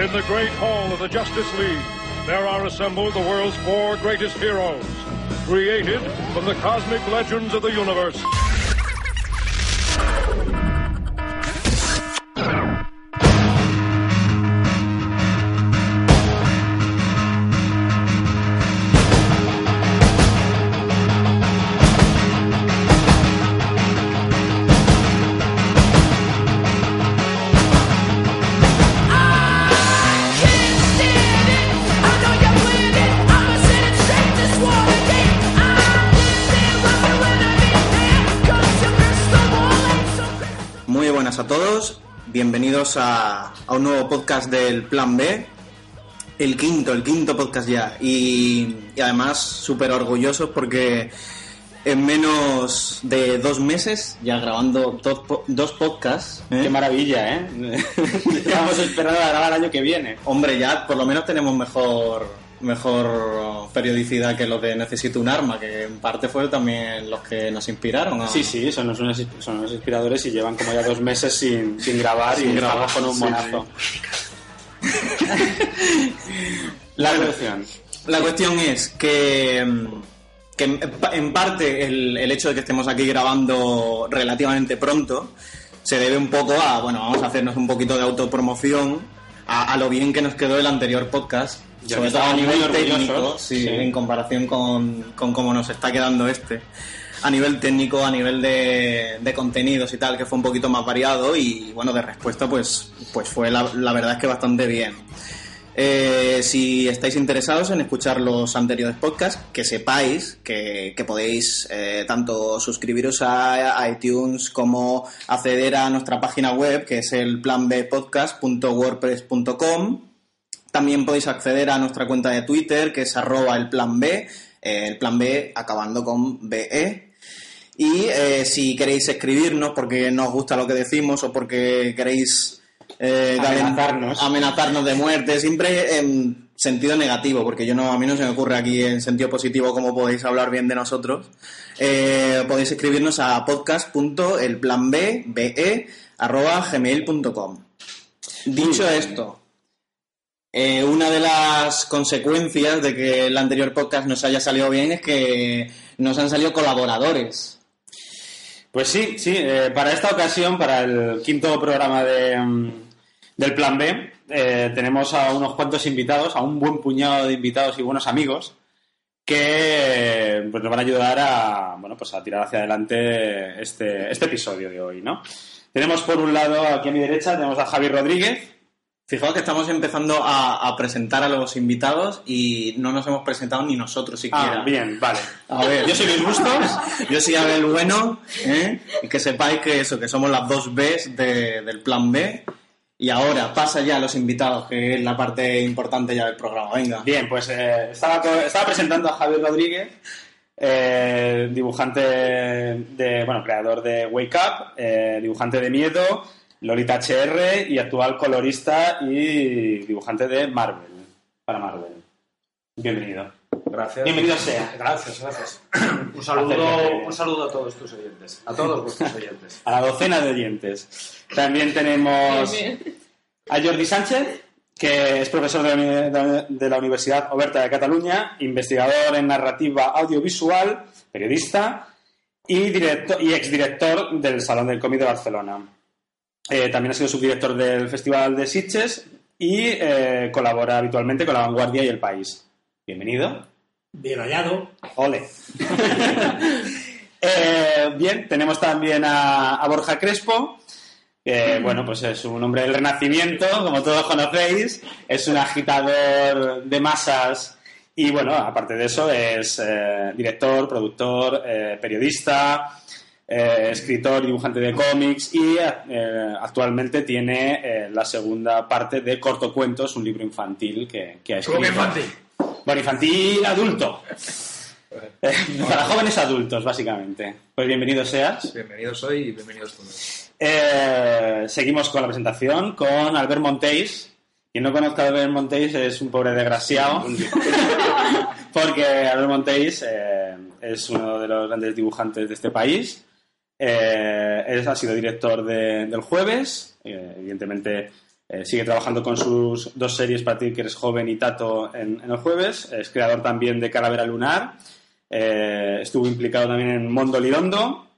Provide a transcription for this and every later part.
In the great hall of the Justice League, there are assembled the world's four greatest heroes, created from the cosmic legends of the universe. Bienvenidos a, a un nuevo podcast del Plan B, el quinto, el quinto podcast ya, y, y además súper orgullosos porque en menos de dos meses, ya grabando dos podcasts, ¿eh? Qué maravilla, ¿eh? Estamos esperando a grabar el año que viene. hombre, ya por lo menos tenemos mejor mejor periodicidad que los de Necesito un arma, que en parte fue también los que nos inspiraron. a- Sí, sí, son unos, son unos inspiradores y llevan como ya dos meses sin, sin grabar Sin y grabar, con un sí, monazo. La Bueno. evolución. La cuestión es que, mm, que en pa- en parte el, el hecho de que estemos aquí grabando relativamente pronto se debe un poco a, bueno, vamos a hacernos un poquito de autopromoción a, a lo bien que nos quedó el anterior podcast, Sobre todo a nivel técnico, sí, sí. en comparación con, con cómo nos está quedando este. A nivel técnico, a nivel de, de contenidos y tal, que fue un poquito más variado y bueno, de respuesta pues, pues fue la, la verdad es que bastante bien. Eh, si estáis interesados en escuchar los anteriores podcasts, que sepáis que, que podéis eh, tanto suscribiros a iTunes como acceder a nuestra página web, que es el planbpodcast.wordpress.com. También podéis acceder a nuestra cuenta de Twitter, que es arroba el plan B, eh, el plan B acabando con BE. Y eh, si queréis escribirnos porque no os gusta lo que decimos o porque queréis eh, Amenazarnos. amenazarnos de muerte, siempre en sentido negativo, porque yo no, a mí no se me ocurre aquí en sentido positivo cómo podéis hablar bien de nosotros. Podéis escribirnos a podcast.elplanb.gmail.com Dicho esto, eh, una de las consecuencias de que el anterior podcast nos haya salido bien es que nos han salido colaboradores. Pues sí, sí, eh, para esta ocasión, para el quinto programa de, mm, del Plan B, eh, tenemos a unos cuantos invitados, a un buen puñado de invitados y buenos amigos que pues, nos van a ayudar a, bueno, pues a tirar hacia adelante este, este episodio de hoy, ¿no? Tenemos por un lado, aquí a mi derecha, tenemos a Javi Rodríguez. Fijaos que estamos empezando a, a presentar a los invitados y no nos hemos presentado ni nosotros siquiera. Ah, bien, vale. A ver, Yo soy Luis Bustos. yo soy Abel Bueno, ¿eh? y que sepáis que eso, que somos las dos Bs de- del plan B. Y ahora pasa ya a los invitados, que es la parte importante ya del programa. Venga. Bien, pues eh, estaba, estaba presentando a Javier Rodríguez, eh, dibujante de, bueno, creador de Wake Up, eh, dibujante de Miedo, Lolita HR y actual colorista y dibujante de Marvel, para Marvel. Bienvenido. Gracias. Bienvenido sea. Gracias, gracias. Un saludo, un saludo a todos tus oyentes, a todos vuestros oyentes. A la docena de oyentes. También tenemos a Jordi Sánchez, que es profesor de la, uni- de la Universidad Oberta de Cataluña, investigador en narrativa audiovisual, periodista y, director, y exdirector del Salón del Cómic de Barcelona. Eh, también ha sido subdirector del Festival de Sitges y eh, colabora habitualmente con La Vanguardia y El País. Bienvenido. Bien hallado. Ole. Eh, bien, tenemos también a, a Borja Crespo, que bueno, pues es un hombre del Renacimiento, como todos conocéis, es un agitador de masas y bueno, aparte de eso es director, productor, periodista, eh, escritor, dibujante de cómics y eh, actualmente tiene eh, la segunda parte de Cortocuentos, un libro infantil que, que ha escrito. ¿Cómo infantil? Bueno, infantil adulto. Eh, Para jóvenes adultos, básicamente. Pues bienvenido seas. Bienvenido soy y bienvenidos todos. Eh, seguimos con la presentación con Albert Montéis. Quien no conozca a Albert Montéis es un pobre desgraciado. porque Albert Montéis eh, es uno de los grandes dibujantes de este país. Eh, él ha sido director de- del Jueves. Eh, evidentemente Eh, sigue trabajando con sus dos series para ti que eres joven y Tato en, en el jueves. Es creador también de Calavera Lunar. Eh, estuvo implicado también en Mondo Lirondo.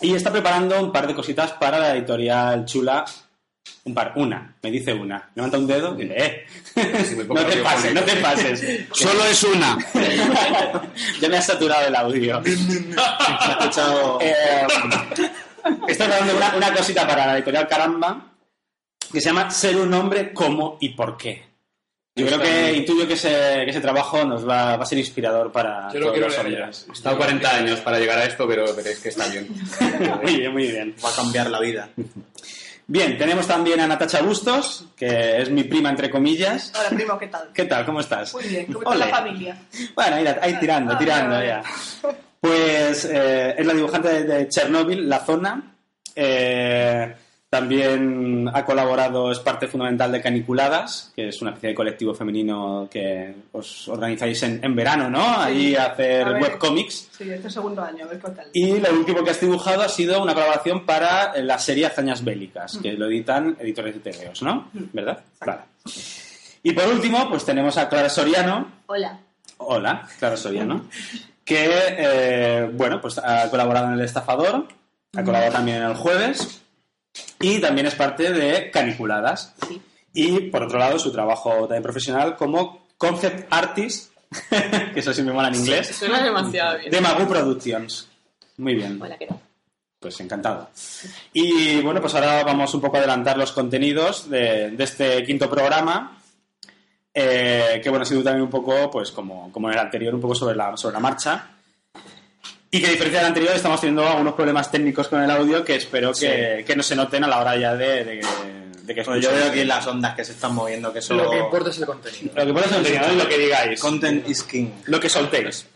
Y está preparando un par de cositas para la editorial Chula. Un par, una, me dice una. Levanta un dedo y dice, eh, no te pases, no te pases. Solo es una. ya me ha saturado el audio. Eh, está preparando una, una cosita para la editorial Caramba que se llama Ser un hombre, cómo y por qué. Yo creo que intuyo que ese, que ese trabajo nos va, va a ser inspirador para Yo lo todos quiero los hombres. He estado 40 años para llegar a esto, pero veréis que está bien. Muy bien, muy bien. va a cambiar la vida. Bien, tenemos también a Natacha Bustos, que es mi prima entre comillas. Hola, primo, ¿qué tal? ¿Qué tal? ¿Cómo estás? Muy bien, ¿cómo está la familia? Bueno, ahí, ahí tirando, Ah, tirando ya. Pues eh, es la dibujante de, de Chernobyl, La Zona. Eh, también ha colaborado, es parte fundamental de Caniculadas, que es una especie de colectivo femenino que os organizáis en, en verano, ¿no? Ahí a hacer A webcomics. Sí, este segundo año, a ver qué tal. Y lo último que has dibujado ha sido una colaboración para la serie Hazañas Bélicas, que lo editan editores de TVOs, ¿no? ¿Verdad? Claro. Y por último, pues tenemos a Clara Soriano, Hola. Hola, Clara Soriano. Que, eh, bueno, pues ha colaborado en El Estafador, ha colaborado también en El Jueves y también es parte de Caniculadas. Sí. Y, por otro lado, su trabajo también profesional como concept artist, que eso sí me mola en inglés, Suena demasiado bien. de Magu Productions. Muy bien. Hola, ¿qué tal? Pues encantado. Y bueno, pues ahora vamos un poco a adelantar los contenidos de, de este quinto programa. eh, que bueno, ha sido también un poco, pues como, como en el anterior, un poco sobre la, sobre la marcha. Y que a diferencia del anterior estamos teniendo algunos problemas técnicos con el audio que espero que, que no se noten a la hora ya de, de, de que Pues yo veo aquí las ondas que se están moviendo, que. Lo que importa es el contenido. Lo que importa es el contenido, es lo que digáis. Content is king. Lo que soltéis.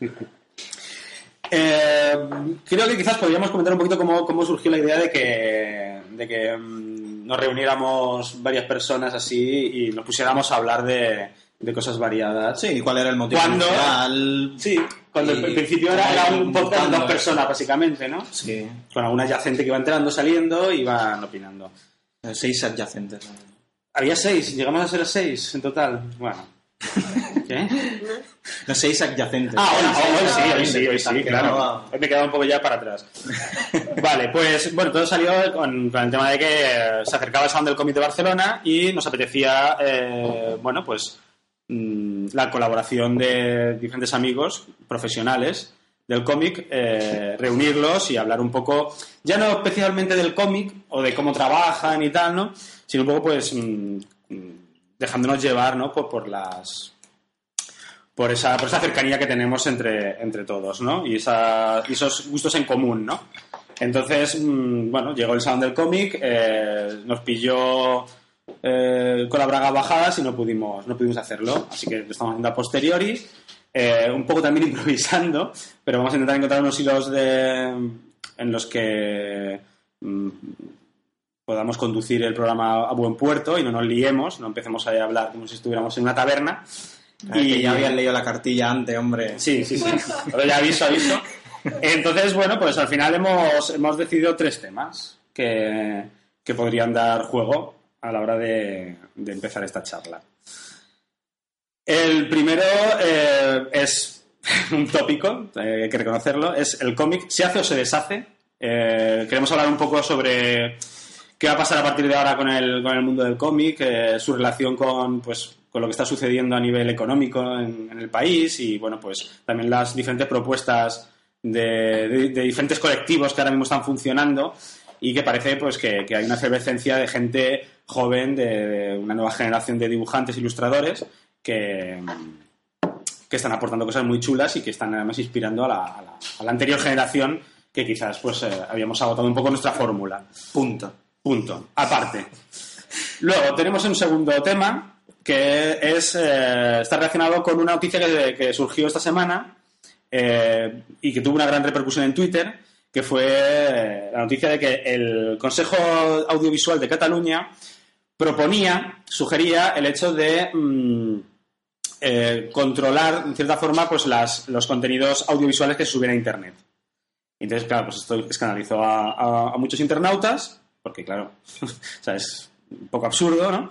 Eh, creo que quizás podríamos comentar un poquito cómo, cómo surgió la idea de que, de que mm, nos reuniéramos varias personas así y nos pusiéramos a hablar de, de cosas variadas. Sí, ¿y cuál era el motivo ¿Cuándo? inicial? Sí, cuando al principio era, era un podcast de dos buscando. personas, básicamente, ¿no? Sí, Con alguna yacente que iba entrando, saliendo y iban opinando. seis adyacentes. Había seis, llegamos a ser seis en total. Bueno. ¿Qué? No, seis adyacentes. Ah, bueno, hoy sí, hoy sí, hoy sí, claro. Hoy me he quedado un poco ya para atrás. Vale, pues bueno, todo salió con, con el tema de que eh, se acercaba el Salón del Cómic de Barcelona y nos apetecía, eh, bueno, pues la colaboración de diferentes amigos profesionales del cómic, eh, reunirlos y hablar un poco, ya no especialmente del cómic o de cómo trabajan y tal, ¿no? Sino un poco, pues, mm, mm, dejándonos llevar, ¿no? Por, por las por esa, por esa cercanía que tenemos entre, entre todos, ¿no? Y, esos gustos en común, ¿no? Entonces, mm, bueno, llegó el Salón del Cómic, eh, nos pilló eh, con la braga bajadas y no pudimos, no pudimos hacerlo. Así que lo estamos haciendo a posteriori, eh, un poco también improvisando, pero vamos a intentar encontrar unos hilos de, en los que mm, podamos conducir el programa a buen puerto y no nos liemos, no empecemos a hablar como si estuviéramos en una taberna. Ah, que ya habían leído la cartilla antes, hombre. Sí, sí, sí. Pero ya aviso, aviso. Entonces, bueno, pues al final hemos, hemos decidido tres temas que, que podrían dar juego a la hora de, empezar esta charla. El primero eh, es un tópico, eh, hay que reconocerlo, es el cómic ¿se hace o se deshace? Eh, queremos hablar un poco sobre qué va a pasar a partir de ahora con el, con el mundo del cómic, su relación con, pues, con lo que está sucediendo a nivel económico en, el país y, bueno, pues también las diferentes propuestas de, de- de diferentes colectivos que ahora mismo están funcionando y que parece pues que, que hay una efervescencia de gente joven, de, de una nueva generación de dibujantes, ilustradores que, que están aportando cosas muy chulas y que están además inspirando a la, a la- a la anterior generación que quizás pues eh, habíamos agotado un poco nuestra fórmula. Punto. Punto. Aparte. Luego tenemos un segundo tema que es eh, está relacionado con una noticia que, que surgió esta semana eh, y que tuvo una gran repercusión en Twitter, que fue la noticia de que el Consejo Audiovisual de Cataluña proponía, sugería el hecho de mm, eh, controlar, en cierta forma, pues las, los contenidos audiovisuales que se suben a Internet. Entonces, claro, pues esto escandalizó a, a- a muchos internautas, porque, claro, o sea, es un poco absurdo, ¿no?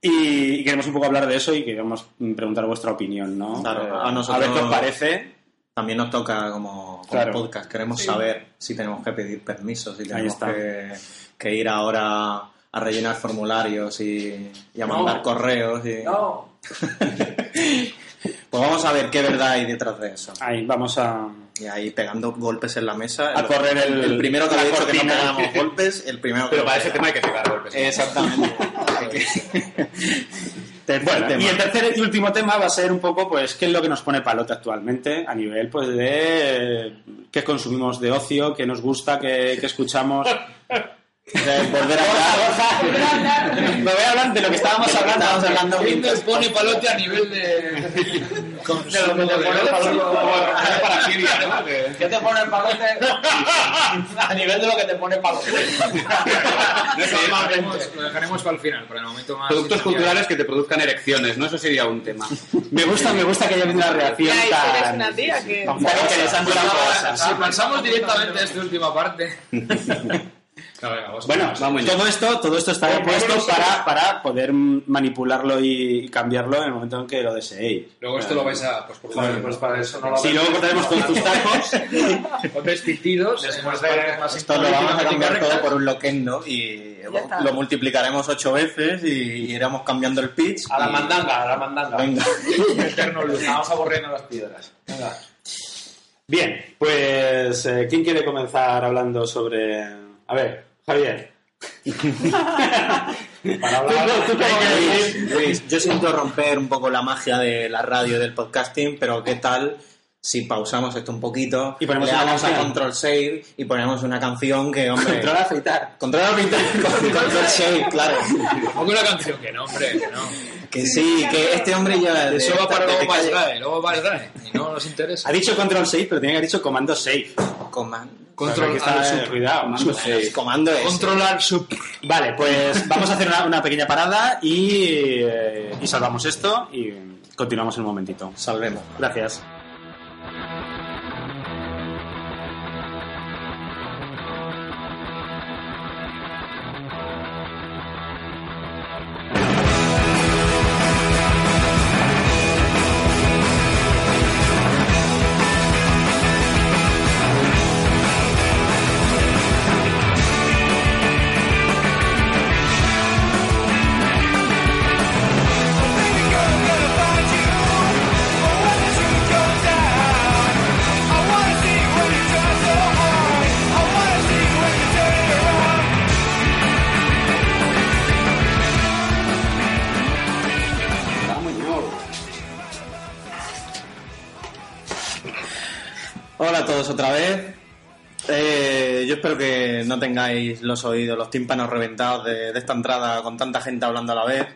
Y, y queremos un poco hablar de eso y queremos preguntar vuestra opinión, ¿no? Claro, Eh, a nosotros- ver qué os parece. También nos toca como, como Claro. podcast. Queremos saber si tenemos que pedir permisos, si tenemos que ir ahora a rellenar formularios y, y a No. mandar correos. Y... No. Pues vamos a ver qué verdad hay detrás de eso. Ahí, vamos a... Y ahí pegando golpes en la mesa. A correr el- el primero que la ha dicho que no pegamos golpes, el primero que Pero para ese tema hay que pegar golpes. Exactamente. Bueno, tema. y el tercer y último tema va a ser un poco, pues, qué es lo que nos pone palote actualmente a nivel, pues, de eh, qué consumimos de ocio, qué nos gusta, qué, qué escuchamos. De volver a hablar. Me voy a hablar de lo que estábamos hablando. Estábamos hablando ¿Quién mientras- te pone palote a nivel de... De lo que te pone el palote. para Siria, ¿no? ¿Qué te pone el palote? A nivel de lo que te pone el palote. Lo dejaremos para el final, para el momento más. Productos culturales que te produzcan erecciones, ¿no? Eso sería un tema. Me gusta, me gusta que haya habido una reacción tan, una tía que... tan interesante. fogosa. Si pasamos directamente a esta última parte. Venga, Bueno, todo esto, todo esto está Bueno, puesto para, para poder manipularlo y cambiarlo en el momento en que lo deseéis. Luego esto lo vais a. Pues por Joder, pues para eso no lo Si luego cortaremos con tus tacos, Con vestidos. Después de- más Esto lo vamos a cambiar todo por un loquendo y lo multiplicaremos ocho veces y iremos cambiando el pitch. A la mandanga, a la mandanga. Venga. Vamos aburriendo las piedras. Venga. Bien, pues eh, ¿quién quiere comenzar hablando sobre... A ver, Javier. Para hablar. Tú, tú, como Luis, yo siento romper un poco la magia de la radio y del podcasting, pero ¿qué tal si pausamos esto un poquito Y ponemos le damos a control save y ponemos una canción que, hombre... Controla afeitar. Control control save, claro. Pongo una canción que no, hombre, que no. Que sí, que este hombre lleva... de- Eso va para luego para el luego va el. Y no nos interesa. Ha dicho control 6, pero tenía que haber dicho comando 6. Comando. Control al eh, sub. cuidado. Seis. Comando es... Controlar sub. Vale, pues vamos a hacer una, una pequeña parada y, eh, y salvamos esto y continuamos en un momentito. Salvemos. Gracias. Tengáis los oídos, los tímpanos reventados de, esta entrada con tanta gente hablando a la vez.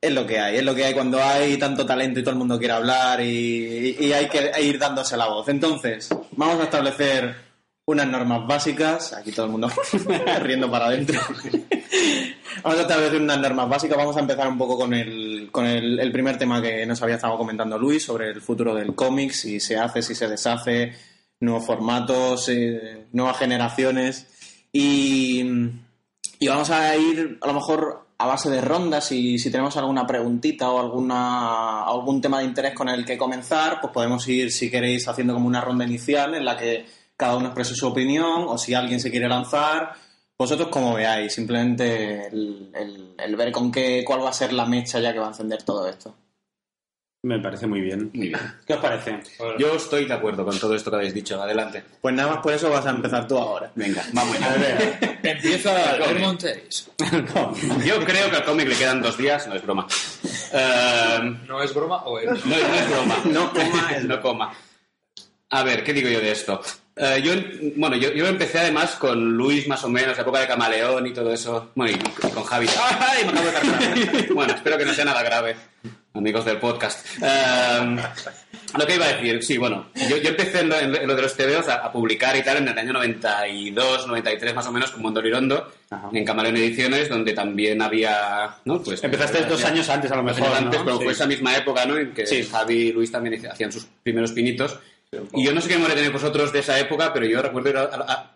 Es lo que hay, es lo que hay cuando hay tanto talento y todo el mundo quiere hablar y, hay que ir dándose la voz. Entonces, vamos a establecer unas normas básicas. Aquí todo el mundo riendo para adentro. Vamos a establecer unas normas básicas. Vamos a empezar un poco con el, con el primer tema que nos había estado comentando Luis sobre el futuro del cómic, si se hace, si se deshace, nuevos formatos, eh, nuevas generaciones. Y, y vamos a ir a lo mejor a base de rondas y si tenemos alguna preguntita o alguna, algún tema de interés con el que comenzar, pues podemos ir, si queréis, haciendo como una ronda inicial en la que cada uno exprese su opinión o si alguien se quiere lanzar, vosotros como veáis, simplemente el, el- el ver con qué, cuál va a ser la mecha ya que va a encender todo esto. Me parece muy bien. Muy bien. ¿Qué os parece? Yo estoy de acuerdo con todo esto que habéis dicho. Adelante. Pues nada más por eso vas a empezar tú ahora. Venga, vamos ya. Empieza el Montéis. Yo creo que al cómic le quedan dos días, no es broma. Eh, ¿No es broma o es.? No, no es broma. No coma el- no coma. A ver, ¿qué digo yo de esto? Eh, yo, bueno, yo, yo empecé además con Luis más o menos, la época de Camaleón y todo eso. Bueno, y, y con Javi. ¡Ay! Me acabo de cargar. Bueno, espero que no sea nada grave, amigos del podcast. Eh, lo que iba a decir, sí, bueno, yo, yo empecé en lo, en lo de los TVOs a, a publicar y tal en el año 92, 93 más o menos con Mondo Lirondo, Ajá. en Camaleón Ediciones, donde también había, ¿no? Pues, Empezaste dos años antes a lo mejor, años antes, ¿no? pero Sí. fue esa misma época, ¿no? En que Sí. Javi y Luis también hacían sus primeros pinitos. Y yo no sé qué memoria tenéis vosotros de esa época, pero yo recuerdo ir a, a-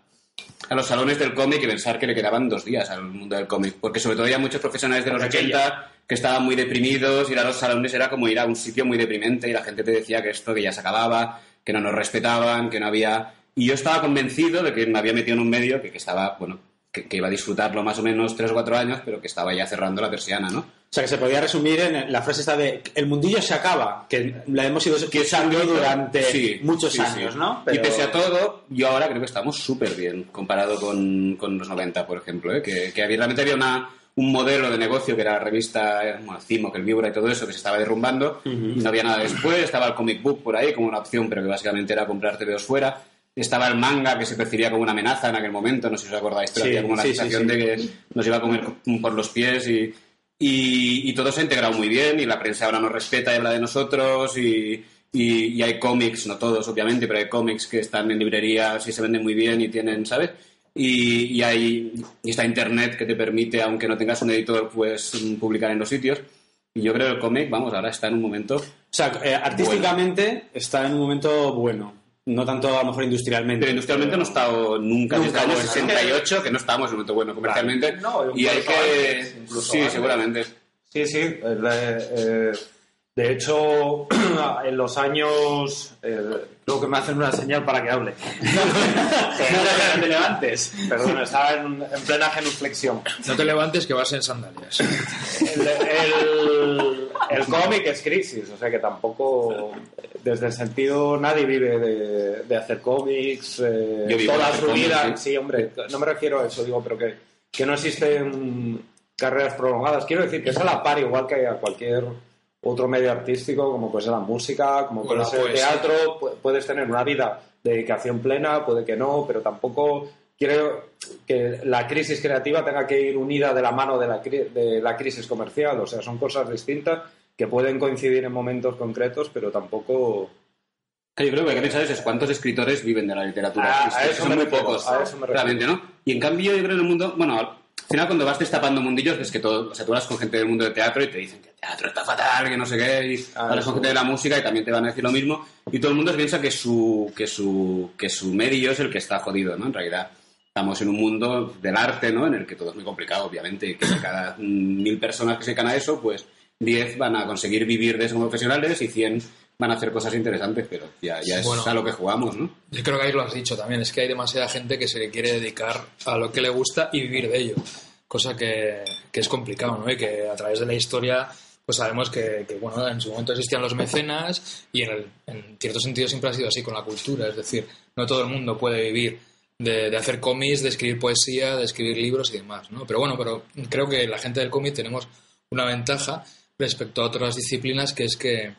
a los salones del cómic y pensar que le quedaban dos días al mundo del cómic. Porque sobre todo había muchos profesionales de los 80 que estaban muy deprimidos, ir a los salones era como ir a un sitio muy deprimente y la gente te decía que esto que ya se acababa, que no nos respetaban, que no había... Y yo estaba convencido de que me había metido en un medio que, que estaba, bueno, que, que iba a disfrutarlo más o menos tres o cuatro años, pero que estaba ya cerrando la persiana, ¿no? O sea, que se podía resumir en la frase esta de el mundillo se acaba, que la hemos ido escuchando durante Sí, muchos sí, años, sí. ¿no? Y pese a todo, yo ahora creo que estamos súper bien comparado con, con los 90, por ejemplo, ¿eh? que, que realmente había una, un modelo de negocio que era la revista bueno, Cimo, que el Vibra y todo eso, que se estaba derrumbando, y no había nada después, estaba el comic book por ahí como una opción, pero que básicamente era comprar TVOs fuera. Estaba el manga que se percibía como una amenaza en aquel momento, no sé si os acordáis, pero Sí, había como sí, sí, sensación sí. de que nos iba a comer por los pies y, y, y todo se ha integrado muy bien y la prensa ahora nos respeta y habla de nosotros y, y, y hay cómics, no todos obviamente, pero hay cómics que están en librerías y se venden muy bien y tienen, ¿sabes? Y, y hay y está internet que te permite, aunque no tengas un editor, pues mm, publicar en los sitios. Y yo creo que el cómic, vamos, ahora está en un momento... O sea, eh, artísticamente está en un momento bueno, no tanto a lo mejor industrialmente. Pero industrialmente no ha estado nunca, Nunca desde el año bueno. 68, que no estábamos en un momento bueno comercialmente. No, y hay que... antes, sí, antes. seguramente. Sí, sí. eh, eh, de hecho, en los años. eh, creo que me hacen una señal para que hable. no, te levantes. Perdón, estaba en, en plena genuflexión. No te levantes que vas en sandalias. El, el- el cómic es crisis, o sea que tampoco. Desde el sentido, nadie vive de, de hacer cómics. eh, Yo vivo de toda hacer su cómics, vida. sí. Sí, hombre, no me refiero a eso, digo, pero que, que no existen carreras prolongadas. Quiero decir que es a la par, igual que a cualquier otro medio artístico, como puede ser la música, como puede ser el poesía. teatro. pu- Puedes tener una vida de dedicación plena, puede que no, pero tampoco quiero que la crisis creativa tenga que ir unida de la mano de la, cri- de la crisis comercial. O sea, son cosas distintas que pueden coincidir en momentos concretos, pero tampoco... Que Yo creo que hay que pensar es cuántos escritores viven de la literatura. A- Es a que eso son me muy refiero, pocos, a eso me refiero. realmente, ¿no? Y en cambio, yo creo en el mundo, bueno, al final cuando vas destapando mundillos, es que todo, o sea, tú hablas con gente del mundo del teatro y te dicen que el teatro está fatal, que no sé qué, y Ah, con gente de la música y también te van a decir lo mismo, y todo el mundo piensa que su, que su, que su medio es el que está jodido, ¿no? En realidad, estamos en un mundo del arte, ¿no? En el que todo es muy complicado, obviamente, y que de cada mil personas que se dedican a eso, pues 10 van a conseguir vivir de eso como profesionales y 100 van a hacer cosas interesantes, pero ya, ya es Bueno. a lo que jugamos, ¿no? Yo creo que ahí lo has dicho también, es que hay demasiada gente que se le quiere dedicar a lo que le gusta y vivir de ello, cosa que, que es complicado, ¿no? Y que a través de la historia pues sabemos que, bueno, en su momento existían los mecenas y en, el- en cierto sentido siempre ha sido así con la cultura, es decir, no todo el mundo puede vivir de, hacer cómics, de escribir poesía, de escribir libros y demás, ¿no? Pero bueno, pero creo que la gente del cómic tenemos una ventaja respecto a otras disciplinas que es que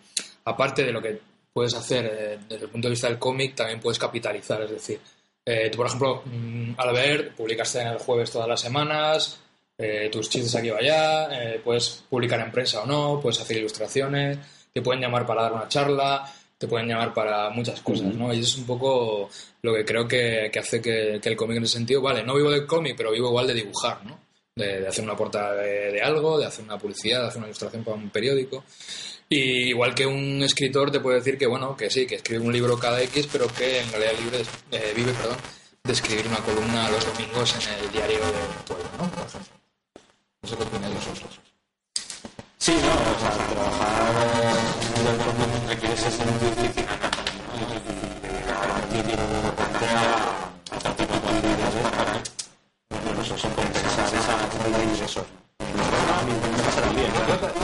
aparte de lo que puedes hacer eh, desde el punto de vista del cómic, también puedes capitalizar. Es decir, eh, tú, por ejemplo, mm, al ver, publicaste en el jueves todas las semanas, eh, tus chistes aquí o allá, eh, puedes publicar en prensa o no, puedes hacer ilustraciones, te pueden llamar para dar una charla, te pueden llamar para muchas cosas, ¿no? Y eso es un poco lo que creo que, que hace que, que el cómic en ese sentido, vale, no vivo del cómic, pero vivo igual de dibujar, ¿no? De, de hacer una portada de, de algo, de hacer una publicidad, de hacer una ilustración para un periódico. Y igual que un escritor te puede decir que, bueno, que sí, que escribe un libro cada X, pero que en realidad libre, eh, vive perdón, de escribir una columna los domingos en el diario del pueblo, ¿no? No sé qué. Sí, no, o sea, trabajar en el cómic requiere difícil dedicar tiempo importante a de me.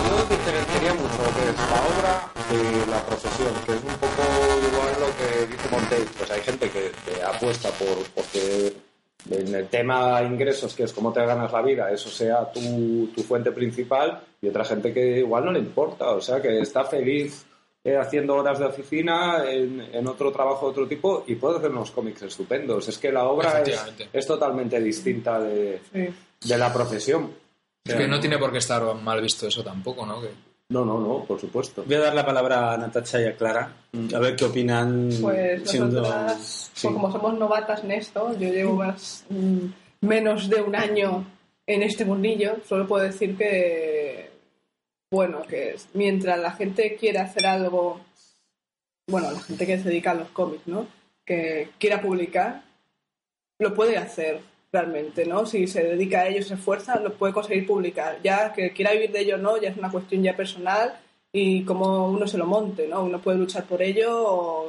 Yo, diferenciaría mucho la obra de la profesión, que es un poco igual lo que dice. Pues hay gente que, que apuesta por porque en el tema ingresos, que es cómo te ganas la vida, eso sea tu, tu fuente principal, y otra gente que igual no le importa, o sea, que está feliz eh, haciendo horas de oficina en, en otro trabajo de otro tipo y puede hacer unos cómics estupendos. Es que la obra es, totalmente distinta de, Sí. de la profesión. Es que no tiene por qué estar mal visto eso tampoco, ¿no? Que No, no, no, por supuesto. Voy a dar la palabra a Natacha y a Clara, a ver qué opinan Pues siendo... nosotras, Sí. pues como somos novatas en esto, yo llevo más mm, menos de un año en este mundillo, solo puedo decir que, bueno, que es- mientras la gente quiera hacer algo, bueno, la gente que se dedica a los cómics, ¿no? Que quiera publicar, lo puede hacer realmente, ¿no? Si se dedica a ello, se esfuerza, lo puede conseguir publicar. Ya que quiera vivir de ello o no, ya es una cuestión ya personal y cómo uno se lo monte, ¿no? Uno puede luchar por ello o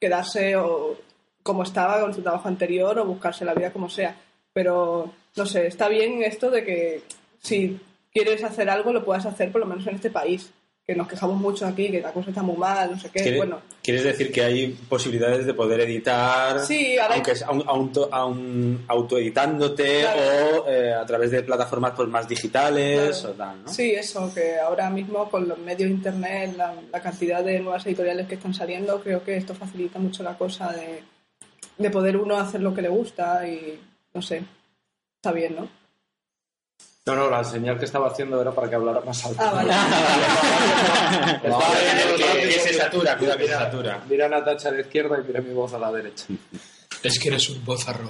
quedarse o como estaba con su trabajo anterior o buscarse la vida como sea. Pero, no sé, está bien esto de que si quieres hacer algo, lo puedas hacer por lo menos en este país. Que nos quejamos mucho aquí, que la cosa está muy mal, no sé qué. ¿Quiere- Bueno, ¿Quieres decir que hay posibilidades de poder editar, Sí, ahora aunque es aun- auto, aun- autoeditándote Claro. o eh, a través de plataformas pues, más digitales Claro. o tal, ¿no? Sí, eso, que ahora mismo con los medios de internet, la, la cantidad de nuevas editoriales que están saliendo, creo que esto facilita mucho la cosa de, de poder uno hacer lo que le gusta y no sé, está bien, ¿no? No, no, la señal que estaba haciendo era para que hablara más alto. Ah, vale. Viendo que- que se satura, cuidado que se mira- satura. Mira a Natacha a la izquierda y mira mi voz a la derecha. Es que eres un bozarro.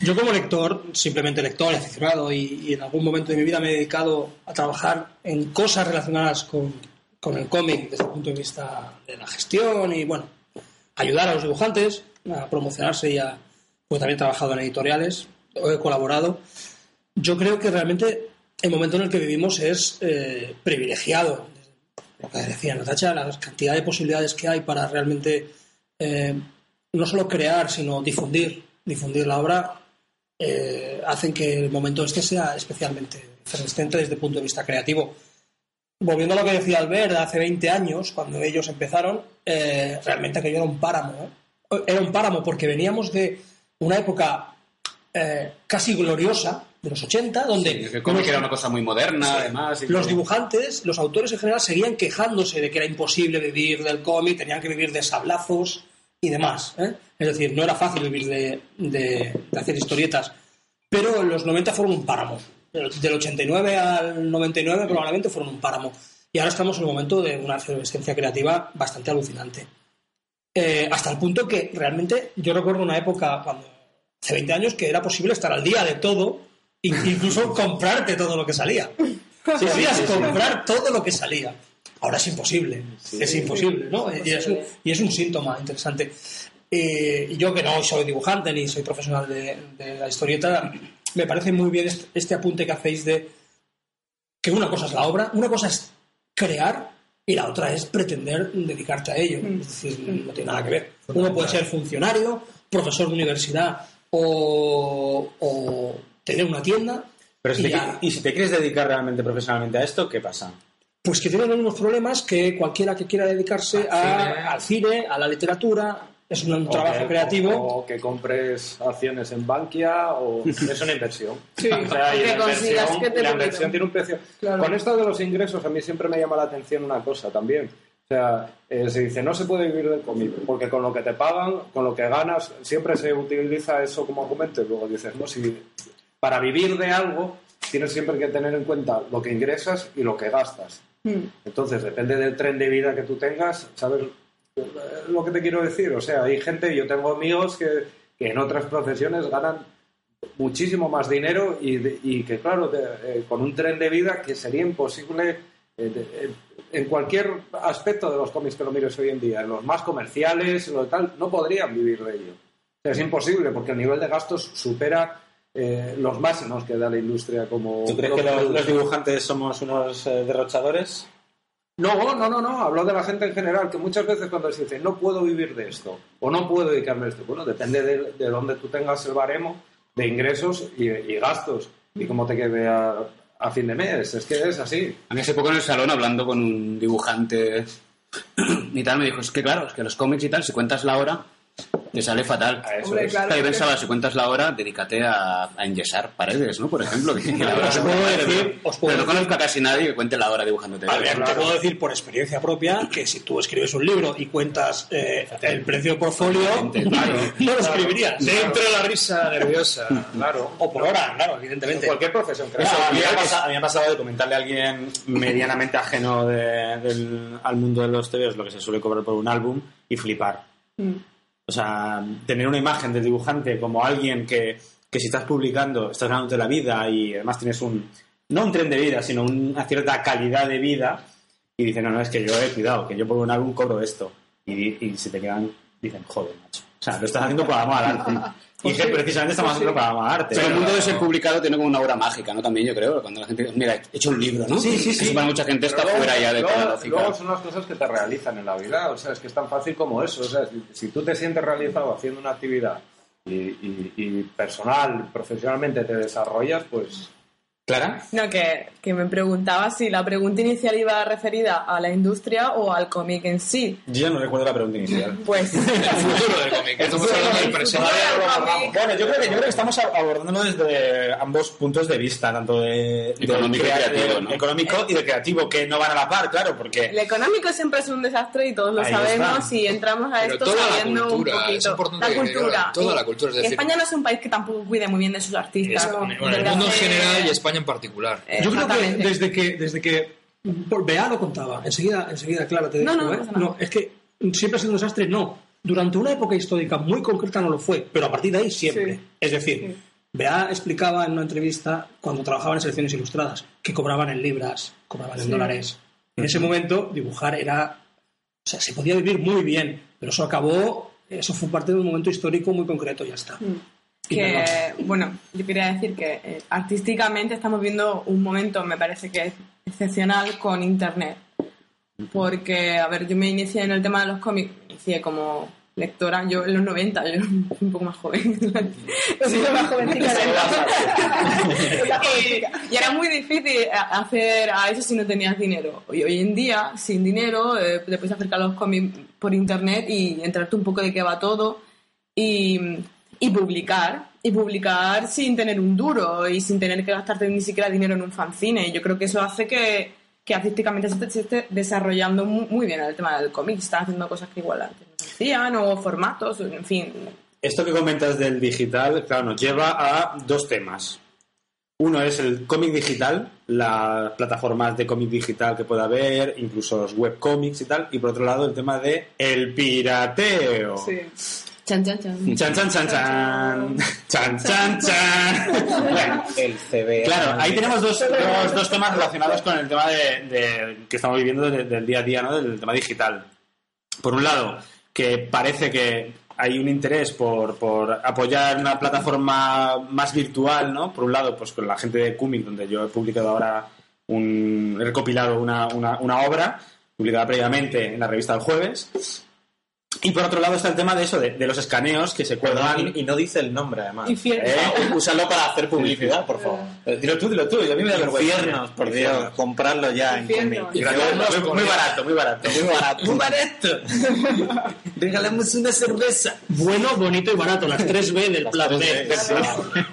Yo como lector, simplemente lector, aficionado, y, y en algún momento de mi vida me he dedicado a trabajar en cosas relacionadas con, con el cómic desde el punto de vista de la gestión y, bueno, ayudar a los dibujantes a promocionarse y a... Pues también he trabajado en editoriales, he colaborado. Yo creo que realmente el momento en el que vivimos es eh, privilegiado. Lo que decía Natacha, la cantidad de posibilidades que hay para realmente eh, no solo crear, sino difundir, difundir la obra, eh, hacen que el momento este sea especialmente efervescente desde el punto de vista creativo. Volviendo a lo que decía Albert, hace 20 años, cuando ellos empezaron, realmente aquello era un páramo. Era un páramo porque veníamos de una época casi gloriosa, de los 80, donde Sí, el cómic los- era una cosa muy moderna, además. los todo. dibujantes, los autores en general, seguían quejándose de que era imposible vivir del cómic, tenían que vivir de sablazos y demás. ¿eh? Es decir, no era fácil vivir de, de- de hacer historietas. Pero los 90 fueron un páramo. Del del 89 al 99 probablemente fueron un páramo. Y ahora estamos en un momento de una efervescencia creativa bastante alucinante. Eh, hasta el punto que realmente yo recuerdo una época cuando hace 20 años que era posible estar al día de todo, incluso comprarte todo lo que salía. Podías comprar todo lo que salía. Ahora es imposible, es imposible, ¿no? Y es, un, y es un síntoma interesante. Eh, yo que no soy dibujante ni soy profesional de, de la historieta, me parece muy bien este, este apunte que hacéis de que una cosa es la obra, una cosa es crear y la otra es pretender dedicarte a ello. Es decir, no tiene nada que ver. Uno puede ser funcionario, profesor de universidad o, o tener una tienda. Pero si y te, ya- y si te quieres dedicar realmente profesionalmente a esto, ¿qué pasa? pues que tienen los mismos problemas que cualquiera que quiera dedicarse a- al cine, a la literatura. Es un, O trabajo que- creativo. O que compres acciones en Bankia o es una inversión. Sí, O sea, y o que la inversión, que te la publiquen. inversión tiene un precio. Claro. Con esto de los ingresos a mí siempre me llama la atención una cosa también. O sea, eh, se dice, no se puede vivir del cómic, porque con lo que te pagan, con lo que ganas, siempre se utiliza eso como argumento. Y luego dices, no, si para vivir de algo tienes siempre que tener en cuenta lo que ingresas y lo que gastas. Mm. Entonces, depende del tren de vida que tú tengas, ¿sabes lo que te quiero decir? O sea, hay gente, yo tengo amigos que, que en otras profesiones ganan muchísimo más dinero y, que, claro, de- eh, con un tren de vida que sería imposible eh, de- eh, en cualquier aspecto de los cómics que lo mires hoy en día, en los más comerciales, en lo de tal, no podrían vivir de ello. O sea, es imposible porque el nivel de gastos supera eh, los máximos que da la industria como... ¿Tú crees que los, dibujantes somos unos eh, derrochadores? No, no, no, no. Hablo de la gente en general, que muchas veces cuando se dice no puedo vivir de esto o no puedo dedicarme a esto, bueno, depende de, de dónde tú tengas el baremo de ingresos y, y gastos y cómo te quede a, a fin de mes. Es que es así. A mí hace poco en el salón, hablando con un dibujante y tal, me dijo, es que claro, es que los cómics y tal, si cuentas la hora, te sale fatal. A eso Hombre, es. claro. Claro, yo pensaba, si cuentas la hora, dedícate a, a enyesar paredes, ¿no? Por ejemplo. Que, que la hora Os se puedo decir- pero- os puedo pero no decir- conozco a casi nadie que cuente la hora dibujándote. A ver, te puedo decir por experiencia propia que si tú escribes un libro y cuentas eh, el precio por folio, no lo escribirías. Dentro de la risa nerviosa. Claro. O por hora, claro, En evidentemente. cualquier profesión, creo. Eso, a, mí me ha pasado, a mí me ha pasado de comentarle a alguien medianamente ajeno de- del- al mundo de los TVOs lo que se suele cobrar por un álbum y flipar. O sea, tener una imagen del dibujante como alguien que, que si estás publicando estás ganándote la vida y además tienes un, no un tren de vida, sino una cierta calidad de vida y dicen, no, no, es que yo he cuidado, que yo por un álbum cobro esto. Y, y se te quedan, dicen, joder, macho. O sea, lo estás haciendo por amor al arte. Y que precisamente estamos haciendo para arte. Pero el mundo de ser publicado tiene como una obra mágica, ¿no? También yo creo, cuando la gente mira, he hecho un libro, ¿no? Sí, sí, sí. Eso para mucha gente está Pero luego- fuera ya de luego- lógica. Luego son las cosas que te realizan en la vida. O sea, es que es tan fácil como eso. O sea, si, si tú te sientes realizado haciendo una actividad y, y- y personal, profesionalmente te desarrollas, pues ¿Clara? No, que, que me preguntaba si la pregunta inicial iba referida a la industria o al cómic en sí. Yo ya no recuerdo la pregunta inicial. Pues El futuro del cómic. Estamos hablando del presente. Bueno, yo creo que, yo creo que estamos abordándolo desde ambos puntos de vista, tanto de, de Económico y crea- creativo, de- ¿no? económico y de creativo, que no van a la par, claro, porque el económico siempre es un desastre y todos lo Ahí sabemos está. y entramos a Pero esto toda la sabiendo un cultura, es poquito. importante la cultura. toda Y- la cultura, es y decir- España no es un país que tampoco cuide muy bien de sus artistas. Es- ¿no? bueno, el mundo en general y España en particular. Eh, Yo creo que desde que, desde que Bea lo contaba, enseguida, enseguida, claro, te No, digo, no, no ¿eh? no, es que siempre ha sido un desastre, no. Durante una época histórica muy concreta no lo fue, pero a partir de ahí siempre. Sí. Es decir, Bea explicaba en una entrevista cuando trabajaba en selecciones ilustradas que cobraban en libras, cobraban en dólares. En ese momento dibujar era, o sea, se podía vivir muy bien, pero eso acabó, eso fue parte de un momento histórico muy concreto, ya está. Que, bueno, yo quería decir que eh, artísticamente estamos viendo un momento, me parece que es excepcional con Internet. Porque, a ver, yo me inicié en el tema de los cómics, inicié como lectora, yo en los 90, yo soy un poco más joven. Soy más jovencita de y, y era muy difícil hacer a eso si no tenías dinero. Y hoy en día, sin dinero, eh, te puedes acercar a los cómics por internet y enterarte un poco de qué va todo y, y publicar. Y publicar sin tener un duro y sin tener que gastarte ni siquiera dinero en un fanzine. Yo creo que eso hace que, que artísticamente se esté, se esté desarrollando mu- muy bien el tema del cómic. Están haciendo cosas que igual antes no se hacían, o formatos, en fin. esto que comentas del digital, claro, nos lleva a dos temas. Uno es el cómic digital, las plataformas de cómic digital que pueda haber, incluso los webcómics y tal, y por otro lado el tema de el pirateo. Sí. Chan, chan, chan. Chan, chan, chan, chan. Chan, chan, chan. Bueno, El CB. Claro, ahí tenemos dos, dos, dos temas relacionados con el tema de, de- que estamos viviendo de- del día a día, ¿no? Del tema digital. Por un lado, que parece que hay un interés por, por apoyar una plataforma más virtual, ¿no? Por un lado, pues con la gente de Comic, donde yo he publicado ahora un, he recopilado una, una, una obra publicada previamente en la revista del jueves. Y por otro lado está el tema de eso, de, de los escaneos que se cuelgan Y, y no dice el nombre, además. Infierno. Eh, Úsalo para hacer publicidad, por favor. Dilo tú, dilo tú, y a mí me da vergüenza. Infiernos, por Dios. Comprarlo ya en Infiernos. Muy, muy barato, muy barato. Muy barato. Muy barato. Regalamos una cerveza. Bueno, bonito y barato, las 3B del placer.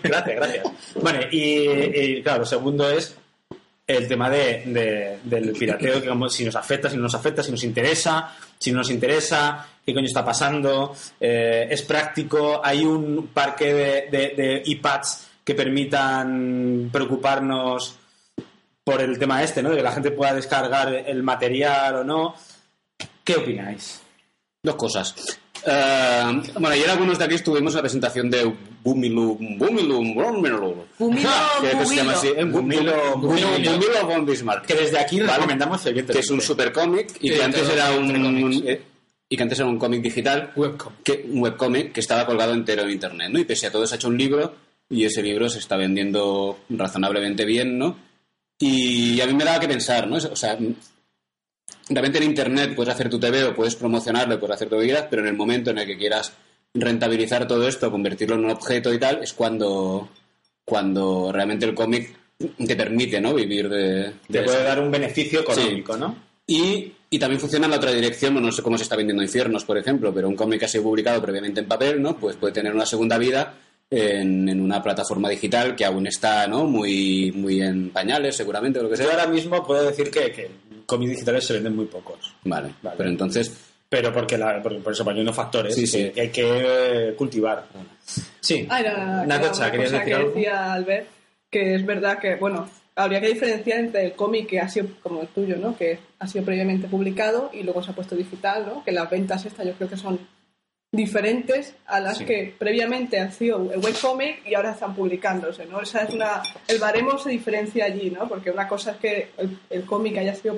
Gracias, gracias. Vale, y, y, claro, lo segundo es el tema de, de- del pirateo, que como si nos afecta, si no nos afecta, si nos interesa, si no nos interesa, qué coño está pasando, eh, es práctico, hay un parque de, iPads que permitan preocuparnos por el tema este, ¿no? De que la gente pueda descargar el material o no. ¿Qué opináis? Dos cosas. Eh, bueno, ayer algunos de aquí estuvimos en la presentación de Bumilum, Bumilum, Bumilum. Bumilo, que que se llama así, bumilo. Bumilo, Bumilo, Bumilo von Bismarck. Que desde aquí Vale. recomendamos que es un super cómic y que antes era un eh, y que antes era un cómic digital Webcom. que un webcómic que estaba colgado entero en internet no y pese a todo se ha hecho un libro y ese libro se está vendiendo razonablemente bien no y a mí me daba que pensar no o sea realmente en internet puedes hacer tu TV o puedes promocionarlo puedes hacer todo lo que quieras pero en el momento en el que quieras rentabilizar todo esto convertirlo en un objeto y tal es cuando cuando realmente el cómic te permite no vivir de, de Te eso. puede dar un beneficio económico, ¿no? Y, y también funciona en la otra dirección, no sé cómo se está vendiendo Infiernos, por ejemplo, pero un cómic que ha sido publicado previamente en papel, ¿no? Pues puede tener una segunda vida en, en una plataforma digital que aún está, ¿no? Muy, muy en pañales, seguramente, o lo que Yo sea. ahora mismo puedo decir que, que cómics digitales se venden muy pocos. Vale, Vale. pero entonces, Pero porque la, por, por eso, para unos factores Sí, sí. que hay que eh, cultivar. Sí. Ah, era- Natacha, era una ¿querías cosa decir que algo? decía Albert, que es verdad que, bueno, habría que diferenciar entre el cómic que ha sido como el tuyo, ¿no? Que ha sido previamente publicado y luego se ha puesto digital, ¿no? Que las ventas estas yo creo que son diferentes a las Sí. que previamente han sido el webcomic y ahora están publicándose, ¿no? Esa es una, el baremo se diferencia allí, ¿no? Porque una cosa es que el, el cómic haya sido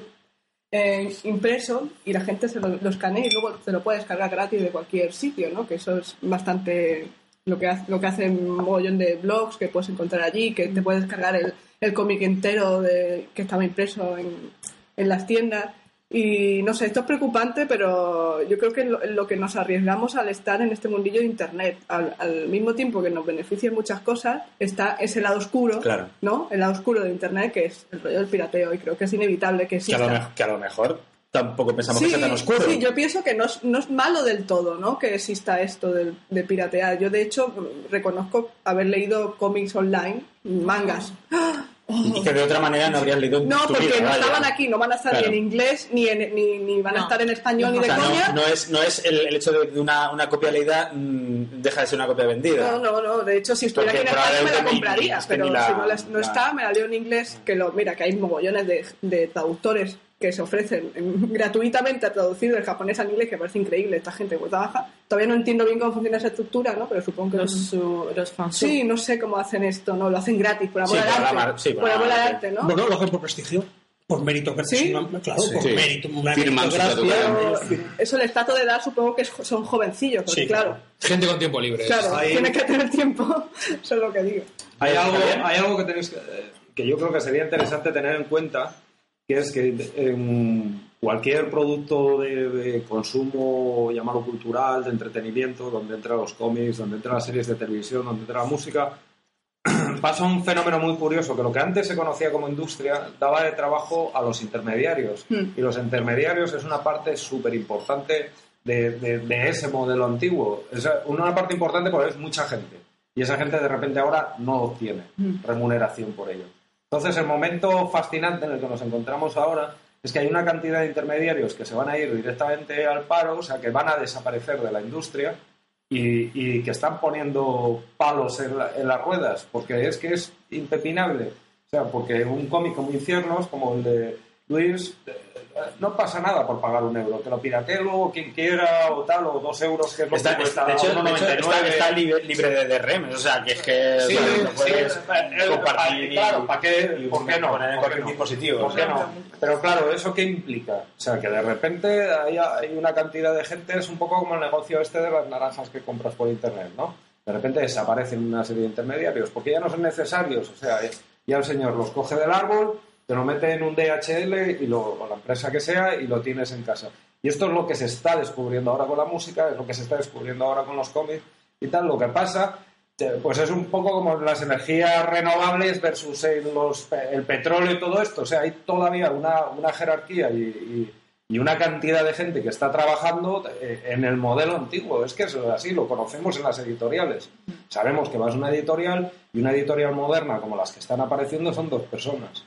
eh, impreso y la gente se lo, escanea y luego se lo puede descargar gratis de cualquier sitio, ¿no? Que eso es bastante lo que, hace, lo que hacen un mogollón de blogs que puedes encontrar allí, que te puedes cargar el, el cómic entero de, que estaba impreso en, en las tiendas. Y no sé, esto es preocupante, pero yo creo que lo, que nos arriesgamos al estar en este mundillo de Internet, al, al mismo tiempo que nos benefician muchas cosas, está ese lado oscuro, Claro. ¿no? El lado oscuro de Internet, que es el rollo del pirateo, y creo que es inevitable que Que a, exista. lo, me- que a lo mejor tampoco pensamos que sea tan oscuro. Sí, yo pienso que no es, no es malo del todo, ¿no? Que exista esto del- de, piratear. Yo, de hecho, reconozco haber leído cómics online, mangas. Que de otra manera no habrías leído No, porque vida, no vaya. estaban aquí, no van a estar Claro. ni en inglés, ni, en- ni, ni van a No. estar en español, ni O de sea, coña. no, no es, no es el, el hecho de una, una copia leída mm, deja de ser una copia vendida. No, no, no. De hecho, si estuviera aquí en España me la compraría, pero la- si no la- está, me la leo en inglés. Que lo, mira, que hay mogollones de, de traductores que se ofrecen en- gratuitamente a traducir del japonés al inglés, que parece increíble esta gente vuelta baja. Todavía no entiendo bien cómo funciona esa estructura, ¿no? Pero supongo que Los, su- los fans. Sí, no sé cómo hacen esto, ¿no? Lo hacen gratis, por amor Sí, al arte. sí, por amor al arte, ¿no? Bueno, lo hacen por prestigio, por mérito personal. Claro, por Sí. mérito, una Firman. Eso les trato de dar, supongo que es- son jovencillos, porque Sí, claro, Gente con tiempo libre. claro, Ahí- tienen que tener tiempo. Eso es lo que digo. Hay ¿Está algo, hay algo que tenéis que, que yo creo que sería interesante tener en cuenta, que es que en cualquier producto de, de consumo, llamarlo cultural, de entretenimiento, donde entran los cómics, donde entran las series de televisión, donde entra la música, pasa un fenómeno muy curioso, que lo que antes se conocía como industria daba de trabajo a los intermediarios. Hmm. Y los intermediarios es una parte súper importante de, de- de ese modelo antiguo. Es una parte importante porque es mucha gente. Y esa gente de repente ahora no obtiene remuneración por ello. Entonces el momento fascinante en el que nos encontramos ahora es que hay una cantidad de intermediarios que se van a ir directamente al paro, o sea, que van a desaparecer de la industria y, que están poniendo palos en, la- en las ruedas, porque es que es impepinable. O sea, porque un cómic como Infiernos, como el de Luis, no pasa nada por pagar un euro, que lo piratee luego quien quiera o tal, o dos euros que es lo Está, que cuesta de hecho, de hecho, 1,99. está, está libre, libre de DRM, o sea, que es que Sí, lo sí, puedes eh, compartir eh, claro, ¿para qué? ¿Por qué no? poner en ¿Por qué cualquier no? dispositivo. ¿Por qué no? Pero claro, ¿eso qué implica? O sea, que de repente hay, hay una cantidad de gente, es un poco como el negocio este de las naranjas que compras por internet, ¿no? De repente desaparecen una serie de intermediarios porque ya no son necesarios. O sea, eh, ya el señor los coge del árbol, te lo mete en un DHL y lo, o la empresa que sea y lo tienes en casa. Y esto es lo que se está descubriendo ahora con la música, es lo que se está descubriendo ahora con los cómics y tal. Lo que pasa pues es un poco como las energías renovables versus el, petróleo y todo esto. O sea, hay todavía una, una jerarquía y, y- y una cantidad de gente que está trabajando eh, en el modelo antiguo. Es que eso es así, lo conocemos en las editoriales. Sabemos que vas a una editorial y una editorial moderna como las que están apareciendo son dos personas.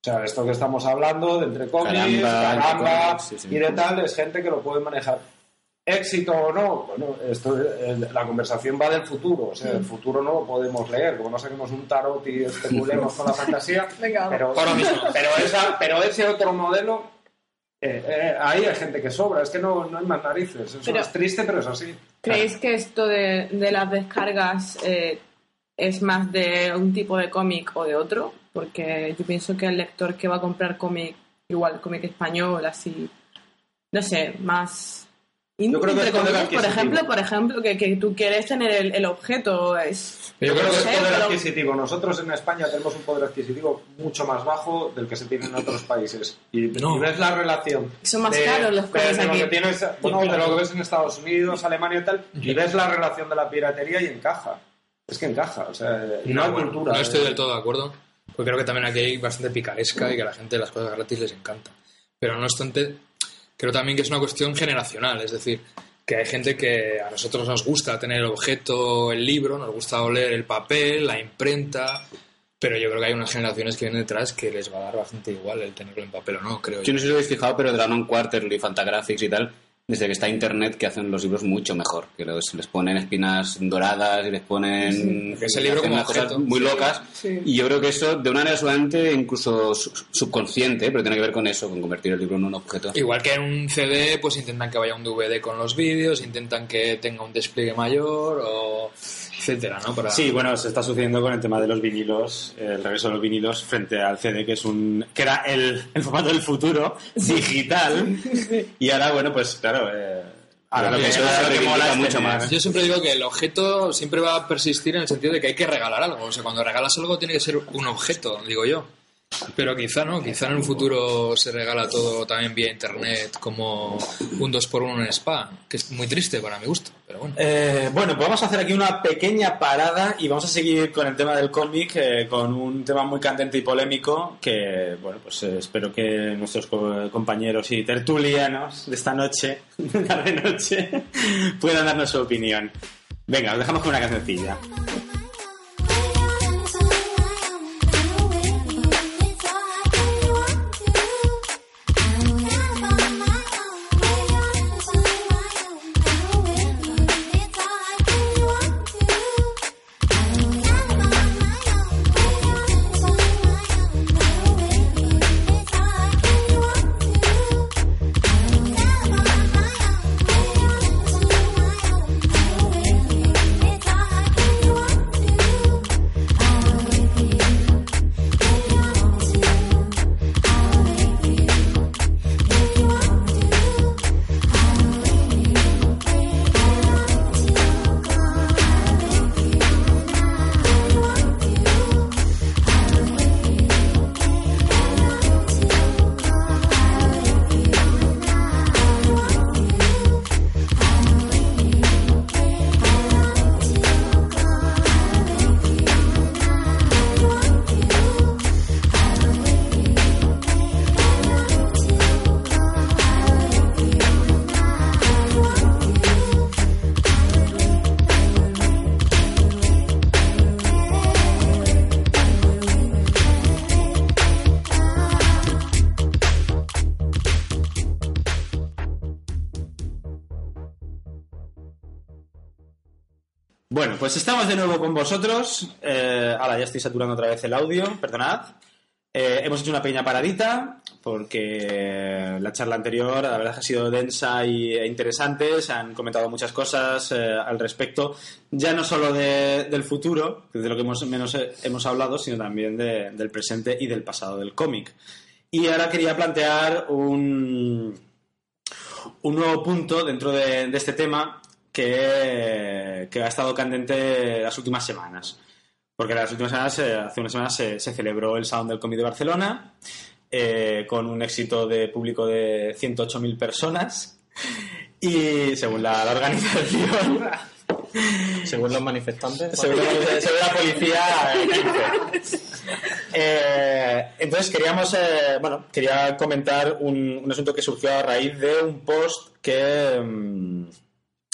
O sea, esto que estamos hablando de entre cómics, Caramba, caramba, sí, sí. y de tal, es gente que lo puede manejar. Éxito o no, bueno, esto, eh, la conversación va del futuro, o sea, el futuro no lo podemos leer, como no saquemos un tarot y especulemos con la fantasía, Venga, vamos. pero, mismo. pero, esa, pero ese otro modelo, eh, eh, ahí hay gente que sobra, es que no, no hay más narices, eso Pero- es triste, pero es así. ¿Creéis que esto de, de las descargas eh, es más de un tipo de cómic o de otro? Porque yo pienso que el lector que va a comprar cómic, igual cómic español, así, no sé, más... Yo creo que comillas, por ejemplo, por ejemplo, que, que tú quieres tener el, el objeto, es... Yo creo que es poder pero- adquisitivo. Nosotros en España tenemos un poder adquisitivo mucho más bajo del que se tiene en otros países. Y, No. y ves la relación. Son más de- caros los de- cómics de lo aquí. que tienes, bueno, de lo que ves en Estados Unidos, Alemania y tal, y ves la relación de la piratería y encaja. Es que encaja, o sea, no, hay bueno, cultura. No estoy del todo de acuerdo, porque creo que también aquí hay bastante picaresca y que a la gente las cosas gratis les encanta. Pero no obstante, creo también que es una cuestión generacional, es decir, que hay gente que a nosotros nos gusta tener el objeto, el libro, nos gusta oler el papel, la imprenta, pero yo creo que hay unas generaciones que vienen detrás que les va a dar bastante igual el tenerlo en papel o no, creo Yo yo. no sé si os habéis fijado, pero Dragon Quarterly, Fantagraphics y tal, desde que está Internet, que hacen los libros mucho mejor. Que los- les ponen espinas doradas y les ponen. porque es el libro como unas cosas objeto. muy Sí, locas. sí. Y yo creo que eso, de una manera solamente incluso su- subconsciente, pero tiene que ver con eso, con convertir el libro en un objeto. Igual que en un CD, pues intentan que vaya un DVD con los vídeos, intentan que tenga un despliegue mayor, o etcétera, ¿no? Para... Sí, bueno, se está sucediendo con el tema de los vinilos, el regreso de los vinilos frente al CD, que es un que era el, el formato del futuro, digital. Y ahora, bueno, pues claro, eh, Ahora, lo que, Eso ahora que reivindica mola es mucho tener- más. Yo siempre digo que el objeto siempre va a persistir en el sentido de que hay que regalar algo. O sea, cuando regalas algo tiene que ser un objeto, digo yo. Pero quizá no, quizá en un futuro se regala todo también vía internet como un 2x1 en spa, que es muy triste para mi gusto, Eh, bueno, pues vamos a hacer aquí una pequeña parada y vamos a seguir con el tema del cómic, eh, con un tema muy candente y polémico que, bueno, pues eh, espero que nuestros co- compañeros y tertulianos de esta noche, de tarde noche, puedan darnos su opinión. Venga, os dejamos con una cancioncilla. De nuevo con vosotros. Eh, ahora ya estoy saturando otra vez el audio, perdonad. Eh, hemos hecho una pequeña paradita porque la charla anterior la verdad ha sido densa e interesante. Se han comentado muchas cosas eh, al respecto, ya no solo de- del futuro, de lo que hemos, menos hemos hablado, sino también de- del presente y del pasado del cómic. Y ahora quería plantear un, un nuevo punto dentro de, de este tema que, que ha estado candente las últimas semanas. Porque las últimas semanas, eh, hace unas semanas se, se celebró el Salón del Cómic de Barcelona eh, con un éxito de público de 108.000 personas y según la, la organización, Según los manifestantes. según la, según la policía, eh, 15. Eh, entonces queríamos, bueno, quería comentar un, un asunto que surgió a raíz de un post que, mm,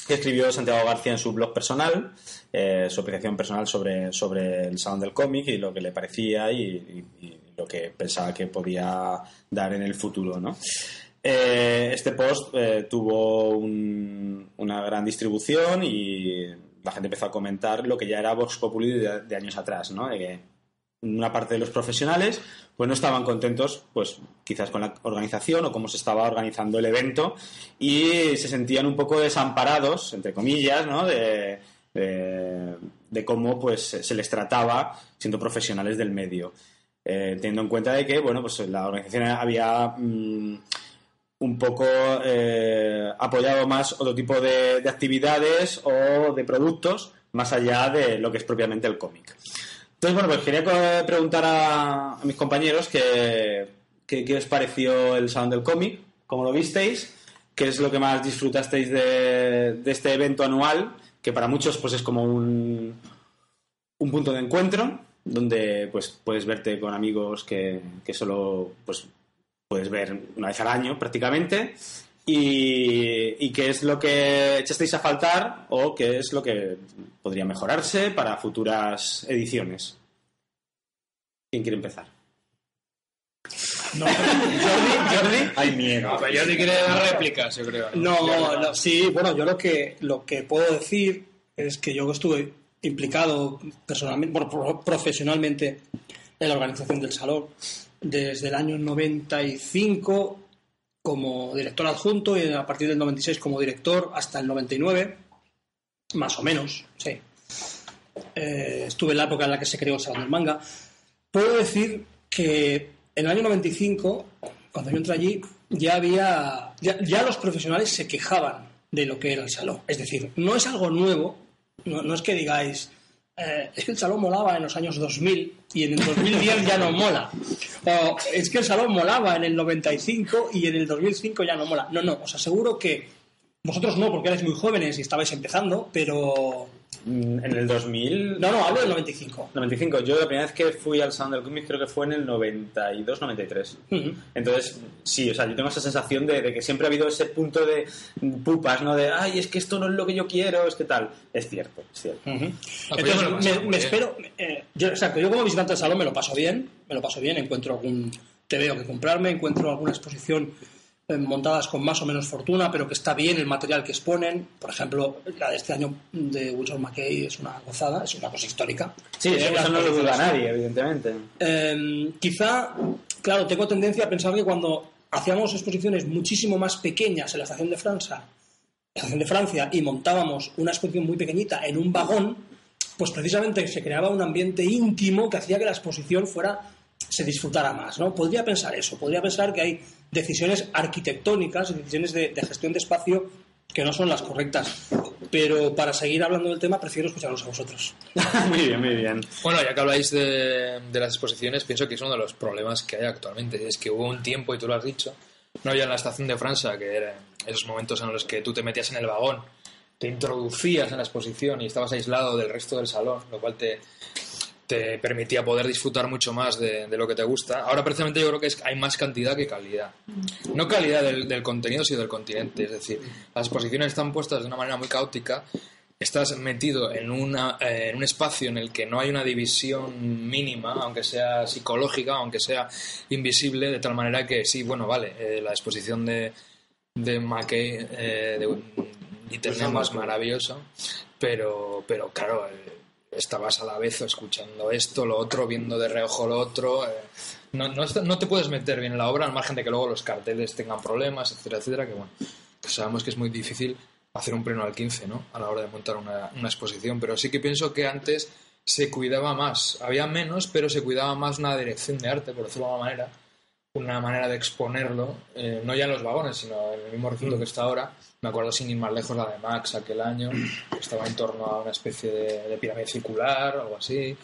que escribió Santiago García en su blog personal, eh, su apreciación personal sobre, sobre el Salón del Cómic y lo que le parecía y, lo que pensaba que podía dar en el futuro, ¿no? Eh, este post eh, tuvo un- una gran distribución y la gente empezó a comentar lo que ya era Vox Populi de, años atrás, ¿no? De una parte de los profesionales pues no estaban contentos pues quizás con la organización o cómo se estaba organizando el evento y se sentían un poco desamparados entre comillas ¿no? de, cómo pues se les trataba siendo profesionales del medio Eh, teniendo en cuenta de que bueno pues la organización había mm, un poco eh, apoyado más otro tipo de, de actividades o de productos más allá de lo que es propiamente el cómic. Entonces, bueno, pues quería preguntar a, mis compañeros que- qué os pareció el Salón del Cómic, cómo lo visteis, qué es lo que más disfrutasteis de, de este evento anual, que para muchos pues es como un, un punto de encuentro, donde pues puedes verte con amigos que, que solo pues puedes ver una vez al año prácticamente. Y, y qué es lo que echasteis a faltar o qué es lo que podría mejorarse para futuras ediciones. ¿Quién quiere empezar? Jordi, Jordi. Hay miedo. No, pero Jordi quiere dar réplicas, yo creo. No, no, sí, bueno, yo lo que, lo que puedo decir es que yo estuve implicado personalmente, bueno, pro- profesionalmente en la organización del salón desde el año 95 como director adjunto y a partir del 96 como director hasta el 99, más o menos, sí. Eh, estuve en la época en la que se creó Salón del Manga. Puedo decir que en el año 95, cuando yo entré allí, ya había, ya los profesionales se quejaban de lo que era el salón. Es decir, no es algo nuevo, no, no es que digáis, eh, es que el salón molaba en los años 2000 y en el 2010 ya no mola. O es que el salón molaba en el 95 y en el 2005 ya no mola. No, no, os aseguro que vosotros no, porque erais muy jóvenes y estabais empezando, pero... Mm, En el 2000... No, no, hablo del 95. 95. Yo la primera vez que fui al Salón del Cómic creo que fue en el 92-93. Ujú. Entonces, sí, o sea, yo tengo esa sensación de, de que siempre ha habido ese punto de pupas, ¿no? De, ay, es que esto no es lo que yo quiero, es que tal. Es cierto, es cierto. Pues yo me lo Entonces, me, espero. eh, yo, exacto, yo como visitante del salón me lo paso bien, me lo paso bien, encuentro algún TVO que comprarme, encuentro alguna exposición montadas con más o menos fortuna, pero que está bien el material que exponen. Por ejemplo, la de este año de Wilson McKay es una gozada, es una cosa histórica. Sí, Eh, eso, no lo duda exposiciones- nadie, evidentemente. Eh, quizá, claro, tengo tendencia a pensar que cuando hacíamos exposiciones muchísimo más pequeñas en la estación de Francia, la estación de Francia y montábamos una exposición muy pequeñita en un vagón, pues precisamente se creaba un ambiente íntimo que hacía que la exposición fuera se disfrutara más, ¿no? Podría pensar eso, podría pensar que hay decisiones arquitectónicas, decisiones de, de gestión de espacio que no son las correctas. Pero para seguir hablando del tema, prefiero escucharos a vosotros. muy bien, muy bien. Bueno, ya que habláis de, de las exposiciones, pienso que es uno de los problemas que hay actualmente. Es que hubo un tiempo, y tú lo has dicho, no había en la estación de Francia, que eran esos momentos en los que tú te metías en el vagón, te introducías en la exposición y estabas aislado del resto del salón, lo cual te, te permitía poder disfrutar mucho más de, de lo que te gusta. Ahora precisamente yo creo que es, hay más cantidad que calidad. No calidad del, del contenido, sino del continente. Es decir, las exposiciones están puestas de una manera muy caótica. Estás metido en, una, eh, en un espacio en el que no hay una división mínima, aunque sea psicológica, aunque sea invisible, de tal manera que sí, bueno, vale, eh, la exposición de, de Mackay, eh, de Little Nemo es maravilloso, pero, pero claro, eh, estabas a la vez escuchando esto, lo otro, viendo de reojo lo otro. eh, no, no, no te puedes meter bien en la obra, al margen de que luego los carteles tengan problemas, etcétera, etcétera, que bueno, sabemos que es muy difícil hacer un pleno al 15, ¿no? A la hora de montar una, una exposición, pero sí que pienso que antes se cuidaba más, había menos, pero se cuidaba más una dirección de arte, por decirlo de alguna manera, una manera de exponerlo, eh, no ya en los vagones, sino en el mismo recinto que está ahora. Me acuerdo sin ir más lejos la de Max aquel año, que estaba en torno a una especie de, de pirámide circular, algo así.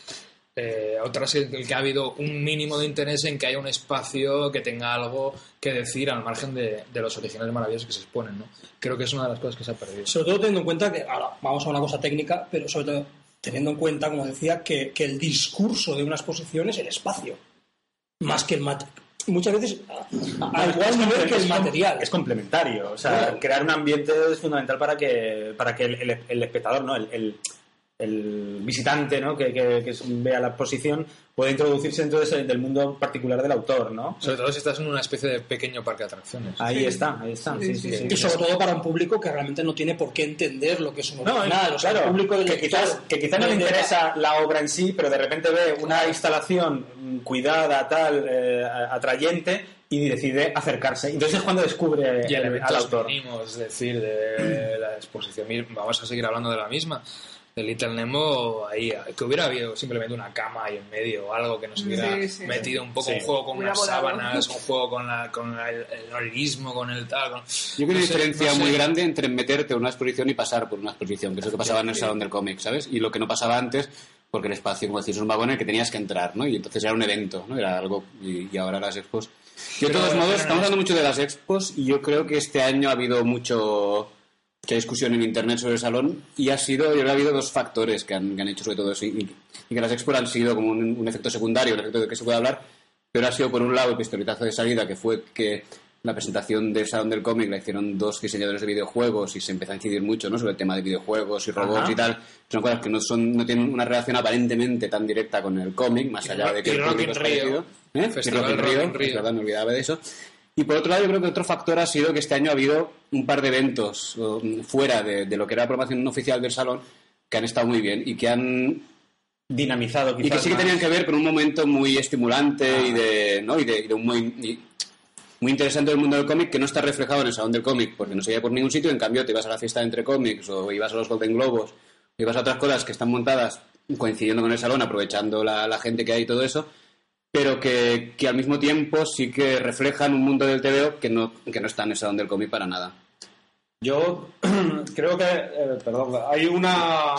Eh, otras en el que ha habido un mínimo de interés en que haya un espacio que tenga algo que decir al margen de, de los originales maravillosos que se exponen. ¿no? Creo que es una de las cosas que se ha perdido. Sobre todo teniendo en cuenta que, ahora vamos a una cosa técnica, pero sobre todo teniendo en cuenta, como decía, que, que el discurso de una exposición es el espacio, más que el. Muchas veces a, a igual nivel que el material. Es complementario. O sea, Claro. crear un ambiente es fundamental para que, para que el, el- el espectador, ¿no? El, el- el visitante, ¿no? Que, que- que vea la exposición pueda introducirse dentro de del mundo particular del autor, ¿no? Sobre todo si estás en una especie de pequeño parque de atracciones. Ahí está, ahí está. Sí, sí, sí. Y sobre todo para un público que realmente no tiene por qué entender lo que es un No, original. o sea, claro, el público del que quizás, que quizás no le interesa la obra en sí, pero de repente ve una instalación cuidada, tal, eh, atrayente, y decide acercarse. Entonces es cuando descubre y al- al autor. mínimos, es decir, de la exposición. Vamos a seguir hablando de la misma. De Little Nemo, ahí, que hubiera habido simplemente una cama ahí en medio o algo que nos hubiera Sí, sí. metido un poco Sí. un juego con Hubiera unas volado. sábanas, un juego con, la, con la- el, el con el tal. con- Yo creo que no hay sé, diferencia no sé. muy grande entre meterte en una exposición y pasar por una exposición, que es lo que pasaba en el Salón del Cómic, ¿sabes? Y lo que no pasaba antes, porque el espacio, como decís, es un vagón en el que tenías que entrar, ¿no? Y entonces era un evento, ¿no? Era algo, y, y ahora las expos. Yo, de todos modos, estamos hablando mucho de las expos y yo creo que este año ha hado mucho que discusión en internet sobre el salón y ha sido, yo creo ha habido dos factores que han, que han hecho sobre todo eso y, y que las expos han sido como un, un efecto secundario, un efecto de que se puede hablar, pero ha sido por un lado el pistoletazo de salida que fue que la presentación del Salón del Cómic la hicieron dos diseñadores de videojuegos y se empezó a incidir mucho ¿no? sobre el tema de videojuegos y robots Ajá. y tal. Son cosas que no, son, no tienen una relación aparentemente tan directa con el cómic, más allá de que y el Rock público es parecido. ¿Eh? Festival Rock in Rio. es verdad, me olvidaba de eso. Y por otro lado, yo creo que otro factor ha sido que este año ha habido un par de eventos fuera de, de lo que era la programación oficial del salón que han estado muy bien y que han Dinamizado, y quizás. que sí que más. tenían que ver con un momento muy estimulante y de no y de, y de un muy y muy interesante del mundo del cómic que no está reflejado en el salón del cómic porque no se veía por ningún sitio en cambio te ibas a la fiesta de entre cómics o ibas a los Golden Globos o ibas a otras cosas que están montadas coincidiendo con el salón aprovechando la, la gente que hay y todo eso pero que, que al mismo tiempo sí que reflejan un mundo del TVO que no, que no está en el salón del cómic para nada Yo creo que, eh, perdón, hay una,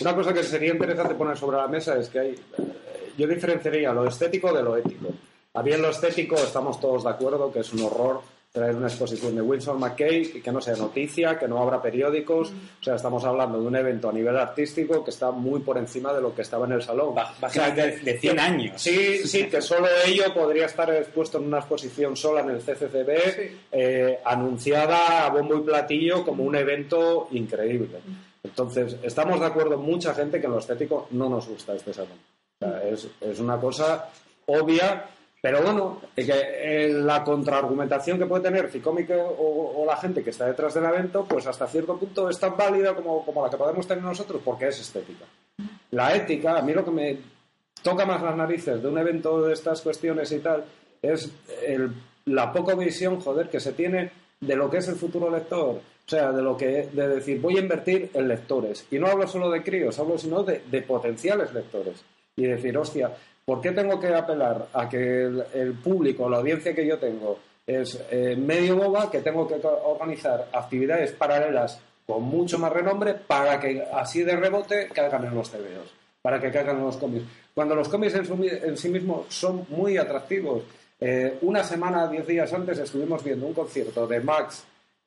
una cosa que sería interesante poner sobre la mesa, es que hay, eh, yo diferenciaría lo estético de lo ético. A bien lo estético estamos todos de acuerdo que es un horror traer una exposición de Winsor McKay y que no sea noticia, que no habrá periódicos. O sea, estamos hablando de un evento a nivel artístico que está muy por encima de lo que estaba en el salón. O sea, de, de 100 años. Sí, sí, que solo ello podría estar expuesto en una exposición sola en el CCCB, eh, anunciada a bombo y platillo como un evento increíble. Entonces, estamos de acuerdo mucha gente que en lo estético no nos gusta este salón. O sea, es, es una cosa obvia, pero bueno, eh, la contraargumentación que puede tener Ficomic o, o la gente que está detrás del evento, pues hasta cierto punto es tan válida como, como la que podemos tener nosotros porque es estética. La ética, a mí lo que me toca más las narices de un evento de estas cuestiones y tal, es la poca visión, joder, que se tiene de lo que es el futuro lector. O sea, de lo que de decir, voy a invertir en lectores. Y no hablo solo de críos, hablo sino de, de potenciales lectores. Y decir, hostia, ¿por qué tengo que apelar a que el, público, la audiencia que yo tengo, es eh, medio boba, que tengo que organizar actividades paralelas con mucho más renombre para que así de rebote caigan en los TVOs, para que caigan en los cómics. Cuando los cómics en, su en sí mismos son muy atractivos. Eh, una semana, diez días antes, estuvimos viendo un concierto de Max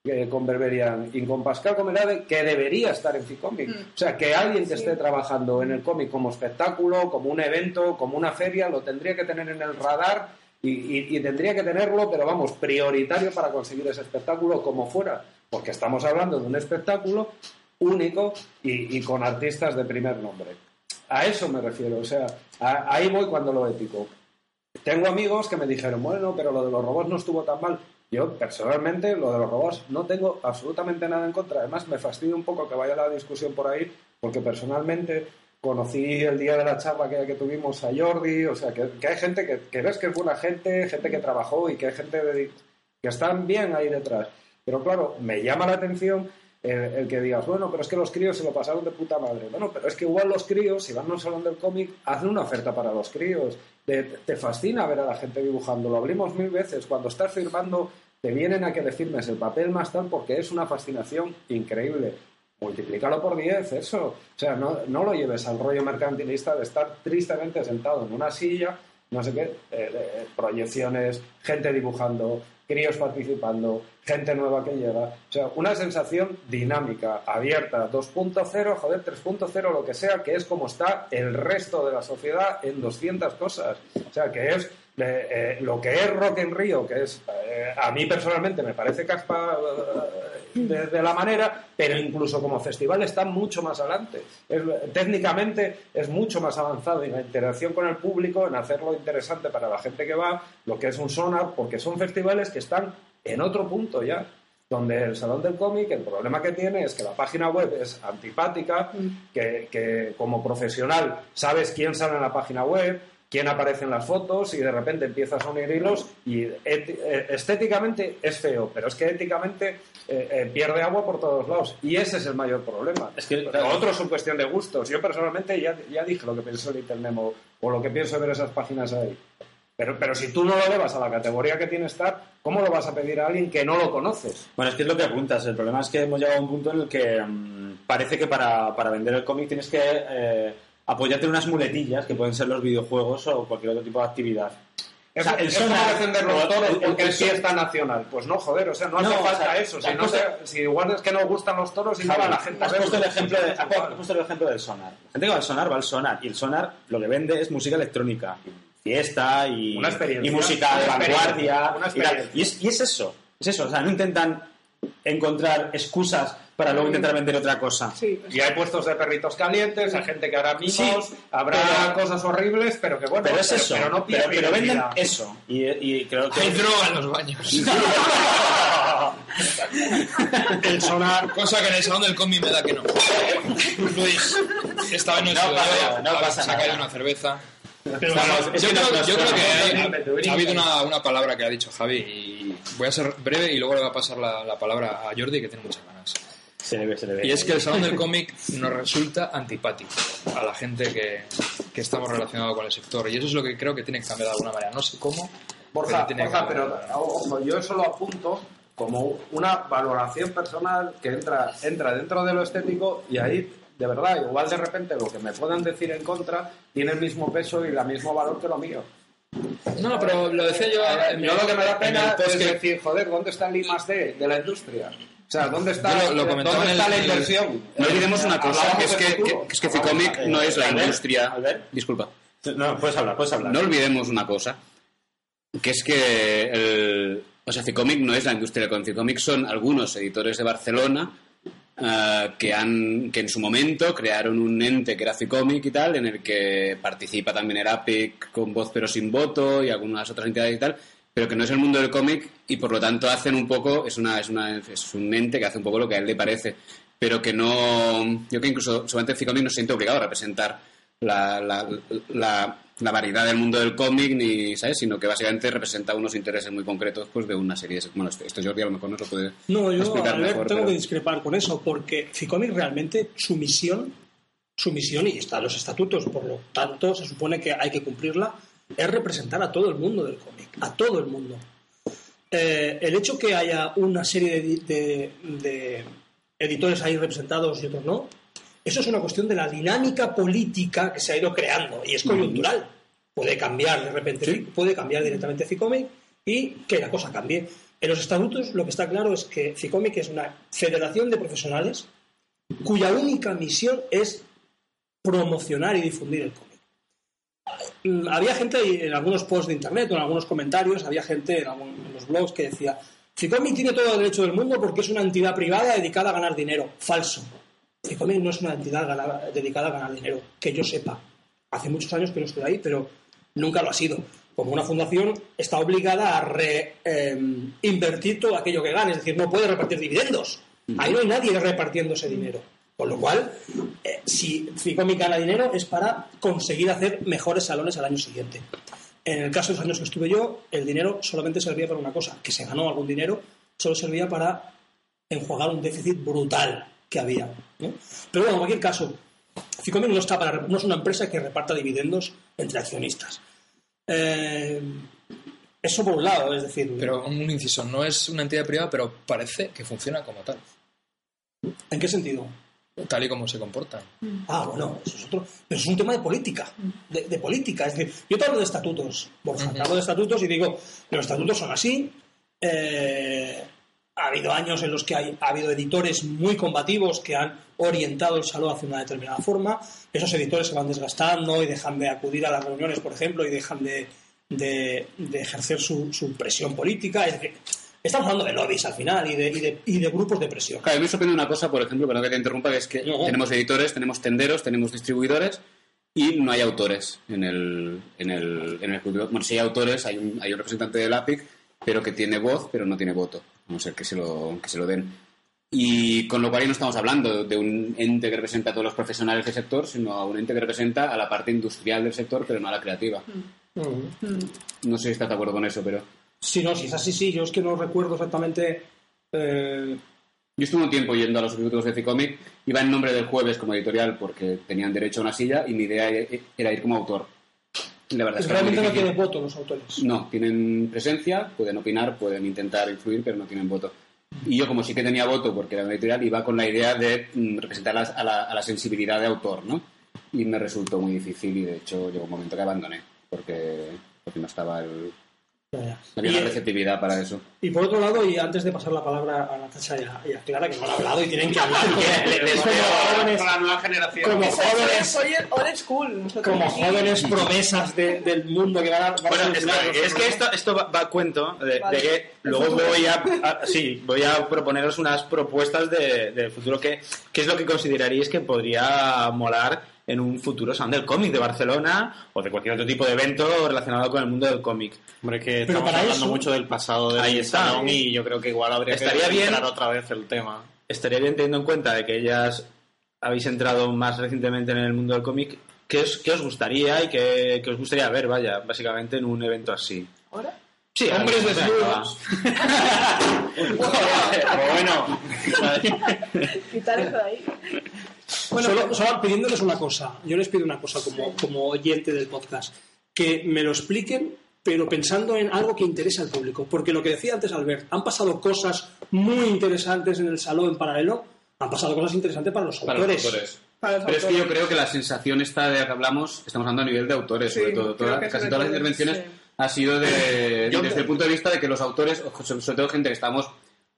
eh, con Berberian y con Pascal Comelade que debería estar en Ficomic. O sea, que alguien que esté trabajando en el cómic como espectáculo, como un evento, como una feria, lo tendría que tener en el radar y, y- y tendría que tenerlo, pero vamos, prioritario para conseguir ese espectáculo como fuera. Porque estamos hablando de un espectáculo único y, y con artistas de primer nombre. A eso me refiero, o sea, a- ahí voy cuando lo ético. Tengo amigos que me dijeron, bueno, pero lo de los robots no estuvo tan mal. Yo, personalmente, lo de los robots no tengo absolutamente nada en contra. Además, me fastidia un poco que vaya la discusión por ahí, porque personalmente conocí el día de la charla que, que tuvimos a Jordi, o sea, que, que hay gente que, ves que es buena gente, gente que trabajó y que hay gente de- que están bien ahí detrás. Pero claro, me llama la atención el, el que digas, bueno, pero es que los críos se lo pasaron de puta madre. Bueno, pero es que igual los críos, si van a un salón del cómic, hacen una oferta para los críos. Te, fascina ver a la gente dibujando. Lo abrimos mil veces. Cuando estás firmando, te vienen a que le firmes el papel más tal porque es una fascinación increíble. Multiplícalo por 10, eso. O sea, no, no lo lleves al rollo mercantilista de estar tristemente sentado en una silla, no sé qué, eh, eh, proyecciones, gente dibujando, críos participando, gente nueva que llega. O sea, una sensación dinámica, abierta, 2.0, joder, 3.0, lo que sea, que es como está el resto de la sociedad en 200 cosas. O sea, que es eh, eh, lo que es Rock en Río, que es, eh, a mí personalmente me parece caspa de, de la manera, pero incluso como festival está mucho más adelante. Es- técnicamente es mucho más avanzado en la interacción con el público, en hacerlo interesante para la gente que va, lo que es un sonar, porque son festivales que están en otro punto ya. Donde el Salón del Cómic, el problema que tiene es que la página web es antipática, que, que como profesional sabes quién sale en la página web, quién aparece en las fotos y de repente empiezas a unir hilos y eh, estéticamente es feo, pero es que éticamente eh, eh, pierde agua por todos lados y ese es el mayor problema. Es que, claro. otro es una cuestión de gustos. Yo personalmente ya, ya dije lo que pienso de Internemo o lo que pienso ver esas páginas ahí. Pero, pero si tú no lo elevas a la categoría que tiene Star, ¿cómo lo vas a pedir a alguien que no lo conoces? Bueno, es que es lo que apuntas. El problema es que hemos llegado a un punto en el que mm, parece que para, para vender el cómic tienes que eh, apoyarte en unas muletillas que pueden ser los videojuegos o cualquier otro tipo de actividad. O sea, el es sonar- defender los toros el- porque el- es fiesta nacional. Pues no, joder, o sea, no hace No, o falta sea, eso. Si, no puesto- se- si igual es que no gustan los toros y no va la gente a has puesto el ejemplo de, has puesto el ejemplo del sonar. La gente que va al sonar va al sonar y el sonar lo que vende es música electrónica, fiesta y, Una y música de Una vanguardia. Una y. Y es, y es eso, es eso. O sea, no intentan encontrar excusas para luego intentar vender otra cosa. Sí, Y hay puestos de perritos calientes, hay gente que hará mimos, Sí, habrá pero- cosas horribles, pero que bueno, Pero es eso, pero no pero, pero venden eso. Y, y creo que Hay droga en los baños. El sonar Cosa que en el salón del cómic me da que no. Luis, esta vez no No pasa no a ver, pasa se ha caído nada. una cerveza. Pero yo creo, yo creo que hay- ha habido una, una palabra que ha dicho Javi y voy a ser breve y luego le voy a pasar la, la palabra a Jordi que tiene muchas ganas. Se le ve, se le ve. Y es que el salón del cómic nos resulta antipático a la gente que, que estamos relacionados con el sector y eso es lo que creo que tiene que cambiar de alguna manera. No sé cómo. Borja, pero Borja, pero ojo, yo eso lo apunto como una valoración personal que entra, entra dentro de lo estético y ahí, de verdad, igual de repente lo que me puedan decir en contra tiene el mismo peso y el mismo valor que lo mío. No, pero lo decía yo. en Yo lo que me da en pena es que- decir, joder, ¿dónde está el I más D de la industria? O sea, ¿dónde está, lo- lo ¿dónde en está el- la inversión? No olvidemos una cosa, que es que, que- es que Ficomic no es la industria... Disculpa. No, puedes hablar, puedes hablar. No olvidemos una cosa, que es que el, o sea, Ficomic no es la industria del cómic. Ficomic son algunos editores de Barcelona eh, que han que en su momento crearon un ente que era Ficomic y tal, en el que participa también Erapic con voz pero sin voto y algunas otras entidades y tal, pero que no es el mundo del cómic y por lo tanto hacen un poco, es una, es una es un ente que hace un poco lo que a él le creo pero que no yo que incluso seguramente Ficomic no se siente obligado a representar la, la, la, la variedad del mundo del cómic, ni, ¿sabes? sino que básicamente representa unos intereses muy concretos pues, de una serie. Bueno, esto, Jordi a lo mejor nos lo puede No, yo explicar mejor. tengo pero- que discrepar con eso, porque Ficomic realmente su misión, su misión, y está en los estatutos, por lo tanto se supone que hay que cumplirla, es representar a todo el mundo del cómic, a todo el mundo. Eh, el hecho que haya una serie de, de- de editores ahí representados y otros no, eso es una cuestión de la dinámica política que se ha ido creando y es coyuntural. Puede cambiar de repente, puede cambiar directamente Ficomic y que la cosa cambie. En los estatutos lo que está claro es que Ficomic es una federación de profesionales cuya única misión es promocionar y difundir el cómic. Mm, Había gente en algunos posts de internet o en algunos comentarios, había gente en, algún- en los blogs que decía Ficomic tiene todo el derecho del mundo porque es una entidad privada dedicada a ganar dinero. Falso. Ficomic no es una entidad gana- dedicada a ganar dinero, que yo sepa. Hace muchos años que no estoy ahí, pero nunca lo ha sido. Como una fundación está obligada a reinvertir todo aquello que gane, es decir, no puede repartir dividendos. Ahí no hay nadie repartiendo ese dinero. Con lo cual, eh, si Ficomic gana dinero es para conseguir hacer mejores salones al año siguiente. En el caso de los años que estuve yo, el dinero solamente servía para una cosa, que se ganó algún dinero, solo servía para enjuagar un déficit brutal que había. ¿no? Pero bueno, en cualquier caso, Ficomic no, está para, no es una empresa que reparta dividendos entre accionistas. Eh, eso por un lado, es decir, Pero un inciso, no es una entidad privada, pero parece que funciona como tal, ¿en qué sentido? Tal y como se comportan. Ah, bueno, eso es otro. Pero es un tema de política. De, de política. Es decir, yo te hablo de estatutos, Borja. Te hablo de estatutos y digo, los estatutos son así. eh, ha habido años en los que hay- ha habido editores muy combativos que han orientado el salón hacia una determinada forma. Esos editores se van desgastando y dejan de acudir a las reuniones, por ejemplo, y dejan de, de- de ejercer su, su presión política. Es decir, estamos hablando de lobbies al final y de, y de- y de grupos de presión. Claro, a mí me sorprende una cosa, por ejemplo, perdón que te interrumpa, que es que No. tenemos editores, tenemos tenderos, tenemos distribuidores y no hay autores en el, en el, en el. Bueno, sí hay autores, hay un, hay un representante del APIC, pero que tiene voz, pero no tiene voto. A no ser que se lo, que se lo den. Y con lo cual ahí no estamos hablando de un ente que representa a todos los profesionales del sector, sino a un ente que representa a la parte industrial del sector, pero no a la creativa. No sé si estás de acuerdo con eso, pero... Sí, no, si es así, sí. Yo es que no recuerdo exactamente. eh, Yo estuve un tiempo yendo a los ejecutivos de Ficomic, iba en nombre del jueves como editorial porque tenían derecho a una silla y mi idea e- era ir como autor. La verdad es que realmente no difícil. tiene voto los autores. No, tienen presencia, pueden opinar, pueden intentar influir, pero no tienen voto. Y yo, como sí que tenía voto porque era una editorial, iba con la idea de mm, representar las- a la, a la sensibilidad de autor, ¿no? Y me resultó muy difícil y, de hecho, llegó un momento que abandoné porque, porque no estaba el, Ya, ya. había Y, una receptividad para eso. y por otro lado, y antes de pasar la palabra a Natasha y a, y a Clara, que no han hablado y tienen que hablar como, como jóvenes, la nueva generación. como jóvenes, Soy el old school. como jóvenes promesas de- del mundo que van a, van a Bueno, es que, es que esto, esto va, va a cuento de, Vale. de que luego voy a, a- sí, voy a proponeros unas propuestas de, de futuro que, que es lo que consideraríais que podría molar en un futuro salón del cómic de Barcelona o de cualquier otro tipo de evento relacionado con el mundo del cómic. Hombre, que Pero estamos para hablando eso- mucho del pasado del Ahí está. salón y yo creo que igual habría Estaría que bien- entrar otra vez el tema. Estaría bien teniendo en cuenta de que ellas habéis entrado más recientemente en el mundo del cómic. ¿Qué os, qué os gustaría y qué, qué os gustaría ver, vaya, básicamente en un evento así? ¿Ahora? Sí, Hombres desnudos. bueno, Quitar eso de ahí. solo, solo pidiéndoles una cosa. Yo les pido una cosa como, como oyente del podcast. Que me lo expliquen pero pensando en algo que interesa al público. Porque lo que decía antes Albert, han pasado cosas muy interesantes en el salón en paralelo, han pasado cosas interesantes para los Para los autores. autores. Para los Pero es que yo creo que la sensación esta de la que hablamos, estamos hablando a nivel de autores, Sí, sobre todo. Toda- casi todas las intervenciones sí. ha sido de, desde el punto de vista de que los autores, sobre todo gente que estamos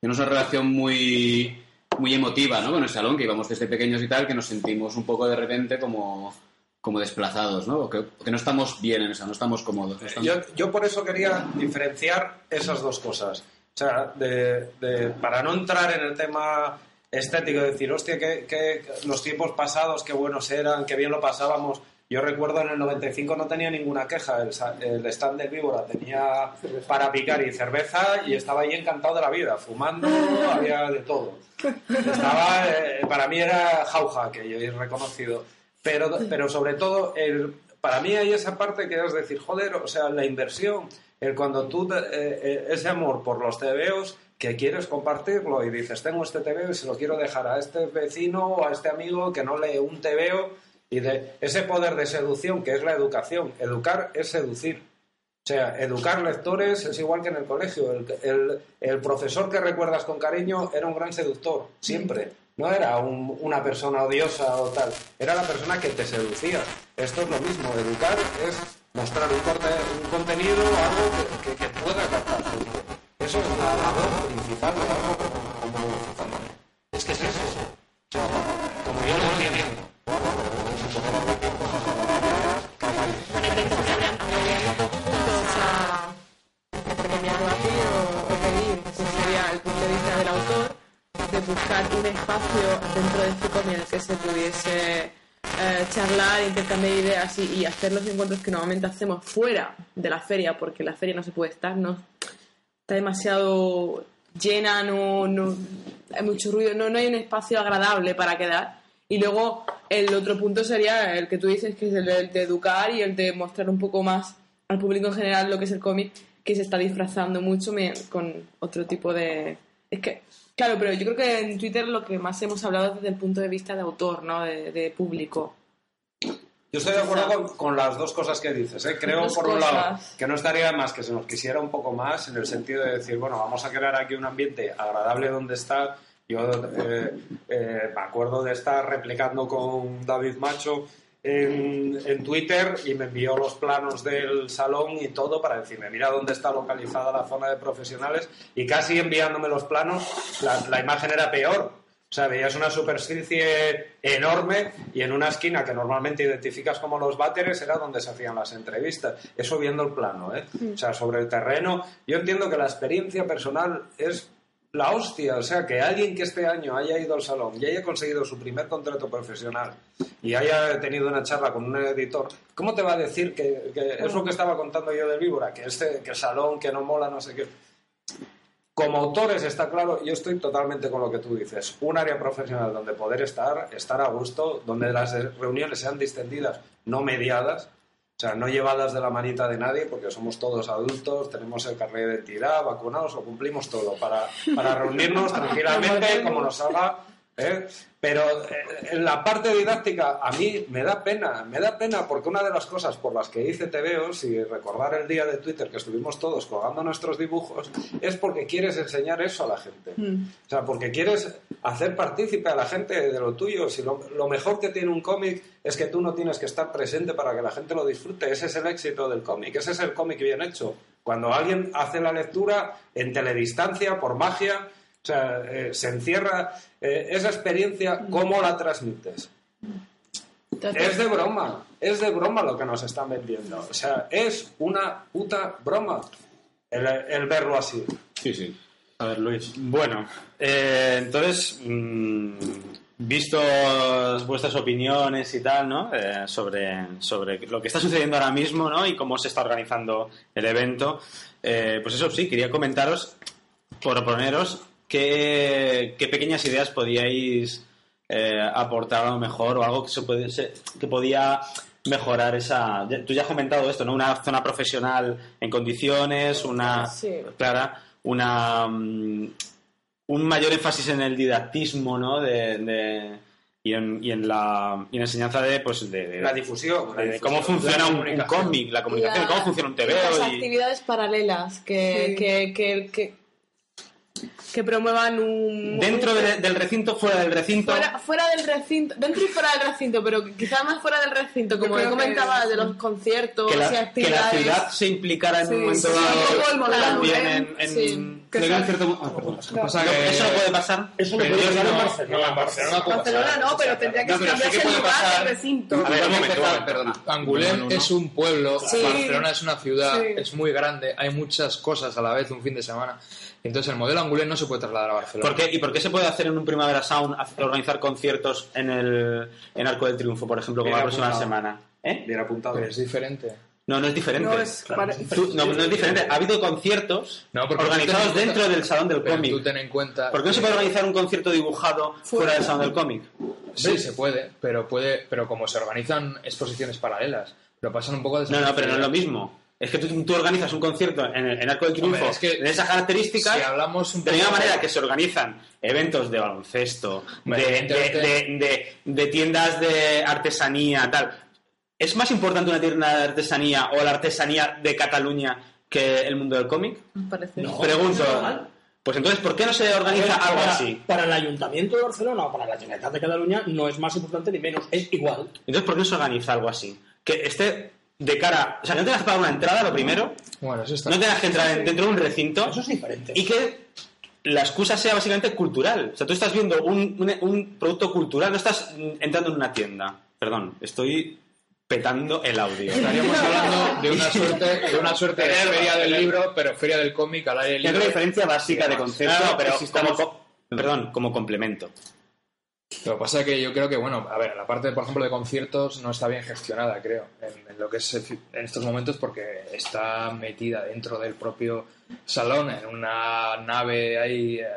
en una relación muy muy emotiva ¿no? con el salón, que íbamos desde pequeños y tal, que nos sentimos un poco de repente como, como desplazados, ¿no? Que, no estamos bien en esa, no estamos cómodos. no estamos- Yo, yo por eso quería diferenciar esas dos cosas. O sea, de, de- para no entrar en el tema estético, decir, hostia, que, que los tiempos pasados, qué buenos eran, qué bien lo pasábamos. Yo recuerdo en el 95 no tenía ninguna queja, el, el stand del Víbora tenía para picar y cerveza y estaba ahí encantado de la vida, fumando, había de todo. Estaba, eh, para mí era jauja, que yo he reconocido. Pero, pero sobre todo, el, para mí hay esa parte que es decir, joder, o sea, la inversión, el cuando tú, eh, eh, ese amor por los TVOs, que quieres compartirlo y dices, tengo este TVO y se lo quiero dejar a este vecino o a este amigo que no lee un TVO, y de ese poder de seducción que es la educación. Educar es seducir. O sea, educar lectores es igual que en el colegio. El, el- el profesor que recuerdas con cariño era un gran seductor, siempre. No era un- una persona odiosa o tal. Era la persona que te seducía. Esto es lo mismo. Educar es mostrar un, corte- un contenido, algo que, que- que pueda captar. Eso es la labor principal de algo como... Es que es eso. De buscar un espacio dentro de cómic en el que se pudiese eh, charlar, intercambiar ideas y, y hacer los encuentros que normalmente hacemos fuera de la feria, porque la feria no se puede estar, no está demasiado llena, no, no hay mucho ruido, no, no hay un espacio agradable para quedar. Y luego el otro punto sería el que tú dices, que es el de, de educar y el de mostrar un poco más al público en general lo que es el cómic, que se está disfrazando mucho con otro tipo de... Es que, claro, pero yo creo que en Twitter lo que más hemos hablado es desde el punto de vista de autor, ¿no? De, de público. Yo estoy de acuerdo con, con las dos cosas que dices. ¿eh? Creo, Dos por un lado, que no estaría más que se nos quisiera un poco más en el sentido de decir, bueno, vamos a crear aquí un ambiente agradable donde está. Yo eh, eh, me acuerdo de estar replicando con David Macho en, en Twitter y me envió los planos del salón y todo para decirme, mira dónde está localizada la zona de profesionales y casi enviándome los planos, la, la imagen era peor. O sea, veías una superficie enorme y en una esquina que normalmente identificas como los váteres era donde se hacían las entrevistas. Eso viendo el plano, ¿eh? O sea, sobre el terreno. Yo entiendo que la experiencia personal es la hostia. O sea, que alguien que este año haya ido al salón y haya conseguido su primer contrato profesional y haya tenido una charla con un editor, ¿cómo te va a decir que, que es lo que estaba contando yo del Víbora? Que, este, que el salón, que no mola, no sé qué. Como autores, está claro, yo estoy totalmente con lo que tú dices. Un área profesional donde poder estar, estar a gusto, donde las reuniones sean distendidas, no mediadas, o sea, no llevadas de la manita de nadie, porque somos todos adultos, tenemos el carnet de identidad, vacunados, lo cumplimos todo, para, para reunirnos tranquilamente, como nos salga. ¿Eh? Pero eh, en la parte didáctica, a mí me da pena, me da pena, porque una de las cosas por las que hice TVOs y recordar el día de Twitter que estuvimos todos colgando nuestros dibujos, es porque quieres enseñar eso a la gente. O sea, porque quieres hacer partícipe a la gente de lo tuyo. Si lo, lo mejor que tiene un cómic es que tú no tienes que estar presente para que la gente lo disfrute. Ese es el éxito del cómic. Ese es el cómic bien hecho. Cuando alguien hace la lectura en teledistancia, por magia, o sea, eh, se encierra eh, esa experiencia, ¿cómo la transmites? Es de broma, es de broma lo que nos están vendiendo. O sea, es una puta broma el, el verlo así. Sí, sí. A ver, Luis. Bueno, eh, entonces, mm, visto vuestras opiniones y tal, ¿no? Eh, sobre, sobre lo que está sucediendo ahora mismo, ¿no? Y cómo se está organizando el evento, eh, pues eso sí, quería comentaros, proponeros qué, qué pequeñas ideas podíais eh, aportar a lo mejor o algo que, se puede, se- que podía mejorar esa... Tú ya has comentado esto, ¿no? Una zona profesional en condiciones, una... Sí. Clara, una... mm, un mayor énfasis en el didactismo, ¿no? De, de- y en, y en la y en la enseñanza de pues de, de- La difusión. la de- difusión. cómo funciona un, cómic, la comunicación, La- cómo funciona un TVO las y actividades paralelas que, Sí. que, que, que, que promuevan un... dentro de- del recinto, fuera del recinto. Fuera, fuera del recinto, dentro y fuera del recinto, pero quizás más fuera del recinto, como Yo he creo que- comentaba, de los conciertos que y la, que la actividades. ciudad se implicara en Sí, un momento sí, dado también en, Angoulême, en- sí. Que No sea- cierto- ah, perdón. Pasa No, que- eso no puede pasar Eso no Pero puede pasar en no- Barcelona. no, en Barcelona puede Barcelona pasar. no, pero tendría que No, pero sí que el lugar pasar. del recinto. A ver, un Vamos a momento, perdona. No, no, no. es un pueblo, Sí. Barcelona es una ciudad, Sí. es muy grande, hay muchas cosas a la vez un fin de semana. Entonces el modelo Angoulême no se puede trasladar a Barcelona. ¿Por qué? ¿Y por qué se puede hacer en un Primavera Sound hacer- organizar conciertos en el en Arco del Triunfo, por ejemplo, como Bien la próxima apuntado. semana? ¿Eh? Bien apuntado. Pero es diferente. No, no es diferente. No, es para- Tú- no, no es diferente. Ha habido conciertos No, organizados cuenta- dentro del Salón del Pero tú Cómic. ten en cuenta... ¿Por qué no se puede organizar un concierto dibujado fuera del Salón del Cómic? Sí, se puede, pero puede, pero como se organizan exposiciones paralelas, lo pasan un poco de No, no, pero no es lo mismo. Es que tú, tú organizas un concierto en, el- en Arco del Triunfo Hombre, es que de esas características si hablamos un de la misma manera que se organizan eventos de baloncesto, Hombre, de, de- evidentemente- de- de- de tiendas de artesanía, tal. ¿Es más importante una tienda de artesanía o la artesanía de Cataluña que el mundo del cómic? Me parece. No. Pregunto. normal. Pues entonces, ¿por qué no se organiza algo para, así? para el Ayuntamiento de Barcelona o para la Generalitat de Cataluña no es más importante ni menos, es igual. Entonces, ¿por qué no se organiza algo así? Que esté de cara... O sea, que no tengas que pagar una entrada, lo primero. Bueno, eso está... No tengas que entrar en- dentro de un recinto. Eso es diferente. y que la excusa sea básicamente cultural. O sea, tú estás viendo un, un- un producto cultural, no estás mm, entrando en una tienda. Perdón, estoy petando el audio. Estaríamos hablando de una suerte, de una suerte de feria del libro, pero feria del cómic al aire libre. la diferencia básica de concepto, pero pero como, co- perdón, como complemento. Lo que pasa es que yo creo que, bueno, a ver, la parte, por ejemplo, de conciertos no está bien gestionada, creo, en lo que es en estos momentos, porque está metida dentro del propio salón, en una nave ahí eh,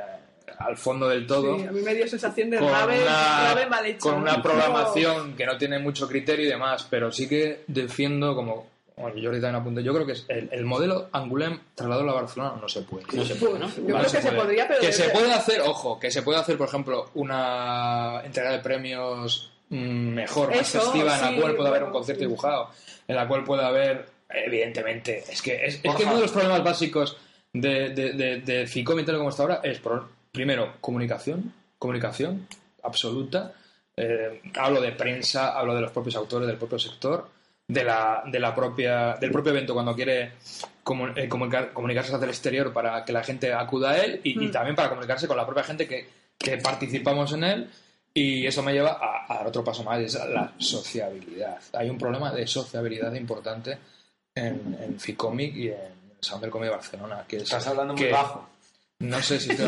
al fondo del todo. Sí, a mí me dio sensación de una, rave mal hecha. con una ¿no? programación que no tiene mucho criterio y demás, pero sí que defiendo, como bueno, Jordi también apunta, yo creo que es el, el modelo Angoulême trasladado a Barcelona no se puede. No se puede, ¿no? Yo Vale, creo que se puede. podría, pero... Que debe- se puede hacer, ojo, que se puede hacer, por ejemplo, una entrega de premios mm, mejor, más festiva, en la cual pueda haber un concierto sí. dibujado, en la cual pueda haber, evidentemente, es que es, es que uno de los problemas básicos de, de, de, de Ficom y tal como está ahora es, por- primero, comunicación, comunicación absoluta. Eh, hablo de prensa, hablo de los propios autores, del propio sector, de la, de la propia, del propio evento cuando quiere eh, comunicar- comunicarse hacia el exterior para que la gente acuda a él y, y también para comunicarse con la propia gente que, que participamos en él. Y eso me lleva a, a dar otro paso más, y es la sociabilidad. Hay un problema de sociabilidad importante en, en Ficomic y en Cómic de Barcelona. Que es Estás hablando muy bajo. No sé si te Se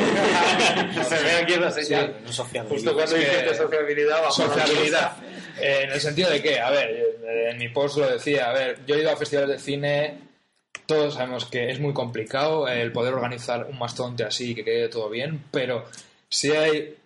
ve aquí en la señal. No social. Justo cuando Es que- dijiste sociabilidad, bajó la sociabilidad. Eh, en el sentido de que, a ver, en mi post lo decía, a ver, yo he ido a festivales de cine, todos sabemos que es muy complicado el poder organizar un mastodonte así y que quede todo bien, pero si hay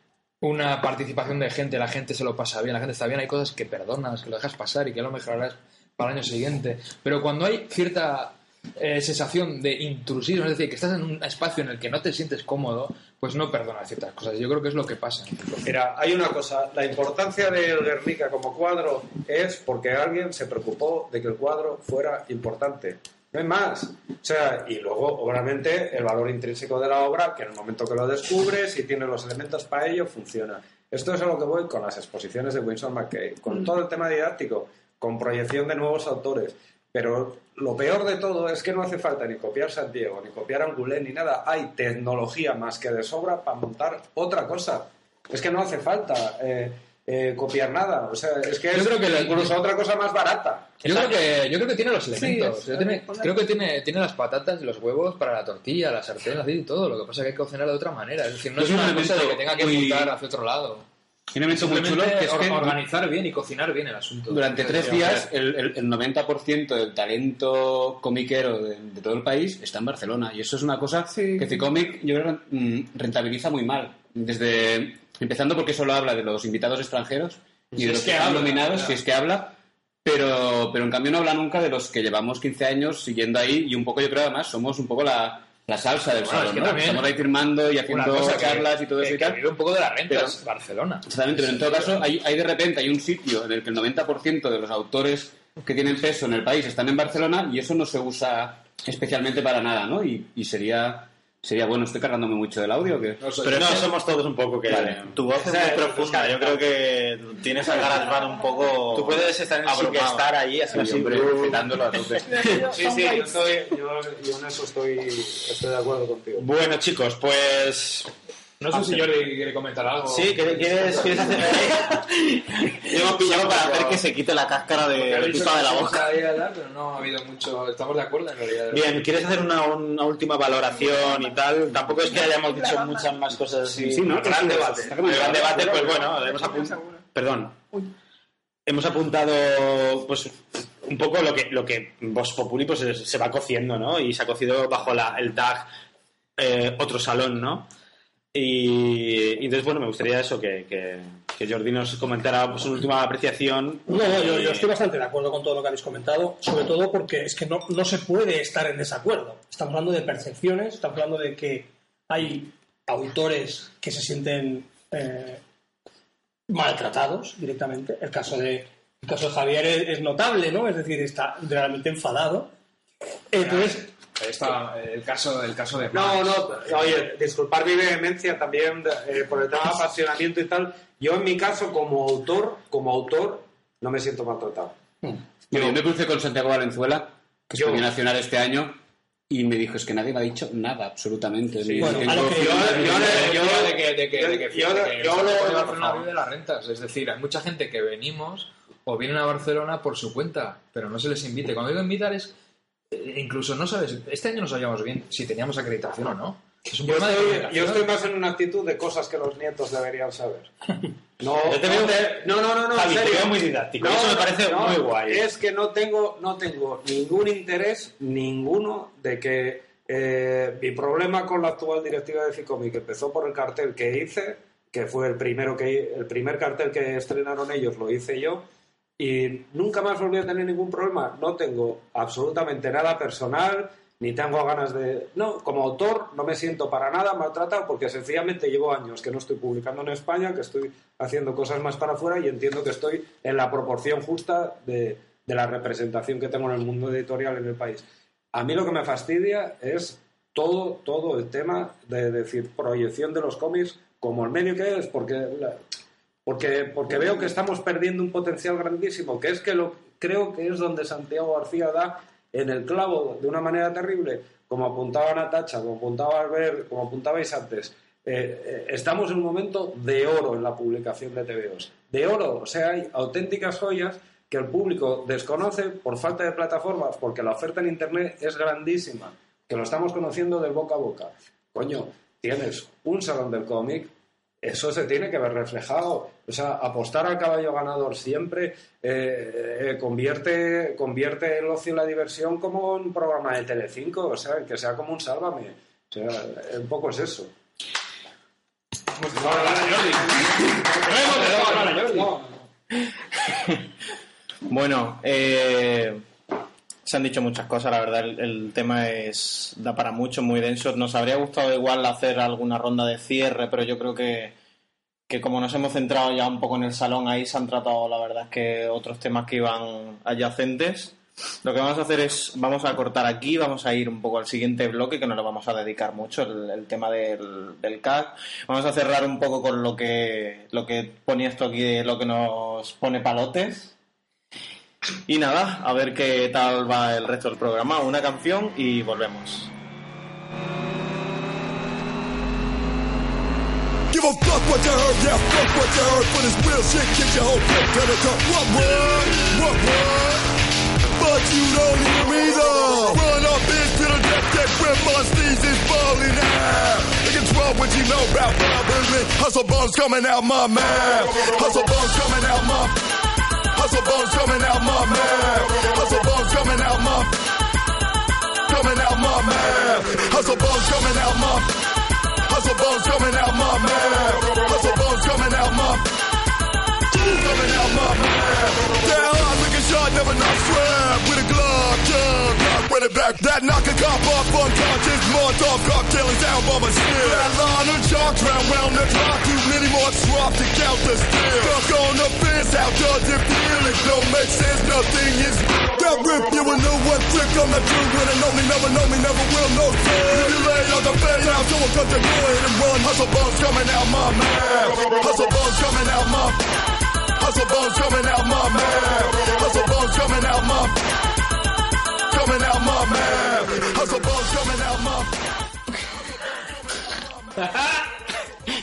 una participación de gente, la gente se lo pasa bien, la gente está bien, hay cosas que perdonas, que lo dejas pasar y que lo mejorarás para el año siguiente. Pero cuando hay cierta eh, sensación de intrusismo, es decir, que estás en un espacio en el que no te sientes cómodo, pues no perdonas ciertas cosas. Yo creo que es lo que pasa. Mira, hay una cosa. La importancia del Guernica como cuadro es porque alguien se preocupó de que el cuadro fuera importante. No hay más. O sea, y luego, obviamente, el valor intrínseco de la obra, que en el momento que lo descubres y tiene los elementos para ello, funciona. Esto es a lo que voy con las exposiciones de Winsor McKay, con todo el tema didáctico, con proyección de nuevos autores. Pero lo peor de todo es que no hace falta ni copiar Santiago, ni copiar Angoulême, ni nada. Hay tecnología más que de sobra para montar otra cosa. Es que no hace falta eh, eh, copiar nada. O sea, es que Yo es creo que la- incluso otra cosa más barata. Yo creo que, yo creo que tiene los elementos. es- Yo tiene- correcto. creo que tiene, tiene las patatas y los huevos para la tortilla, la sartén, aceite y todo. Lo que pasa es que hay que cocinarlo de otra manera. Es decir, no es Es un una cosa de que tenga que muy- mutar hacia otro lado. Un elemento muy chulo Simplemente que es que or- organizar bien y cocinar bien el asunto. durante tres días el, el, el 90% del talento comiquero de, de todo el país está en Barcelona. Y eso es una cosa Sí. que Cicomic yo creo mm, rentabiliza muy mal. Desde Empezando porque solo habla de los invitados extranjeros y Si de los que que están habla, nominados, claro. si es que habla. Pero, pero en cambio no habla nunca de los que llevamos 15 años siguiendo ahí y un poco yo creo además somos un poco la, la salsa del Bueno, salón, es que ¿no? también- Estamos ahí firmando y haciendo cosa que- charlas y todo eso que, y que tal. vive un poco de las rentas, Pero- Barcelona. Exactamente, pero en todo caso, hay, hay de repente hay un sitio en el que el 90% de los autores que tienen peso en el país están en Barcelona y eso no se usa especialmente para nada, ¿no? Y, y sería sería bueno, estoy cargándome mucho del audio o qué? Pero no, somos todos un poco que... Tu voz es muy profunda. Yo creo que tienes a GarageBand un poco. Tú puedes estar en el estar ahí, así, Sí, hombre, petándolo a tope. Sí, sí, yo, estoy, yo, yo en eso estoy, estoy de acuerdo contigo. Bueno, chicos, pues... No sé si Jordi quiere comentar algo. Sí, ¿qué- ¿quieres, quieres hacer...? Hemos pillado para hacer que se quite la cáscara de pipa de la boca. pero no ha habido mucho. Estamos de acuerdo en realidad. Bien, ¿quieres hacer una, una última valoración y tal? Tampoco es que hayamos dicho muchas más cosas así. Sí, ¿no? Gran Sí, debate. gran debate, pues bueno, hemos apuntado... Perdón. Hemos apuntado, pues, un poco lo que, lo que Vox Populi pues, se- se va cociendo, ¿no? Y se ha cocido bajo la, el tag eh, Otro Salón, ¿no? Y, entonces, bueno, me gustaría eso, que, Jordi nos comentara una última apreciación. No, yo, yo estoy bastante de acuerdo con todo lo que habéis comentado, sobre todo porque es que no, no se puede estar en desacuerdo. Estamos hablando de percepciones, estamos hablando de que hay autores que se sienten eh, maltratados directamente. El caso de, el caso de Javier es, notable, ¿no? Es decir, está realmente enfadado. Entonces, está el caso, el caso de. No, no, oye, disculpar mi vehemencia también eh, por el tema de apasionamiento y tal. Yo en mi caso, como autor, como autor, no me siento maltratado. Bueno, yo me crucé con Santiago Valenzuela, que es Yo- premio nacional este año, y me dijo, es que nadie me ha dicho nada, absolutamente. Ni- Bueno, yo- yo- yo- yo- yo lo- Santiago de Barcelona vive de las rentas. Es decir, hay mucha gente que venimos o vienen a Barcelona por su cuenta, pero no se les invite. Cuando digo invitar es. Eh, Incluso no sabes. Este año no sabíamos bien si teníamos acreditación o no. Es un Yo problema de estoy, yo estoy más en una actitud de cosas que los nietos deberían saber. No, no, no, no, no, Javi, en te serio. veo muy didáctico. No, Eso me parece no, muy guay. Es que no tengo, no tengo ningún interés, ninguno, de que eh, mi problema con la actual directiva de Ficomi, que empezó por el cartel que hice, que fue el primero que el primer cartel que estrenaron ellos, lo hice yo, y nunca más volví a tener ningún problema. No tengo absolutamente nada personal, ni tengo ganas de... No, como autor no me siento para nada maltratado porque sencillamente llevo años que no estoy publicando en España, que estoy haciendo cosas más para afuera y entiendo que estoy en la proporción justa de, la representación que tengo en el mundo editorial en el país. A mí lo que me fastidia es todo, todo el tema de decir proyección de los cómics como el medio que es, porque porque, porque veo que estamos perdiendo un potencial grandísimo, que es que lo creo que es donde Santiago García da en el clavo de una manera terrible, como apuntaba Natacha, como apuntaba Albert, como apuntabais antes. eh, eh, estamos en un momento de oro en la publicación de TVOs. De oro, o sea, hay auténticas joyas que el público desconoce por falta de plataformas, porque la oferta en Internet es grandísima, que lo estamos conociendo del boca a boca. Coño, tienes un salón del cómic, eso se tiene que ver reflejado. O sea, apostar al caballo ganador siempre eh, eh, convierte, convierte el ocio y la diversión como un programa de Telecinco, o sea, que sea como un sálvame. O sea, un poco es eso. Bueno, eh, se han dicho muchas cosas, la verdad, el, el tema es da para mucho, muy denso. Nos habría gustado igual hacer alguna ronda de cierre, pero yo creo que, que como nos hemos centrado ya un poco en el salón, ahí se han tratado, la verdad, es que otros temas que iban adyacentes. Lo que vamos a hacer es, vamos a cortar aquí, vamos a ir un poco al siguiente bloque, que no le vamos a dedicar mucho, el, el tema del, del CAC. Vamos a cerrar un poco con lo que, lo que ponía esto aquí, lo que nos pone palotes. Y nada, a ver qué tal va el resto del programa. Una canción y volvemos. Give a fuck what you heard, yeah, fuck what you heard. For this real shit, get your whole clip to the cup. What would, what would? But you don't hear me though. Run up into the death deck where steez is falling out. Look at 12 what you know about robbery. Hustle bones coming out my mouth. Hustle bones coming out my Hustle bones coming out my mouth. Hustle bones coming out my coming out my mouth. Hustle bones coming out my bones coming out my mouth. Hustle bones coming out my coming out my mouth. Down hard, looking sharp, never not swab with a glove, knock, run it back. That knock a cop off unconscious, Molotov cocktails down by my still. That line of sharks round round the clock. Too many more drop to count the still. Stuck on the fence, how does it feel? It don't make sense, nothing is. That rip you a new one trick. I'm not true when I know me, never know me, never will, no sir. If you lay on the face, now someone cut the and run. Hustle bones coming out my mouth. Hustle bones coming out my. Hustle bones coming out my mouth. Hustle bones coming out my. Coming out my mouth. Hustle bones coming out my.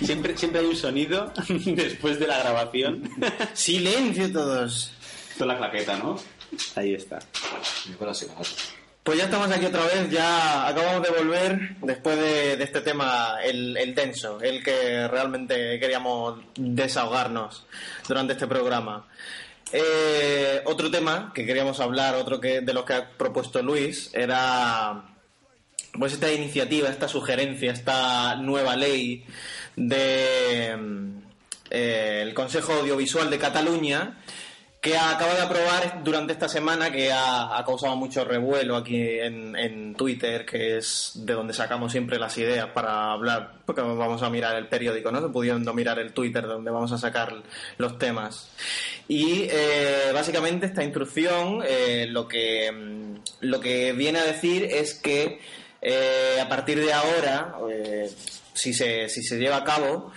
Siempre, siempre hay un sonido después de la grabación. Silencio todos. Esto es la claqueta, ¿no? Ahí está. Pues ya estamos aquí otra vez, ya acabamos de volver después de, de este tema, el, el denso, el que realmente queríamos desahogarnos durante este programa. Eh, otro tema que queríamos hablar, otro que de los que ha propuesto Luis, era pues esta iniciativa, esta sugerencia, esta nueva ley de mm, eh, Consejo Audiovisual de Cataluña que acaba de aprobar durante esta semana, que ha, causado mucho revuelo aquí en, Twitter, que es de donde sacamos siempre las ideas para hablar, porque vamos a mirar el periódico, ¿no? Pudiendo mirar el Twitter, de donde vamos a sacar los temas. Y eh, básicamente esta instrucción eh, lo, que, mm, lo que viene a decir es que eh, a partir de ahora, si se, si se lleva a cabo,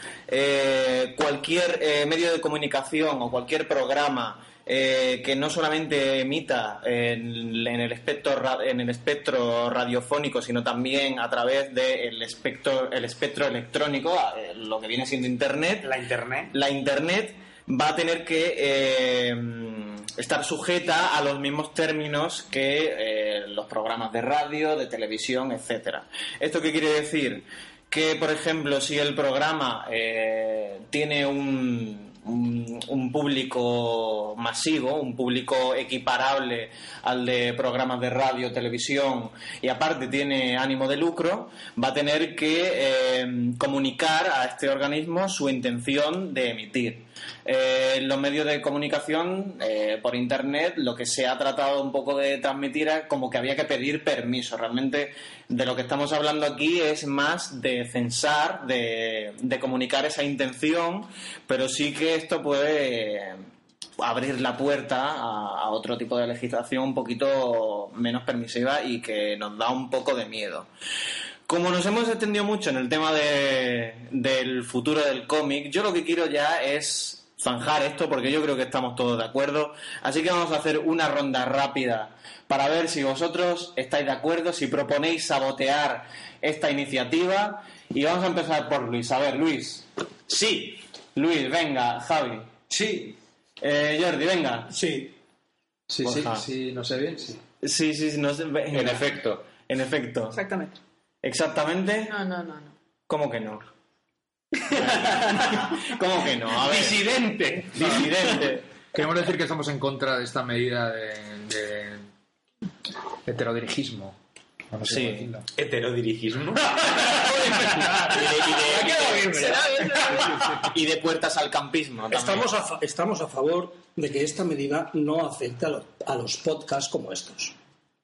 cualquier medio de comunicación o cualquier programa eh, que no solamente emita en, en el espectro en el espectro radiofónico, sino también a través del espectro, el espectro electrónico, eh, lo que viene siendo Internet, La internet. la Internet va a tener que eh, estar sujeta a los mismos términos que eh, los programas de radio, de televisión, etcétera. ¿Esto qué quiere decir? Que, por ejemplo, si el programa eh, tiene un, un, un público masivo, un público equiparable al de programas de radio, televisión y aparte tiene ánimo de lucro, va a tener que eh, comunicar a este organismo su intención de emitir. Eh, los medios de comunicación eh, por internet lo que se ha tratado un poco de transmitir es como que había que pedir permiso. Realmente de lo que estamos hablando aquí es más de censar, de, comunicar esa intención, pero sí que esto puede eh, abrir la puerta a otro tipo de legislación un poquito menos permisiva y que nos da un poco de miedo. Como nos hemos extendido mucho en el tema de- del futuro del cómic, yo lo que quiero ya es zanjar esto porque yo creo que estamos todos de acuerdo. Así que vamos a hacer una ronda rápida para ver si vosotros estáis de acuerdo, si proponéis sabotear esta iniciativa. Y vamos a empezar por Luis. A ver, Luis. Sí. Luis, venga. Javi. Sí. Eh, Jordi, venga. Sí. Sí, Borja. sí, sí, no sé bien, sí. Sí, sí, sí, no sé. venga. En efecto. En efecto. Exactamente. Exactamente. No, no, no, no. ¿Cómo que no? ¿Cómo que no? A ver. Disidente. Disidente. Queremos decir que estamos en contra de esta medida de, de heterodirigismo. No sé Sí. Heterodirigismo. Y de puertas al campismo. también. Estamos a, estamos a favor de que esta medida no afecte a, lo- a los podcasts como estos.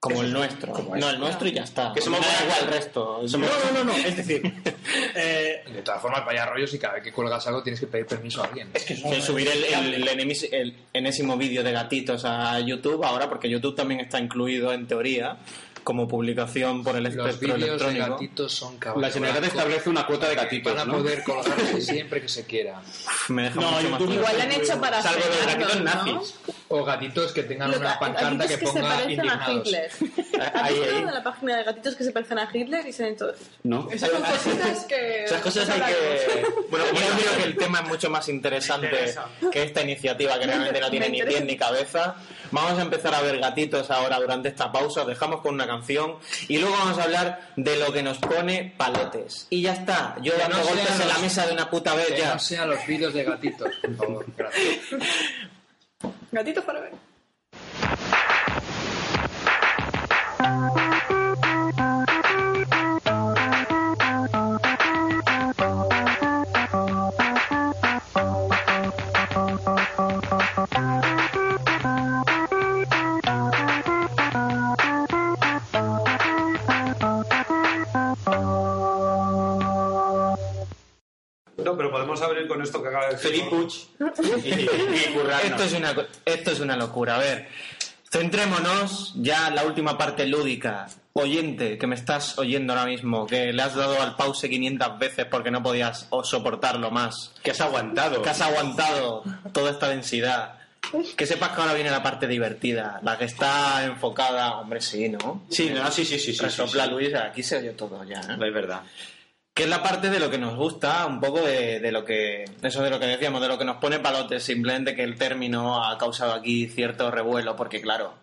Como el nuestro. Como no, el nuestro y ya está. Que somos Me da buena igual el resto. No, Somos- no, no, no. Es decir, eh, De todas formas, vaya rollos y cada vez que cuelgas algo tienes que pedir permiso a alguien. es que subir el, el, el enemis- el enésimo vídeo de gatitos a YouTube ahora, porque YouTube también está incluido en teoría como publicación por el Los espectro vídeos de electrónico. gatitos son caballos. La Generalitat establece una cuota de gatitos, Van a ¿no? poder colgarse siempre que se quiera. Me deja No, mucho más YouTube- Igual lo han hecho para Salvo los gatitos ¿no? nazis. O gatitos que tengan Lo- una pancarta que que se ponga a indignados. Hitler. ¿Has Ahí, visto ahí. de la página de gatitos que se parecen a Hitler y se ven todos? ¿No? Esas son cositas que... Esas cosas hay que... Bueno, yo creo que el tema es mucho más interesante que esta iniciativa que realmente no tiene ni pies ni cabeza. Vamos a empezar a ver gatitos ahora durante esta pausa. Os dejamos con una canción y luego vamos a hablar de lo que nos pone palotes. Y ya está. Yo dando no golpes en la mesa de una puta vez Que ya. no sean los vídeos de gatitos, por favor. Gracias. Gatitos para ver. Esto que acaba de decir. Felipe Puig y, y currarnos. Esto es, una, esto es una locura. A ver, centrémonos ya en la última parte lúdica. Oyente, que me estás oyendo ahora mismo, que le has dado al pause 500 veces porque no podías soportarlo más. Que has aguantado. Que has aguantado toda esta densidad. Que sepas que ahora viene la parte divertida, la que está enfocada, hombre, sí, ¿no? Sí, no, sí, sí, sí. sí, sí, sí. Luis, aquí se oye todo ya. ¿eh? Es verdad. Que es la parte de lo que nos gusta, un poco de, de lo que, eso de lo que decíamos, de lo que nos pone palotes, simplemente que el término ha causado aquí cierto revuelo, porque claro,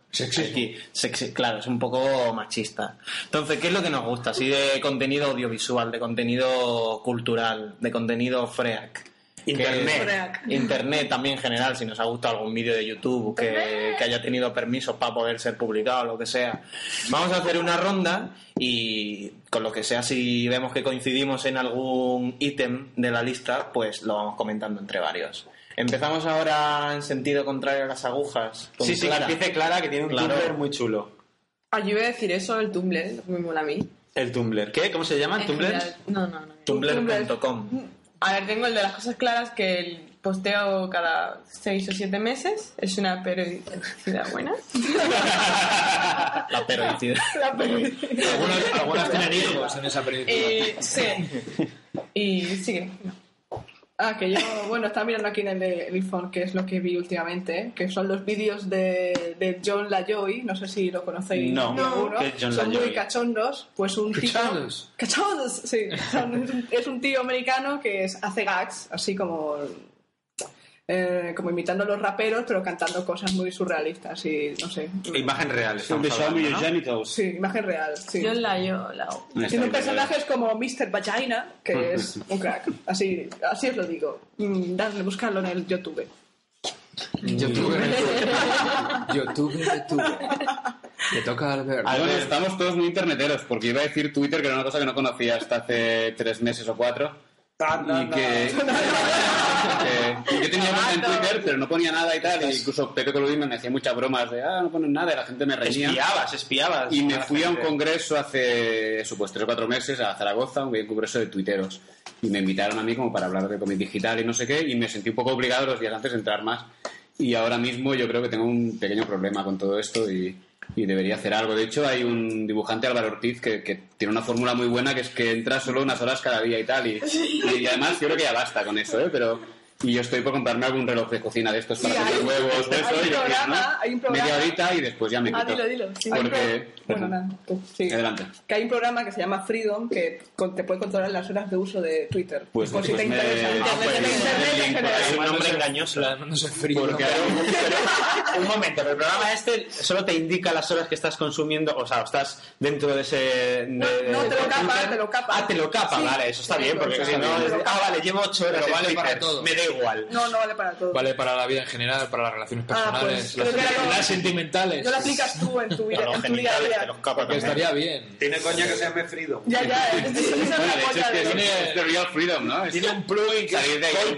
aquí, sexi- claro, es un poco machista. Entonces, ¿qué es lo que nos gusta? Así de contenido audiovisual, de contenido cultural, de contenido freak. Internet. Internet también en general, si nos ha gustado algún vídeo de YouTube que, que haya tenido permisos para poder ser publicado o lo que sea. Vamos a hacer una ronda y con lo que sea, si vemos que coincidimos en algún ítem de la lista, pues lo vamos comentando entre varios. Empezamos ahora en sentido contrario a las agujas. con Sí, sí, que Clara. empiece Clara, que tiene un Claro. Tumblr muy chulo. Ah, yo iba a decir eso, el Tumblr, me mola a mí. El Tumblr. ¿Qué? ¿Cómo se llama Tumblr? No, no, no. Tumblr.com. A ver, tengo el de las cosas claras que el posteo cada seis o siete meses. Es una periodicidad buena. La periodicidad. La periodicidad. Algunas, algunas tienen hijos en esa periodicidad. Y, sí. Y sigue. Ah, que yo, bueno, estaba mirando aquí en el, el iPhone, que es lo que vi últimamente, que son los vídeos de, de John Lajoy, no sé si lo conocéis. No. ninguno. ¿Qué es John son muy cachondos, pues un tipo... Cachondos. Cachondos, sí. Son- es, un, es un tío americano que es- hace gags, así como... eh, como imitando a los raperos, pero cantando cosas muy surrealistas y no sé. Imagen real. Me hablando, ¿no? Sí, imagen real. Sí. Yo la, yo la. Tiene un personaje como Mr. Vagina, que es un crack. Así, así os lo digo. Mm, Dadle, buscarlo en el YouTube. YouTube, YouTube, YouTube. Le toca al ver. Ah, bueno, estamos todos muy interneteros, porque iba a decir Twitter, que era una cosa que no conocía hasta hace tres meses o cuatro. Y que, que yo tenía cuenta en Twitter, pero no ponía nada y tal. Y incluso Pepe Coludino me hacía muchas bromas de, ah, no ponen nada, y la gente me reñía. Espiabas, espiabas. Y me fui a un gente. congreso hace, eso, pues, tres o cuatro meses a Zaragoza, un congreso de tuiteros. Y me invitaron a mí como para hablar de cómic digital y no sé qué, y me sentí un poco obligado los días antes de entrar más. Y ahora mismo yo creo que tengo un pequeño problema con todo esto y, y debería hacer algo. De hecho, hay un dibujante, Álvaro Ortiz, que, que tiene una fórmula muy buena, que es que entra solo unas horas cada día y tal. Y, y además yo creo que ya basta con eso, ¿eh? Pero... Y yo estoy por comprarme algún reloj de cocina de estos para Sí, hacer hay- huevos, hay eso, un y programa- ¿no? hay un programa- Media horita y después ya me Ah, quito. dilo, dilo. Sí, hay Porque... pro- Bueno, nada, tú, sí. Adelante. Que hay un programa que se llama Freedom que te puede controlar las horas de uso de Twitter. Pues- por si pues te me- interesa. ah, pues. Es un nombre engañoso. Dándose frío. Porque Un momento, pero el programa este solo te indica las horas que estás consumiendo, o sea, estás dentro de ese. de- No, no, te lo capa, te lo capa. Ah, te lo capa, Sí. vale, eso está Sí, bien, porque si sí, no. Ah, vale, llevo ocho horas vale para todo. Me igual. No, no vale para todo. Vale para la vida en general, para las relaciones Ah, personales, pues, creo que las, lo- las sentimentales. No lo aplicas tú en tu vida, en tu día a genitales día. te los capa Que también. estaría bien. Tiene coña que se llame Frido. Ya, ya, es, es, es hecho es que de- es, es de Real Freedom, ¿no? Es- Tiene un plugin que Salir de ahí.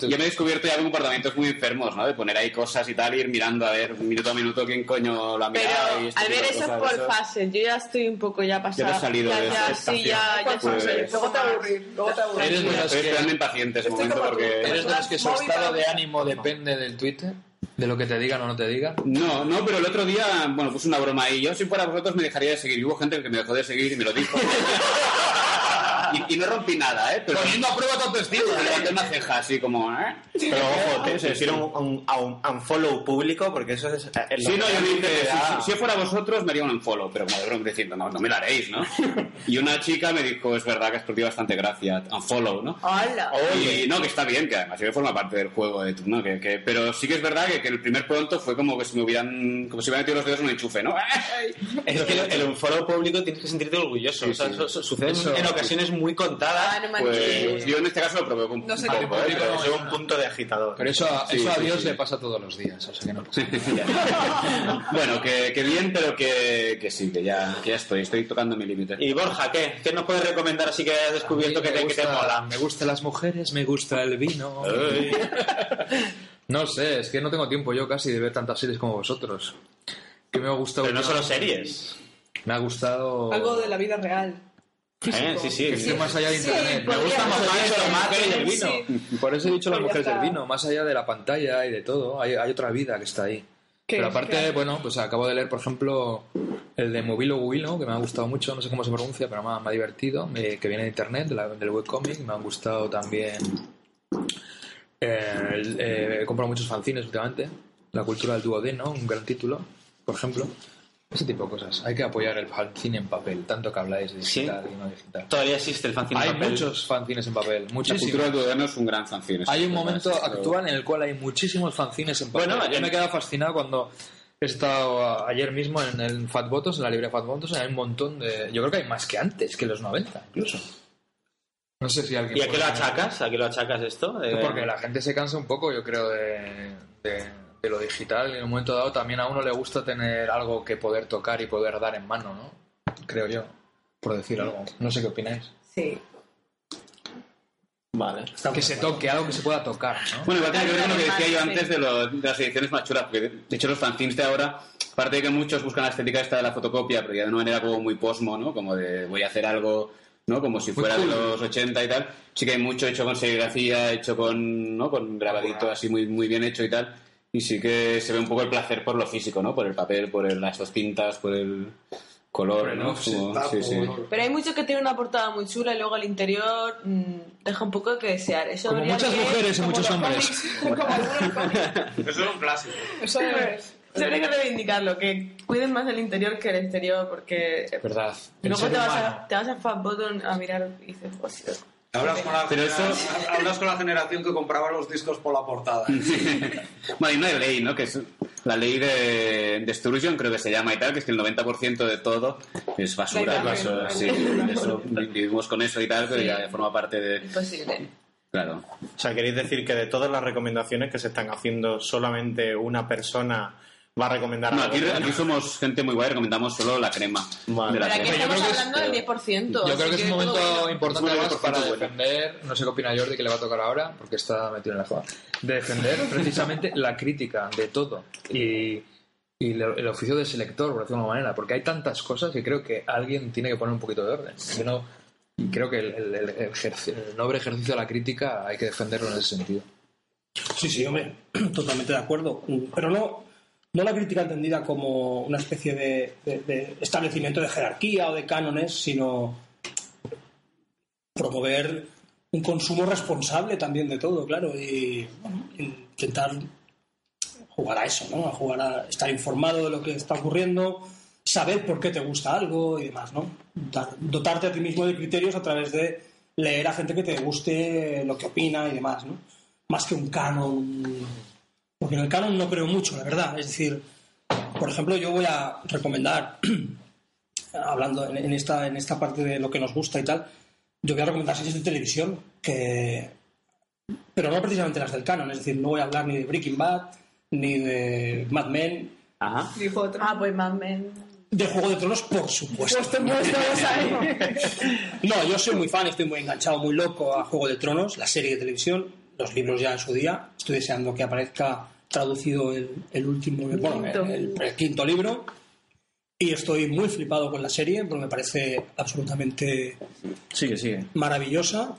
Yo me he descubierto ya comportamientos muy enfermos, ¿no? De poner ahí cosas y tal, y ir mirando a ver minuto a minuto quién coño lo ha Pero este al ver eso es por fases. Yo ya estoy un poco ya pasada. Ya te has salido ya, de ya, sí, ya, ya Pues, Pues- luego te aburrir, luego te. Eres los Estoy esperando impaciente ese momento porque... eres de los que su estado de ánimo depende del Twitter, de lo que te digan o no te digan. No, no, pero el otro día, bueno, puse una broma ahí. Yo, si fuera vosotros, me dejaría de seguir. Y hubo gente que me dejó de seguir y me lo dijo. y, y no rompí nada, ¿eh? Pero Poniendo a prueba tu autoestima. me levanté una ceja así como, ¿eh? Pero ojo, tienes que decir un, un, un unfollow público porque eso es. es lo Sí, no, yo dije, te si, si yo fuera vosotros me haría un unfollow, pero como de broma diciendo, no, no me lo haréis, ¿no? Y una chica me dijo, es verdad que has perdido bastante gracia, unfollow, ¿no? Hola. Oye, no, que está bien, que además yo forma parte del juego, de, tu- ¿no? Que, que- pero sí que es verdad que, que el primer pronto fue como que si me hubieran, como si me hubieran metido los dedos en un enchufe, ¿no? Es que el, el unfollow público tienes que sentirte orgulloso. Sí, o sea, sí. eso, eso sucede Eso- en ocasiones muy contadas. Ah, no Pues yo en este caso lo provoco un, No sé un qué poco, ¿eh? Pero- es un punto de agitador. Pero eso, a- Sí, eso a sí, Dios sí. le pasa todos los días, o sea que no. bueno, que, que bien, pero que, que sí, que ya, que ya estoy, estoy tocando mi límite. Y Borja, ¿qué? ¿Qué nos puedes recomendar así que hayas descubierto que te, que te mola? Me gustan las mujeres, me gusta el vino. no sé, es que no tengo tiempo yo casi de ver tantas series como vosotros. Que me ha gustado. Pero no solo series. Me ha gustado. Algo de la vida real. Eh, sí, sí. Que esté más allá de Sí, internet. Me podría gusta más allá de Sí, las mujeres y el sí. vino. Por eso he dicho las Pues mujeres del vino, más allá de la pantalla y de todo. Hay, hay otra vida que está ahí. ¿Qué Pero es? aparte, bueno, pues acabo de leer, por ejemplo, el de Movilo Wilo, que me ha gustado mucho, no sé cómo se pronuncia, pero me ha, me ha divertido, me- que viene de internet, de la- del webcomic. Me han gustado también. eh, el- eh, he comprado muchos fanzines últimamente. La cultura del duodeno, un gran título, por ejemplo. Ese tipo de cosas. Hay que apoyar el fanzine en papel, tanto que habláis de Sí. digital y no digital. Todavía existe el fanzine Hay en papel. muchos fanzines en papel, La muchísimos. cultura del duodeno es un gran fanzine. Hay un momento actual en el cual hay muchísimos fanzines en papel. Bueno, yo en- me he quedado fascinado cuando he estado a- ayer mismo en el Fat Botos, en la librería Fat Botos, y hay un montón de... Yo creo que hay más que antes, que los 90 incluso. No sé si alguien... ¿Y a qué lo achacas? ¿A qué lo achacas esto? De- Porque la gente se cansa un poco, yo creo, de, de- de lo digital en un momento dado también a uno le gusta tener algo que poder tocar y poder dar en mano, ¿no? Creo yo, por decir algo. No sé qué opináis. Sí. Vale. Que se toque, algo que se pueda tocar, ¿no? Bueno, igual tiene que ver con lo que decía yo antes de, lo- de las ediciones más chulas, porque de hecho los fanzines de ahora, aparte de que muchos buscan la estética esta de la fotocopia, pero ya de una manera como muy posmo, ¿no? Como de voy a hacer algo, ¿no? Como si fuera de los 80 y tal. Sí que hay mucho hecho con serigrafía, hecho con, ¿no? Con grabadito así muy, muy bien hecho y tal. Y sí que se ve un poco el placer por lo físico, ¿no? Por el papel, por el- las dos tintas, por el color, el ¿no? Como- sí, sí. Pero hay muchos que tienen una portada muy chula y luego al interior mm, deja un poco que desear. Eso Como muchas que- mujeres y muchos hombres. Eso es un clásico. Eso es. Se habría que reivindicarlo, que cuiden más del interior que el exterior, porque Verdad. El luego te vas, a, te vas a Fat Button a mirar y dices, hostia. Hablas con, la Pero eso- hablas con la generación que compraba los discos por la portada. Bueno, hay una ley, ¿no? Que es la ley de Destruction, creo que se llama y tal, que es que el 90% de todo es basura. Sí, eso, vivimos con eso y tal, pero Sí. ya forma parte de... Imposible. Claro. O sea, queréis decir que de todas las recomendaciones que se están haciendo, solamente una persona va a recomendar No, algo. aquí, aquí somos gente muy guay, recomendamos solo la crema. Vale. de la Pero aquí crema. estamos es- hablando del 10%. Yo creo que es un momento bueno. importante para 10% bueno. defender, no sé qué opina Jordi que le va a tocar ahora, porque está metido en la joda, de defender precisamente la crítica de todo y, y el, el oficio de selector, por decirlo de alguna manera, porque hay tantas cosas que creo que alguien tiene que poner un poquito de orden. Yo no, y creo que el, el- el ejerci- el noble ejercicio de la crítica hay que defenderlo en ese sentido. Sí, sí, hombre, totalmente de acuerdo. Pero no, no la crítica entendida como una especie de, establecimiento de jerarquía o de cánones, sino promover un consumo responsable también de todo, claro, y intentar jugar a eso, ¿no? A jugar a estar informado de lo que está ocurriendo, saber por qué te gusta algo y demás, ¿no? Dotarte a ti mismo de criterios a través de leer a gente que te guste lo que opina y demás, ¿no? Más que un canon. Porque en el canon no creo mucho, la verdad. Es decir, por ejemplo, yo voy a recomendar, hablando en, en esta, en esta parte de lo que nos gusta y tal, yo voy a recomendar series de televisión que. Pero no precisamente las del canon, es decir, no voy a hablar ni de Breaking Bad, ni de Mad Men, Ajá. Dijo otro. Ah, pues más men. de Juego de Tronos, por supuesto. Pues. No, yo soy muy fan, estoy muy enganchado, muy loco a Juego de Tronos, la serie de televisión, los libros ya en su día. Estoy deseando que aparezca traducido el, el último, bueno, quinto. el, el- el quinto libro. Y estoy muy flipado con la serie, porque me parece absolutamente Sigue, sigue. maravillosa.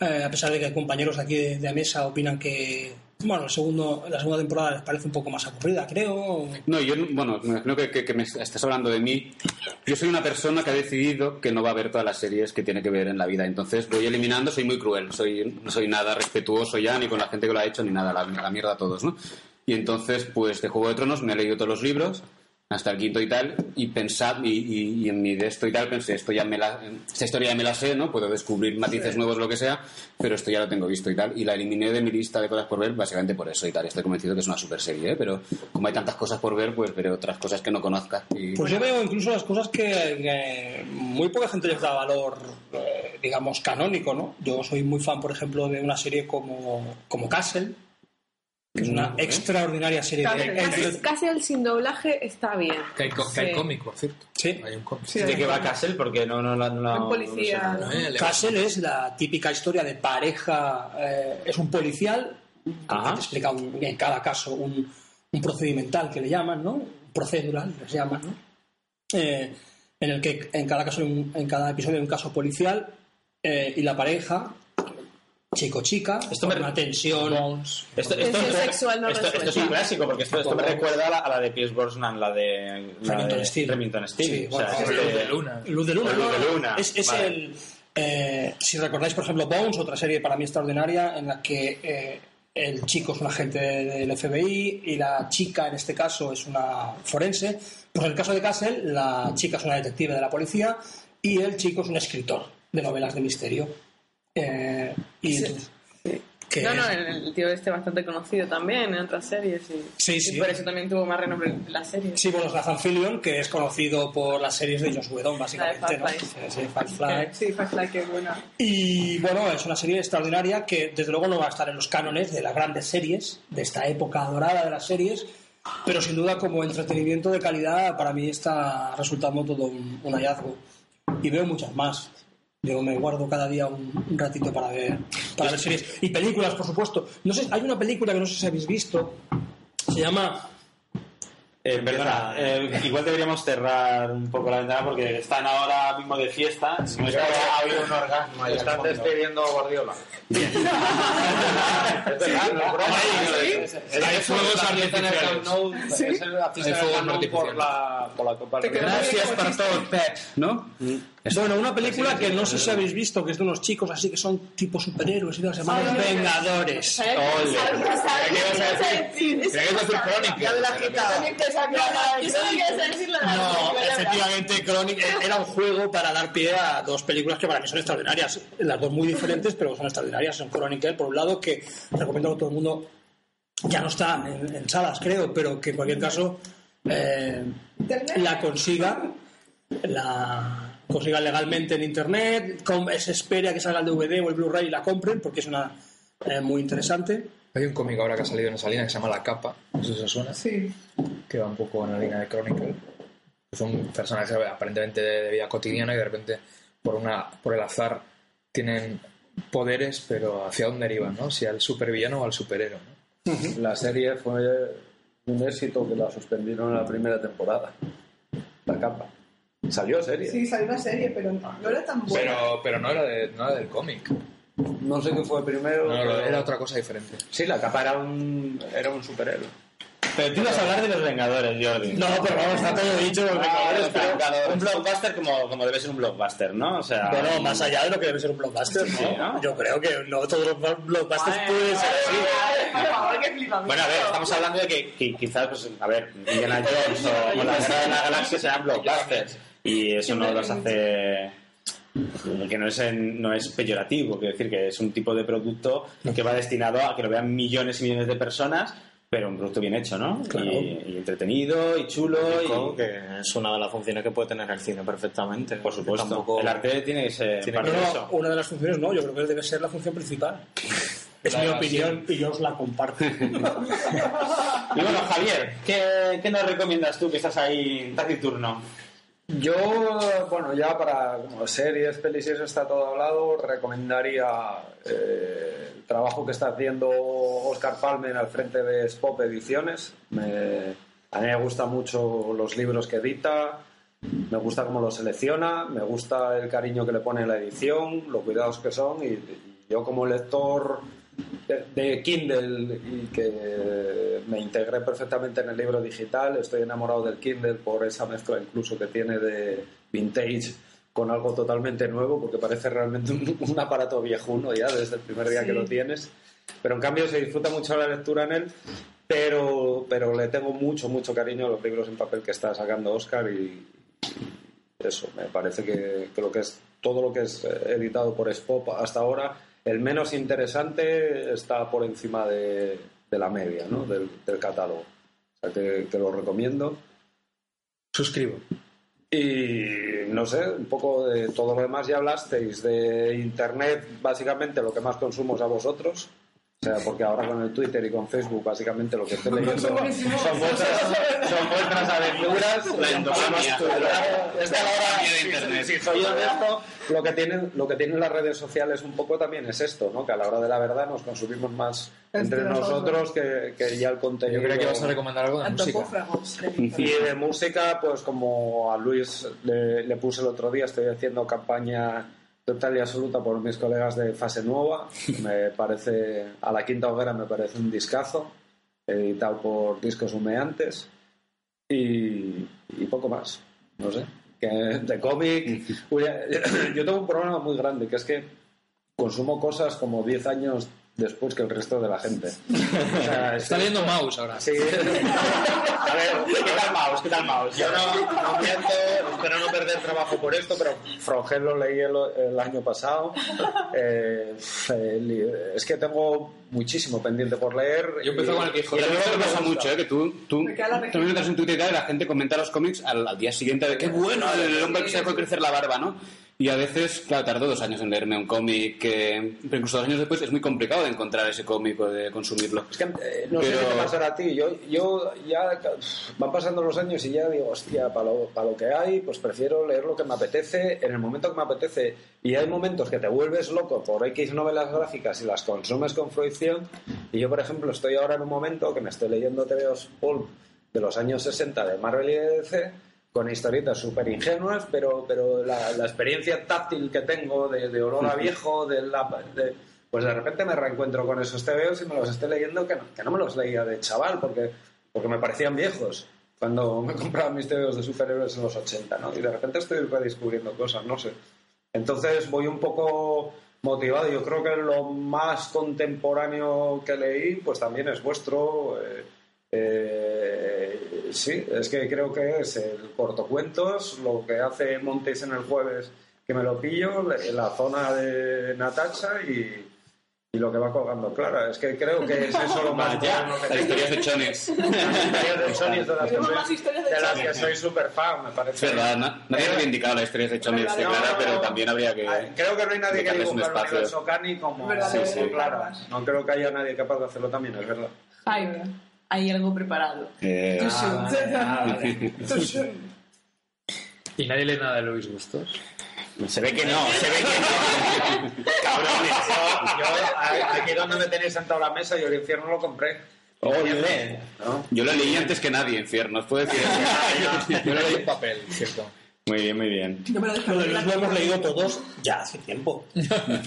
Eh, a pesar de que compañeros de aquí de, de mesa opinan que, bueno, el segundo, la segunda temporada les parece un poco más aburrida, creo. No, yo, bueno, me imagino que, me estás hablando de mí. Yo soy una persona que ha decidido que no va a ver todas las series que tiene que ver en la vida. Entonces voy eliminando, soy muy cruel. Soy, no soy nada respetuoso ya, ni con la gente que lo ha hecho, ni nada. La, la mierda a todos, ¿no? Y entonces, pues de Juego de Tronos me he leído todos los libros, hasta el quinto y tal, y pensad, y, y- y en mi de esto y tal pensé, esto ya me la, esta historia ya me la sé, ¿no? Puedo descubrir matices nuevos, lo que sea, pero esto ya lo tengo visto y tal. Y la eliminé de mi lista de cosas por ver, básicamente por eso y tal. Estoy convencido que es una super serie, ¿eh? Pero como hay tantas cosas por ver, pues veré otras cosas que no conozca. Y... Pues yo veo incluso las cosas que, que muy poca gente les da valor, eh, digamos, canónico, ¿no? Yo soy muy fan, por ejemplo, de una serie como, como Castle, que es una extraordinaria serie de... Casi, casi el sin doblaje está bien. Que hay, que hay Sí. cómic, por cierto. Sí. Hay un cómic. Sí, ¿De qué va Castle? Porque no, no, no, no, Un policía. no sé. Le- Castle es la típica historia de pareja, eh, es un policial Ajá. que te explica un- en cada caso un, un procedimental que le llaman, ¿no? Un procedural, les llaman, ¿no? Eh, en el que en cada, caso, hay un- en cada episodio hay un caso policial eh, y la pareja, chico-chica, esto me una tensión. Esto, sexual no esto- esto es un clásico, porque esto, esto me recuerda a la, a la de Pierce Brosnan, la de, la Remington de. Remington. Sí, O sea, este- Luz de Luna. Luz de Luna, Luz ¿no? de Luna. Es, es Vale. el. eh, si recordáis, por ejemplo, Bones, otra serie para mí extraordinaria, en la que eh, el chico es un agente del FBI y la chica, en este caso, es una forense. Pues en el caso de Castle, la chica es una detective de la policía y el chico es un escritor de novelas de misterio. Eh, y que No, no, el, el tío este bastante conocido también en otras series. Y, Sí, sí. y por eso también tuvo más renombre en la serie. Sí, bueno, Fillion, que es conocido por las series de Joss Whedon, básicamente, ¿no? Firefly. Sí, sí, Firefly. Sí, Firefly, qué buena. Y bueno, es una serie extraordinaria que desde luego no va a estar en los cánones de las grandes series, de esta época dorada de las series, pero sin duda como entretenimiento de calidad para mí está resultando todo un, un hallazgo. Y veo muchas más. Yo me guardo cada día un, un ratito para ver, para ver series. Y películas, por supuesto. No sé, hay una película que no sé si habéis visto, se llama... Eh, perdona, eh, igual deberíamos cerrar un poco la ventana porque están ahora mismo de fiesta. No es que ha habido un orgasmo Están despidiendo a Guardiola. Es verdad, no es broma. Hay fuegos artificiales. Sí. Es el artista por artificiales. la, por la Copa del Rey. Gracias por todo, Pep, ¿no? Bueno, una película que no sé si habéis visto, que es de unos chicos así que son tipo superhéroes y los hermanos Vengadores. Ole. No, efectivamente, Chronic era un juego para dar pie a dos películas que para mí son extraordinarias. Las dos muy diferentes, pero son extraordinarias. Son Chronicle, por un lado, que recomiendo a todo el mundo. Ya no está en, en salas, creo, pero que en cualquier caso eh, la consiga. La consiga legalmente en internet. Se espera que salga el DVD o el Blu-ray y la compren, porque es una eh, muy interesante. Hay un cómic ahora que ha salido en esa línea que se llama La Capa, no sé si os suena, Sí. que va un poco en la línea de Chronicle. Son personajes aparentemente de vida cotidiana y de repente, por, una, por el azar, tienen poderes, pero ¿hacia dónde derivan? ¿no? Si al supervillano o al superhéroe. ¿no? La serie fue un éxito que la suspendieron en la primera temporada. La capa. Salió serie. Sí, salió una serie, pero no era tan buena. Pero, pero no, era de, no era del cómic. No sé qué fue primero. No, pero- era otra cosa diferente. Sí, la capa era un, era un superhéroe. Pero tú ibas a hablar de los Vengadores, Jordi. No, pero vamos, está todo dicho. Los Vengadores, Ah, pero- pero un blockbuster como, como debe ser un blockbuster, ¿no? O sea, Bueno, más allá de lo que debe ser un blockbuster, ¿no? Sí, ¿no? Yo creo que no todos los blockbusters pueden ser así. Bueno, a ver, estamos hablando de que, que quizás, pues, a ver, Indiana Jones o, o la Guerra de la Galaxia sean blockbusters. Y eso no los hace. que no es, en- no es peyorativo, quiero decir que es un tipo de producto que va destinado a que lo vean millones y millones de personas, pero un producto bien hecho, ¿no? Claro. Y, y entretenido y chulo. Lógico, Y, que es una de las funciones que puede tener el cine perfectamente. por supuesto, Tampoco- el arte tiene que ser Tiene parte No, de no, eso. una de las funciones no, yo creo que debe ser la función principal. Es mi opinión y yo os la comparto. Y bueno, Javier, ¿qué, qué nos recomiendas tú que estás ahí taciturno? Yo, bueno, ya para como series, pelis y eso está todo hablado, recomendaría eh, el trabajo que está haciendo Oscar Palmer al frente de Spop Ediciones. Me- a mí me gustan mucho los libros que edita, me gusta cómo los selecciona, me gusta el cariño que le pone en la edición, lo cuidados que son y yo como lector de, Kindle y que me integré perfectamente en el libro digital. Estoy enamorado del Kindle por esa mezcla incluso que tiene de vintage con algo totalmente nuevo, porque parece realmente un, un aparato viejuno ya desde el primer día que lo tienes. Pero en cambio se disfruta mucho la lectura en él, pero, pero le tengo mucho, mucho cariño a los libros en papel que está sacando Oscar y, y eso, me parece que, que lo que es todo lo que es eh, editado por Spop hasta ahora, el menos interesante está por encima de, de la media ¿no? del, del catálogo. O sea que, que lo recomiendo. Suscribo. Y no sé, un poco de todo lo demás ya hablasteis. De internet, básicamente lo que más consumo es a vosotros. O sea, porque ahora con el Twitter y con Facebook, básicamente lo que estoy leyendo son vuestras, son vuestras aventuras. La endogamia. Es que ahora, de Internet. si soy honesto, lo que, tienen, lo que tienen las redes sociales un poco también es esto, ¿no? Que a la hora de la verdad nos consumimos más entre nosotros que, que ya el contenido. Yo creía que vas a recomendar algo de música. Y de música, pues como a Luis le, le puse el otro día, estoy haciendo campaña total y absoluta por mis colegas de Fase Nueva. Me parece, a la quinta hoguera me parece un discazo, editado por Discos Humeantes. Y, y poco más, no sé. Que de cómic. Yo tengo un problema muy grande, que es que consumo cosas como 10 años después que el resto de la gente. O sea, Está leyendo Mouse ahora. Sí. A ver, ¿qué tal Maus? ¿Qué tal Maus? Yo no, no miento, espero no perder trabajo por esto, pero Frongel lo leí el, el año pasado. Eh, el- es que tengo muchísimo pendiente por leer. Yo empecé con el que y dijo, lo también único me que pasa me gusta- mucho, ¿eh? que tú, tú, Me tú región. entras en Twitter y la gente comenta los cómics al, al día siguiente de qué bueno el hombre que se dejó crecer la barba, ¿no? Y a veces, claro, tardo dos años en leerme un cómic que, pero incluso dos años después es muy complicado de encontrar ese cómic o de consumirlo. Es que eh, no sé Pero- qué te pasará a ti. Yo, yo ya van pasando los años y ya digo, hostia, para lo, para lo que hay, pues prefiero leer lo que me apetece en el momento que me apetece. Y hay momentos que te vuelves loco por X novelas gráficas y las consumes con fruición. Y yo, por ejemplo, estoy ahora en un momento que me estoy leyendo TVOs Pulp de los años 60 de Marvel y de DC con historietas súper ingenuas, pero, pero la, la experiencia táctil que tengo de, de olor a viejo, de la, de- pues de repente me reencuentro con esos TVOs y me los estoy leyendo que no, que no me los leía de chaval, porque, porque me parecían viejos cuando me compraba mis TVOs de superhéroes en los 80, ¿no? Y de repente estoy redescubriendo cosas, no sé. Entonces voy un poco motivado. Yo creo que lo más contemporáneo que leí, pues también es vuestro. eh, eh, sí, es que creo que es el cortocuentos, lo que hace Montes en el jueves, que me lo pillo, la zona de Natacha y, y lo que va colgando Clara. Es que creo que es eso lo más Vaya, bueno que las historias de Chones. Las historias de Chonis, de las que soy- más historias de de las Chonis. que soy súper fan, me Es parece. verdad, na- nadie ha reivindicado las historias de Chones de Clara, pero también habría que... Ay, Creo que no hay nadie que un dibujar el espacio. universo Cani como Verdad, sí, verdad. Clara. No creo que haya nadie capaz de hacerlo también, es verdad. Hype. Hay algo preparado. Eh, ¿Y nadie lee nada de Luis Bustos? Se ve que no, se ve que no. Cabrones. Yo, a- aquí donde me tenéis sentado a la mesa, yo el infierno lo compré. Ole. ¿no? Yo lo leí antes que nadie, infierno. ¿Os puedo decir eso? Yo le leí en papel, cierto. Muy bien, muy bien. Yo me lo Lo de Luis lo hemos leído todos ya hace tiempo.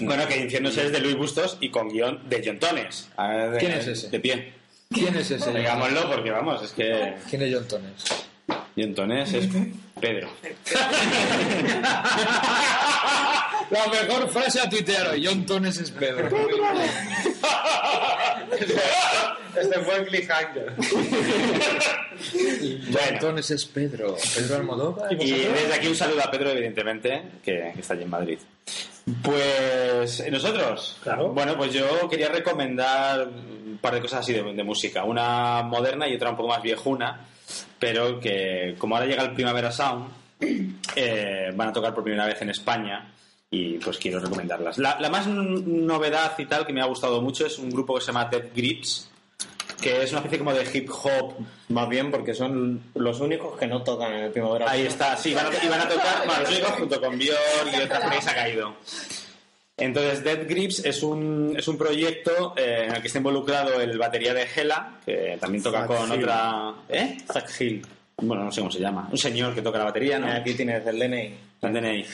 Bueno, que Infiernos es de Luis Bustos y con guion de John Tones. A ver, de- ¿Quién es ese? De pie. ¿Quién es ese? Digámoslo porque vamos, es que ¿Quién es John Tones? John Tones es Pedro. La mejor frase a tuitear hoy. John Tones es Pedro. Este fue el cliffhanger. John Tones es Pedro. Pedro Almodóvar. Y desde aquí un saludo a Pedro, evidentemente, que, que está allí en Madrid. Pues nosotros, Claro. bueno, pues yo quería recomendar un par de cosas así de, de música, una moderna y otra un poco más viejuna, pero que como ahora llega el Primavera Sound, eh, van a tocar por primera vez en España y pues quiero recomendarlas. La, la más novedad y tal que me ha gustado mucho es un grupo que se llama Dead Grips, que es una especie como de hip hop Más bien porque son los únicos que no tocan en el primavera. Ahí está, sí, van a, y van a tocar bueno, los únicos junto con Bior y otra ahí se ha caído. Entonces, Dead Grips es un, es un proyecto eh, en el que está involucrado el batería de Hela, que también toca Zach con Hill. otra. ¿Eh? Zach Hill. Bueno, no sé cómo se llama. Un señor que toca la batería, ¿no? Aquí tienes el DNI. El DNI.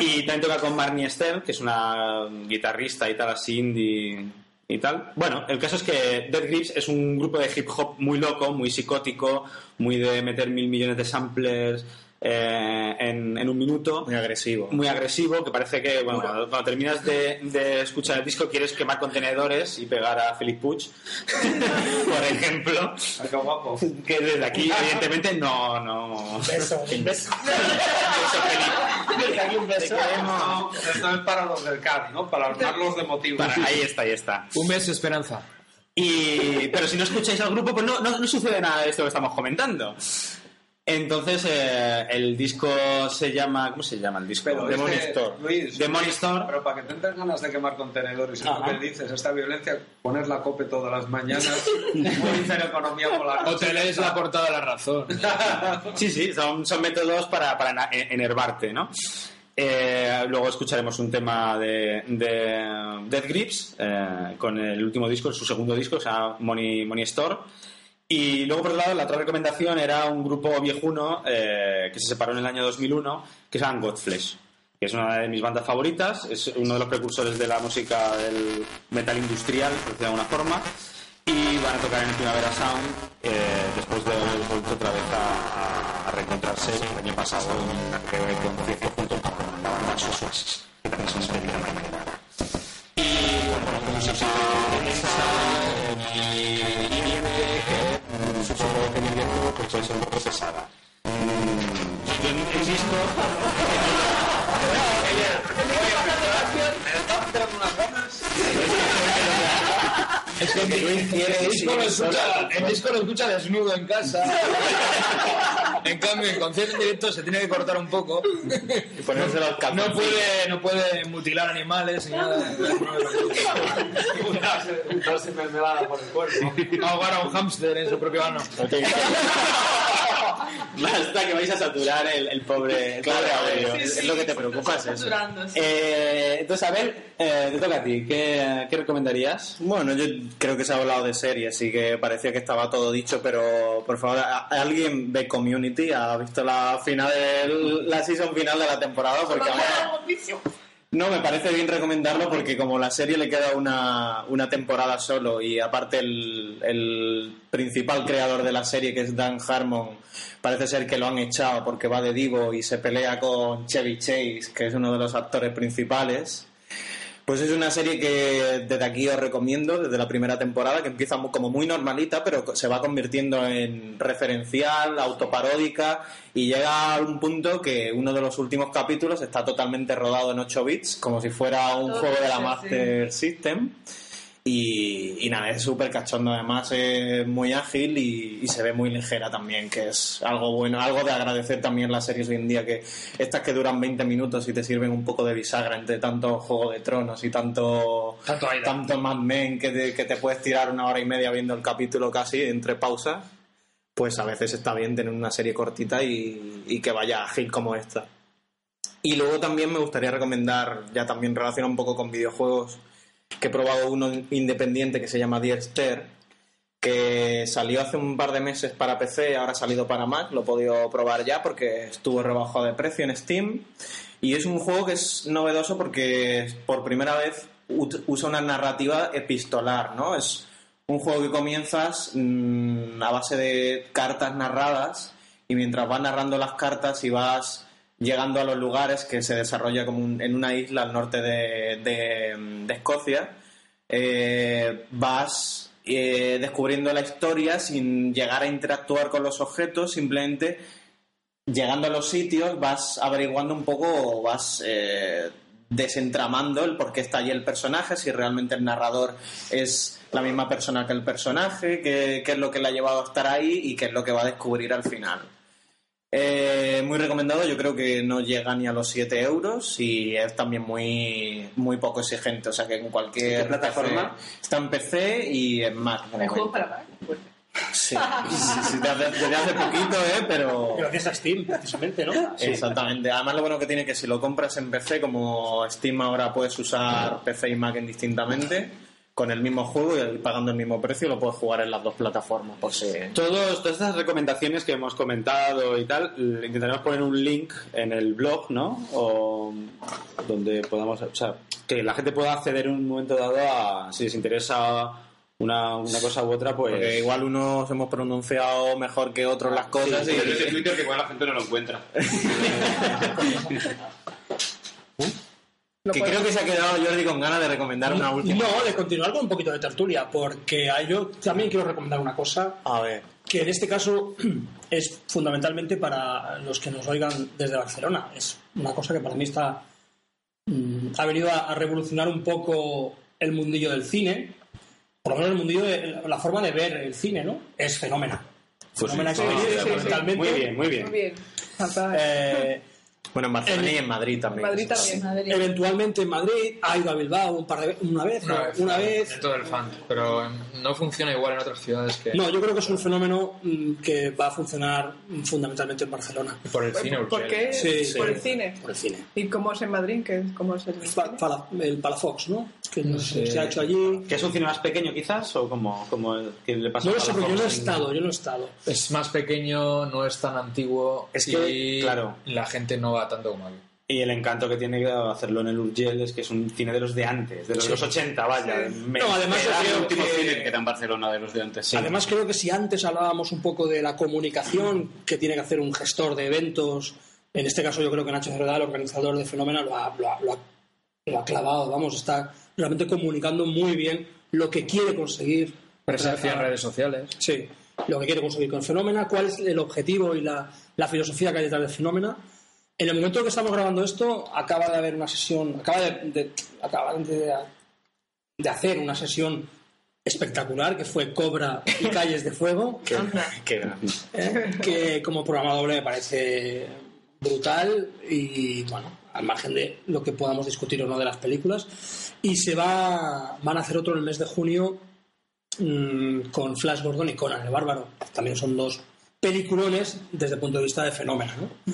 Y también toca con Marnie Esther, que es una guitarrista y tal, así indie y tal. Bueno, el caso es que Dead Grips es un grupo de hip hop muy loco, muy psicótico, muy de meter mil millones de samplers eh, en, en un minuto. Muy agresivo. Muy agresivo, que parece que, bueno, cuando, cuando terminas de, de escuchar el disco quieres quemar contenedores y pegar a Philip Puig, por ejemplo. Qué guapo. Que desde aquí, evidentemente, no, no. Beso, un beso. Desde aquí un beso. Esto, esto es para los del CAD, ¿no? Para armarlos de motivos. Para- ahí está, ahí está. Un mes esperanza. Y, pero si no escucháis al grupo, pues no, no, no sucede nada de esto que estamos comentando. Entonces, eh, el disco se llama. ¿Cómo se llama el disco? Pero Demon Store. Luis, Demon Store. Pero para que te entres ganas de quemar contenedores, es lo que dices, esta violencia, poner la cope todas las mañanas, dicen economía por la O te lees la portada de la razón. Sí, sí, son, son métodos para, para enervarte, ¿no? Eh, luego escucharemos un tema de, de Death Grips eh, con el último disco, su segundo disco, que se llama Money, Money Store. Y luego, por otro lado, la otra recomendación era un grupo viejuno eh, que se separó en el año 2001, que se llama Godflesh, que es una de mis bandas favoritas, es uno de los precursores de la música del metal industrial, por decirlo de alguna forma, y van a tocar en Primavera Sound eh, después de haber vuelto otra vez a, a reencontrarse el año pasado en con la banda Sosuas, que también se despedida mañana. Y bueno, como se y viene que mi viejo pues puede ser. Mm, Yo insisto. Es que el disco lo escucha, el disco lo escucha desnudo en casa. En cambio, en concierto en directo se tiene que cortar un poco. Y ponerse los No puede, no puede mutilar animales ni nada. Darse mermelada por el cuerpo. Ahogar a un hámster en su propio ano. Basta que vais a saturar el, el pobre, el pobre audio. Sí, es, sí, lo que te preocupa, eso. sí. Eh, entonces, a ver, eh, te toca a ti. ¿Qué, qué recomendarías? Bueno, yo creo que se ha hablado de series, así que parecía que estaba todo dicho, pero por favor, ¿a- ¿alguien ve Community? ¿Ha visto la final la season final de la temporada? Porque ahora- no, me parece bien recomendarlo porque como la serie le queda una, una temporada solo y aparte el, el principal creador de la serie, que es Dan Harmon, parece ser que lo han echado porque va de divo y se pelea con Chevy Chase, que es uno de los actores principales. Pues es una serie que desde aquí os recomiendo, desde la primera temporada, que empieza como muy normalita, pero se va convirtiendo en referencial, autoparódica, y llega a un punto que uno de los últimos capítulos está totalmente rodado en 8 bits, como si fuera un Todo juego de la sí, Master System. Y, y nada, es súper cachondo, además es muy ágil y, y se ve muy ligera también, que es algo bueno, algo de agradecer también las series hoy en día, que estas que duran 20 minutos y te sirven un poco de bisagra entre tanto Juego de Tronos y tanto, Tanto tanto Mad Men que te, que te puedes tirar una hora y media viendo el capítulo casi entre pausas, pues a veces está bien tener una serie cortita y, y que vaya ágil como esta. Y luego también me gustaría recomendar, ya también relaciona un poco con videojuegos, que he probado uno independiente que se llama Dear Stair, que salió hace un par de meses para PC, ahora ha salido para Mac, lo he podido probar ya porque estuvo rebajado de precio en Steam. Y es un juego que es novedoso porque por primera vez usa una narrativa epistolar, ¿no? Es un juego que comienzas mm, a base de cartas narradas y mientras vas narrando las cartas y vas llegando a los lugares que se desarrolla como un- en una isla al norte de, Escocia, eh, vas eh, descubriendo la historia sin llegar a interactuar con los objetos, simplemente llegando a los sitios vas averiguando un poco, vas eh, desentramando el por qué está allí el personaje, si realmente el narrador es la misma persona que el personaje, qué es lo que le ha llevado a estar ahí y qué es lo que va a descubrir al final. Eh, muy recomendado, yo creo que no llega ni a los 7 euros y es también muy, muy poco exigente, o sea que en cualquier ¿En qué plataforma? PC- está en PC y en Mac. de ¿Hay momento. juegos para Mac? Pues, Sí, sí, sí, desde, desde hace poquito, ¿eh? Pero... Gracias a Steam, precisamente, ¿no? Exactamente. Además, lo bueno que tiene que si lo compras en PC, como Steam ahora puedes usar PC y Mac indistintamente, con el mismo juego y pagando el mismo precio, lo puedes jugar en las dos plataformas. Por si... Todos, todas estas recomendaciones que hemos comentado y tal, intentaremos poner un link en el blog, ¿no? O donde podamos, o sea, que la gente pueda acceder en un momento dado a, si les interesa una, una cosa u otra, pues... Porque igual unos hemos pronunciado mejor que otros las cosas Sí, y... Twitter que igual la gente no lo encuentra. lo Que puedes- creo que se ha quedado Jordi con ganas de recomendar una última. No, de continuar con un poquito de tertulia, porque yo también quiero recomendar una cosa A ver. que en este caso es fundamentalmente para los que nos oigan desde Barcelona. Es una cosa que para mí está mm, ha venido a, a revolucionar un poco el mundillo del cine, por lo menos el mundillo de la forma de ver el cine, ¿no? Es fenomenal. Pues Fenómena sí, experiencia sí, sí. Muy bien, muy bien. Muy bien. Eh, Bueno, en Barcelona En- y en Madrid también. Madrid también. Madrid. eventualmente en Madrid ha ido a Bilbao un par de, una vez, ¿no? una vez. En todo el fan. Pero no funciona igual en otras ciudades que No, yo creo que es un fenómeno mm, que va a funcionar mm, fundamentalmente en Barcelona. por el cine. ¿Por qué? Sí, sí. Por el cine. Por el cine. ¿Y cómo es en Madrid? ¿Qué- ¿Cómo es el Pa-? Pala- el Palafox, ¿no? Que No sé. se ha hecho allí. ¿Que es un cine más pequeño quizás? ¿O como, como que le pasa No lo a sé, porque yo no he estado, yo no he estado. Es más pequeño, no es tan antiguo Es que, y claro. la gente no va tanto como aquí. Y el encanto que tiene hacerlo en el Urgell es que es un cine de los de antes, de los, de los 80, vaya. Me- No, además me da el creo último que- cine que queda en Barcelona de los de antes. sí. Además, creo que si antes hablábamos un poco de la comunicación que tiene que hacer un gestor de eventos, en este caso yo creo que Nacho Cerda, el organizador de Fenómena, lo ha, lo ha- lo ha- lo ha clavado, vamos, está realmente comunicando muy bien lo que quiere conseguir. Presencia en redes sociales. Sí, lo que quiere conseguir con Fenómena, cuál es el objetivo y la, la filosofía que hay detrás de Fenómena. En el momento que estamos grabando esto, acaba de haber una sesión, acaba de, de- acaban de, de hacer una sesión espectacular que fue Cobra y Calles de Fuego, que- ¿eh? que como programa doble me parece brutal y bueno, al margen de lo que podamos discutir o no de las películas. Y se va, van a hacer otro en el mes de junio mm, con Flash Gordon y Conan el Bárbaro. También son dos peliculones desde el punto de vista de fenómeno. ¿no?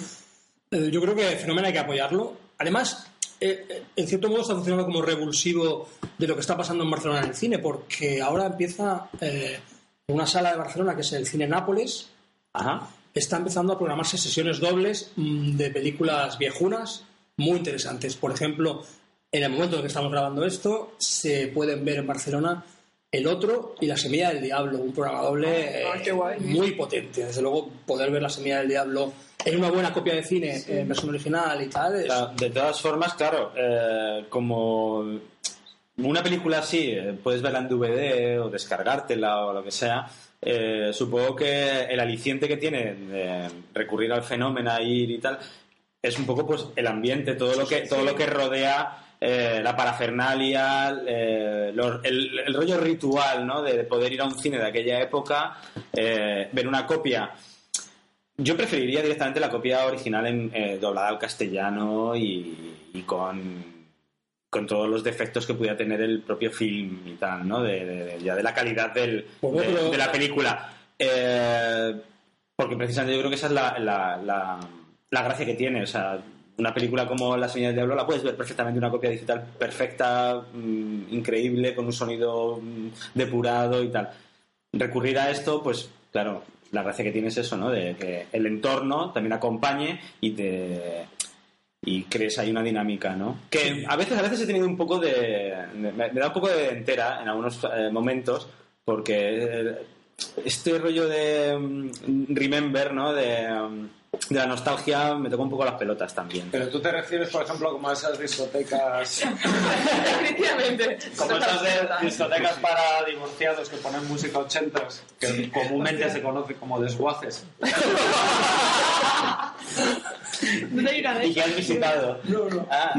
Eh, yo creo que fenómeno hay que apoyarlo. Además, eh, eh, en cierto modo está funcionando como revulsivo de lo que está pasando en Barcelona en el cine, porque ahora empieza una sala de Barcelona que es el Cine Nápoles. Está empezando a programarse sesiones dobles mm, de películas viejunas muy interesantes. Por ejemplo, en el momento en que estamos grabando esto, se pueden ver en Barcelona El Otro y La Semilla del Diablo, un programa doble Ah, eh, guay. muy potente. Desde luego, poder ver La Semilla del Diablo en una buena copia de cine, en versión original y tal, es- De todas formas, claro, eh, como una película así, eh, puedes verla en DVD o descargártela o lo que sea. Eh, supongo que el aliciente que tiene recurrir al fenómeno, ir y tal, es un poco pues el ambiente, todo lo que, todo lo que rodea eh, la parafernalia, eh, el, rollo ritual, ¿no? De, poder ir a un cine de aquella época, ver una copia. Yo preferiría directamente la copia original en, doblada al castellano y con, con todos los defectos que pudiera tener el propio film y tal, ¿no? De, de- de- ya de la calidad del, Pues de, la película. Eh, porque precisamente yo creo que esa es la, la- la- la gracia que tiene. O sea, una película como La Señal del Diablo la puedes ver perfectamente en una copia digital perfecta, mm, increíble, con un sonido mm, depurado y tal. Recurrir a esto, pues claro, la gracia que tiene es eso, ¿no? De que el entorno también acompañe y te y crees ahí una dinámica, ¿no? Que a veces a veces he tenido un poco de, de- me, me da un poco de entera en algunos eh, momentos porque eh, este rollo de mm, remember, ¿no? De, mm, de la nostalgia me tocó un poco las pelotas también. Pero tú te refieres, por ejemplo, como a esas discotecas. Efectivamente. como esas de- discotecas para divorciados que ponen música ochentas, que comúnmente se conoce como desguaces. ¿Dónde hay una de ¿Y que has visitado? Ah,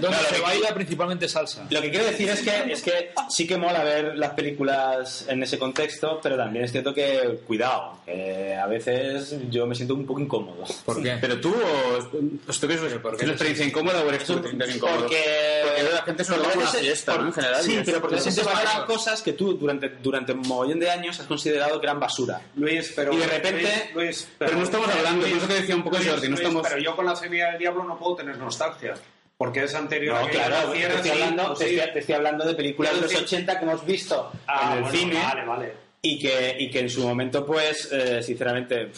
Donde se baila principalmente salsa. Lo que quiero decir es que, es que sí que mola ver las películas en ese contexto, pero también es cierto que, cuidado, que a veces yo me siento un poco incómodo. ¿Por qué? Pero tú, o, ¿os toques es una experiencia incómoda o eres tú que te sientes incómodo? Porque, Porque la gente se lo toma porque como a una fiesta, por- ¿no? En general. Sí, pero porque es- se es- separan cosas que tú durante, durante un mogollón de años has considerado que eran basura. Luis, pero. Y de repente- Luis, Luis, Pero no estamos hablando, Luis, por eso que decía un poco Luis, Jordi, no Luis, estamos- Pero yo con la semilla del diablo no puedo tener nostalgia. Porque es anterior a No, que yo claro, te estoy, sí, hablando, te, sí. estoy, te estoy hablando de películas de los Quiero decir- 80 que hemos visto Ah, en el bueno, cine Vale, vale. Y que, y que en su momento, pues, eh, sinceramente,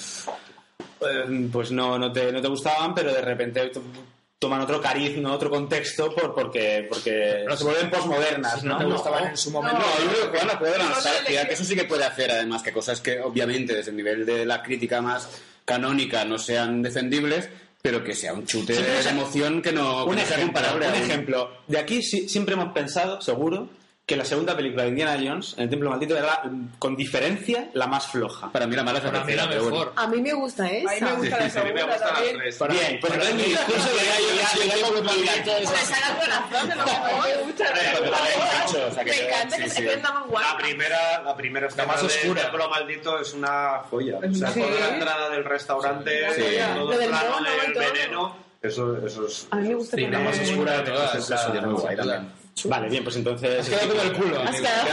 eh, pues no, no, te, no te gustaban, pero de repente toman otro cariz, ¿no? otro contexto, por, porque, porque se vuelven posmodernas, Si ¿no? no te gustaban en su momento. No, yo creo que van a poder No, no, no, que eso sí que puede hacer, además, que cosas que obviamente desde el nivel de la crítica más canónica no sean defendibles, pero que sea un chute Sí, de o sea, emoción que no, que un no sea ejemplo, comparable. un- ejemplo. De aquí sí- siempre hemos pensado, seguro, que la segunda película de Indiana Jones, en el Templo Maldito, era con diferencia la más floja. Para mí la mala es la Para mí la tercera, pero mejor. bueno. A mí me gusta esa. A mí me gusta la A mí me segunda las también. tres. Bien, pues entonces mi discurso Me corazón de lo mejor. Me gusta la o sea, que Me encanta que se quede más La guapa. primera, la primera escena más oscura. Templo Maldito es una joya. O sea, Sí. toda la entrada del restaurante, Sí. todo Lo el plano del veneno, eso, eso es... A mí me gusta Sí, la más oscura de todas. Eso es muy guay también. Vale, bien, pues entonces... Has quedado como el culo. Has quedado.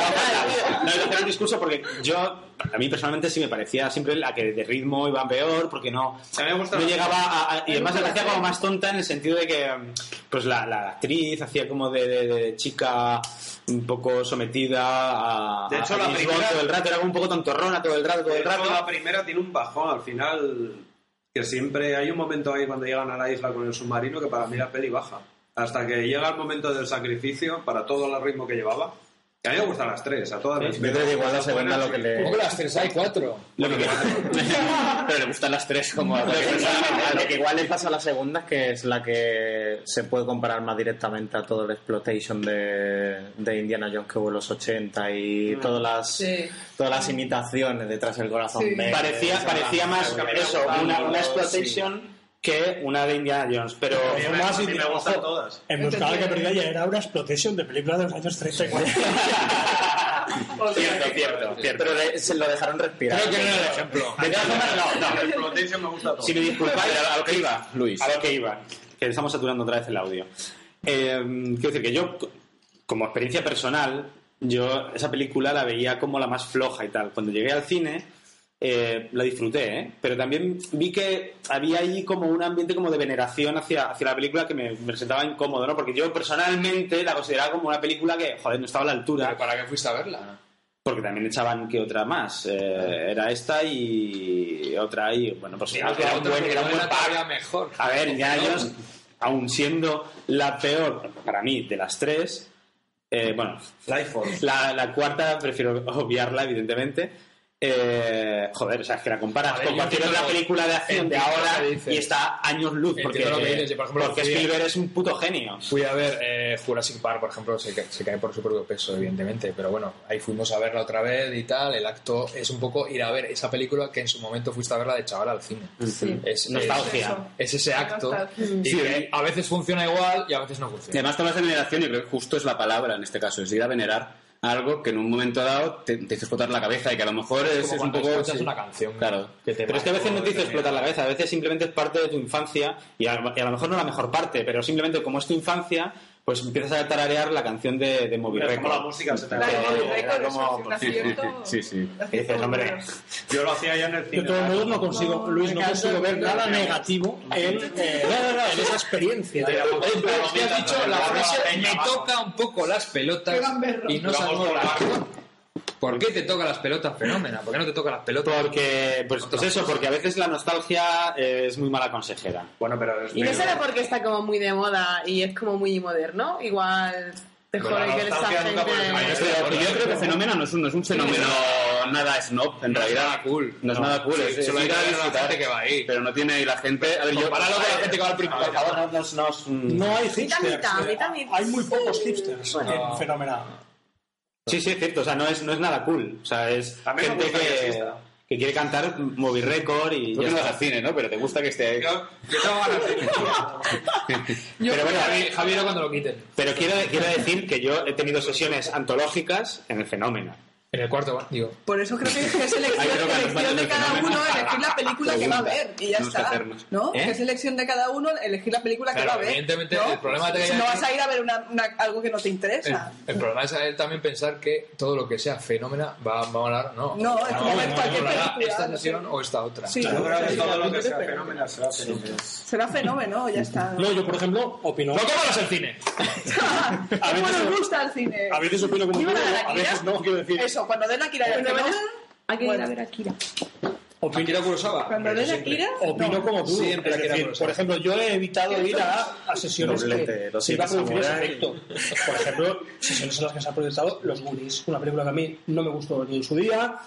No, iba a hacer un discurso porque yo, a mí personalmente sí me parecía siempre la que de ritmo iba peor, porque no, no llegaba a, a- y además me parecía como más tonta en el sentido de que pues la, la actriz hacía como de, de- de chica un poco sometida a, De hecho, a la primera- todo el rato, era como un poco tontorrona todo el rato, todo De el hecho, rato. la primera tiene un bajón. Al final, que siempre hay un momento ahí cuando llegan a la isla con el submarino que para mí la peli baja. Hasta que llega el momento del sacrificio para todo el ritmo que llevaba. Que a mí me gustan las tres, a todas las que igual la segunda lo que le... ¿Cómo que las tres hay? ¿Cuatro? Lo que- Pero le gustan las tres como a Lo que, lo que igual le pasa a la segunda que es la que se puede comparar más directamente a todo el exploitation de, de Indiana Jones que hubo en los 80 y todas las Sí. todas las imitaciones detrás del corazón Sí. verde, parecía, parecía más eso, una, una exploitation que una de Indiana Jones, pero A mí me, Más a mí y- me gustan todas. En Buscada que perdida ya era una explotación de películas de los años 30 y 40. cierto, cierto, cierto. pero le- se lo dejaron respirar Creo que no era el ejemplo. De todas formas, no, no. Me gusta todo. Si me disculpáis, a lo que iba, Luis. A lo que iba, que estamos saturando otra vez el audio. Eh, quiero decir que yo, como experiencia personal, yo esa película la veía como la más floja y tal. Cuando llegué al cine, eh, la disfruté, ¿eh? pero también vi que había ahí como un ambiente como de veneración hacia, hacia la película que me, me resultaba incómodo, ¿no? Porque yo personalmente la consideraba como una película que, joder, no estaba a la altura. ¿Pero ¿Para qué fuiste a verla? Porque también echaban que otra más. Eh, era esta y otra y bueno, pues era, era un buen, era un buen pack. mejor. A ver, Indiana Jones, aún siendo la peor para mí de las tres, eh, bueno, la, la cuarta prefiero obviarla, evidentemente. Eh, joder, o sea, es que la comparas ver, con cualquier otra lo- película de acción de ahora y está años luz porque, Entiendo lo que dices. Yo, por ejemplo, porque Spielberg es un puto genio. Fui a ver eh, Jurassic Park, por ejemplo, se, se cae por su propio peso, evidentemente, pero bueno, ahí fuimos a verla otra vez y tal. El acto es un poco ir a ver esa película que en su momento fuiste a verla de chaval al cine. Sí. Es, Nostalgia. Es, es ese acto y que a veces funciona igual y a veces no Y funciona. además toda la veneración, yo creo que justo es la palabra en este caso, es ir a venerar algo que en un momento dado te, te hizo explotar la cabeza y que a lo mejor es, como es un poco... sí. una canción. Claro. que te Pero es que a veces no te hizo explotar la cabeza, a veces simplemente es parte de tu infancia y a, y a lo mejor no la mejor parte, pero simplemente como es tu infancia, pues empiezas a tararear la canción de, de Moby Es como la Record. música se te Record. Sí, sí. Y dices, hombre, Yo lo hacía ya en el cine. De todos modos, no consigo, No, Luis, no consigo ver nada negativo en, eh, en esa experiencia. Has dicho la frase me vamos". toca un poco las pelotas y no por la. ¿Por qué te toca las pelotas, fenómena? ¿Por qué no te toca las pelotas? porque, pues, pues eso, porque a veces la nostalgia es muy mala consejera. Bueno, pero es Y no será porque está como muy de moda y es como muy moderno. Igual te jode que nunca gente... puede- yo creo que fenómeno no es un, no es un fenómeno nada snob, en No es realidad. nada cool. No es nada cool, Sí, es, es solo hay la gente que va ahí. Pero no tiene la gente... A ver, yo... Con la gente que va al Por favor, no nos... nos- No hay hipsters. mitad, eh, mitad, mitad. Hay muy pocos hipsters No. Sí, sí, es cierto, o sea, no es, no es nada cool. O sea, es A mí me gente gusta que que, quiere cantar Moby Record y Tú ya no vas está. al cine, ¿no? Pero te gusta que esté... Yo, yo tengo ganas de Pero bueno, Javi- Javier, cuando lo quiten. Pero quiero, quiero decir que yo he tenido sesiones antológicas en el fenómeno. En el cuarto, digo. Por eso creo que es elección, que elección de cada uno elegir la película que va a ver y ya que está. ¿No? ¿Eh? Es elección de cada uno elegir la película que Claro, va a ver. evidentemente, ¿no? el problema de que no vas a ir a ver una- una- algo que no te El, interesa. el problema es también pensar que todo lo que sea fenómena va, va a molar. No, No, es como ver cualquier película, esta no sesión sé. o esta otra. Sí, creo que sí, todo lo que sea fenómeno será fenómeno. Será fenómeno, ya está. No, yo, por ejemplo, opino. ¡No comas el cine! ¿Cómo nos gusta el cine? A veces opino como tú, ¿Iban a a veces no, quiero decir. Eso, cuando den Akira ya Cuando que no. ven- Hay que ir Bueno. a ver a Kira. Opino, Akira Kurosawa. Cuando den Akira, opino no. como tú. Siempre es decir, por ejemplo, yo he evitado ir a, a sesiones Doblete, que los se iba a producir ese efecto. Por ejemplo, sesiones en las que se ha proyectado Los Goonies, una película que a mí no me gustó ni en su día,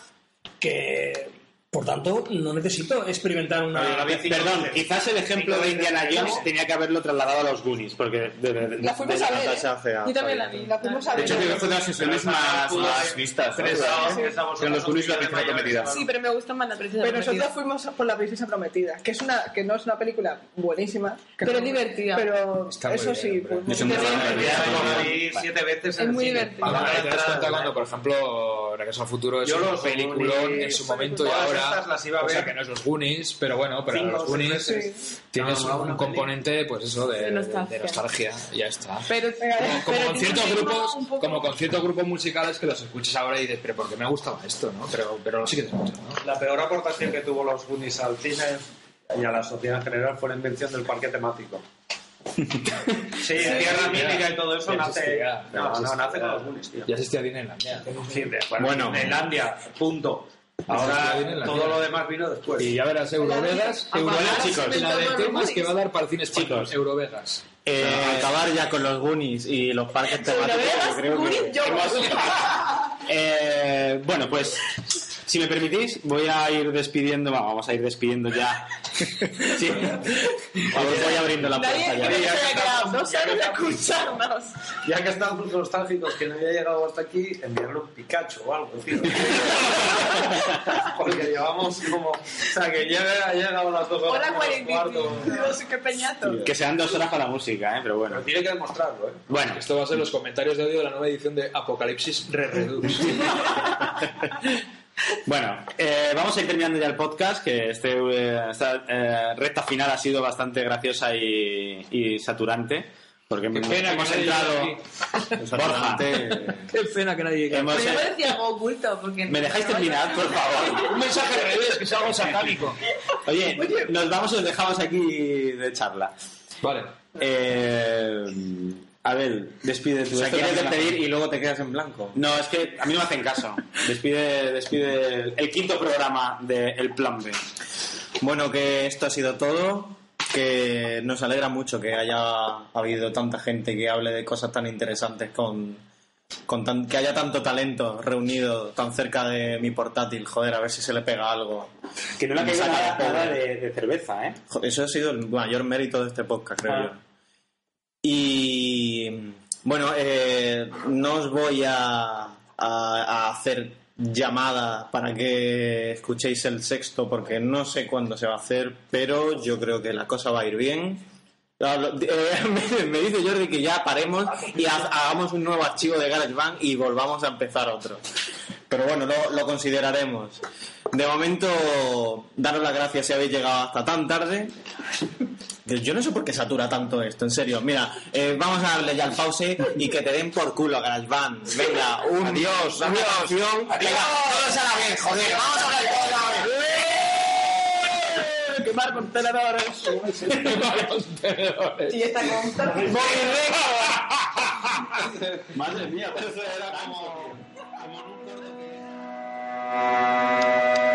que Por tanto, no necesito experimentar una... No, Perdón, veces. quizás el ejemplo Cinco de veces. Indiana Jones No. tenía que haberlo trasladado a los Goonies, porque de, de, de- La fuimos de- a ver, Natasha ¿eh? hace a- Yo también la vi. La fuimos a De ver. hecho, creo que fue de las sesiones más, más vistas. ¿no? Tres estamos Con los Goonies la princesa de prometida. Sí, pero me gusta más la princesa Pero prometida. nosotros fuimos por La Princesa Prometida, que es una que no es una película buenísima. Pero no- divertida. Pero eso sí, pues, siete veces en Es muy cine. divertido. Ahora te das cuenta cuando, por ejemplo, Regreso al Futuro es Yo un los peliculón en su momento y ahora. Estas las iba a o sea, ver. que no es los Goonies, pero bueno, pero Cinco los Goonies veces. tienes No, no, un componente, pues eso, de, De nostalgia. de nostalgia. ya está. Pero, Como, como pero con ciertos grupos, poco- como con ciertos grupos musicales que los escuchas ahora y dices, pero ¿por qué me gustaba esto? ¿no? Pero, pero lo sigues escuchando. ¿no? La peor aportación que tuvo los Goonies al cine y a la sociedad en general fue la invención del parque temático. Sí, Tierra Mítica y todo eso nace. No, no, nace con los Goonies, tío. Ya existía Disneylandia. Sí, Bueno. Disneylandia, punto. Ahora todo lo demás vino después. Y ya verás Eurovegas, Eurovegas, chicos. la de temas que va a dar para el cine. Chicos. Eurovegas. Eh, acabar ya con los Goonies y los parques temáticos. Eurovegas, yo creo que- Goonies, yo. Eh, bueno, pues si me permitís, voy a ir despidiendo, va, vamos a ir despidiendo ya. Sí. Vamos, voy abriendo la puerta que ya. se haya quedado dos años de escucharnos. Ya que estamos nostálgicos que no haya llegado hasta aquí, enviarle un Pikachu o algo, tío. Porque llevamos como. O sea, que llega, ha llegado las dos horas. Hola, menos. Dios, qué peñato. Que sean dos horas para la música, ¿eh? pero bueno. Pero tiene que demostrarlo, ¿eh? Bueno, Esto va a ser los comentarios de audio de la nueva edición de Apocalipsis Re Redux. Bueno, eh, vamos a ir terminando ya el podcast, que este, eh, esta eh, recta final ha sido bastante graciosa y, y saturante, porque hemos, pena que hemos nadie entrado... Borja, Qué pena que nadie llegue. hemos- Pero yo decía algo oculto. Porque ¿me dejáis terminar, por favor? Un mensaje al revés, que es algo satánico. Oye, nos vamos y os dejamos aquí de charla. Vale. Eh, a ver, despide tu O sea, quieres la- despedir y luego te quedas en blanco. No, es que a mí no me hacen caso. Despide, despide el, el quinto programa de El Plan B. Bueno, que esto ha sido todo. Que nos alegra mucho que haya habido tanta gente que hable de cosas tan interesantes con, con tan- que haya tanto talento reunido tan cerca de mi portátil. Joder, a ver si se le pega algo. Que no le ha caído nada, de nada de, de cerveza, ¿eh? Eso ha sido el mayor mérito de este podcast, creo Ah. yo. Y bueno, eh, no os voy a, a- a hacer llamada para que escuchéis el sexto porque no sé cuándo se va a hacer, pero yo creo que la cosa va a ir bien. Hablo- eh, me, dice Jordi que ya paremos y ha- hagamos un nuevo archivo de GarageBand y volvamos a empezar otro. Pero bueno, lo, lo consideraremos. De momento, daros las gracias si habéis llegado hasta tan tarde. Yo no sé por qué satura tanto esto, en serio. Mira, eh, vamos a darle ya al pause y que te den por culo, GarageBand. Venga, un adiós, adiós. Venga, todos a la vez, joder, vamos a ver todos a la vez. Quemar contenedores. Y esta con... Madre mía, pero eso era como... Venga.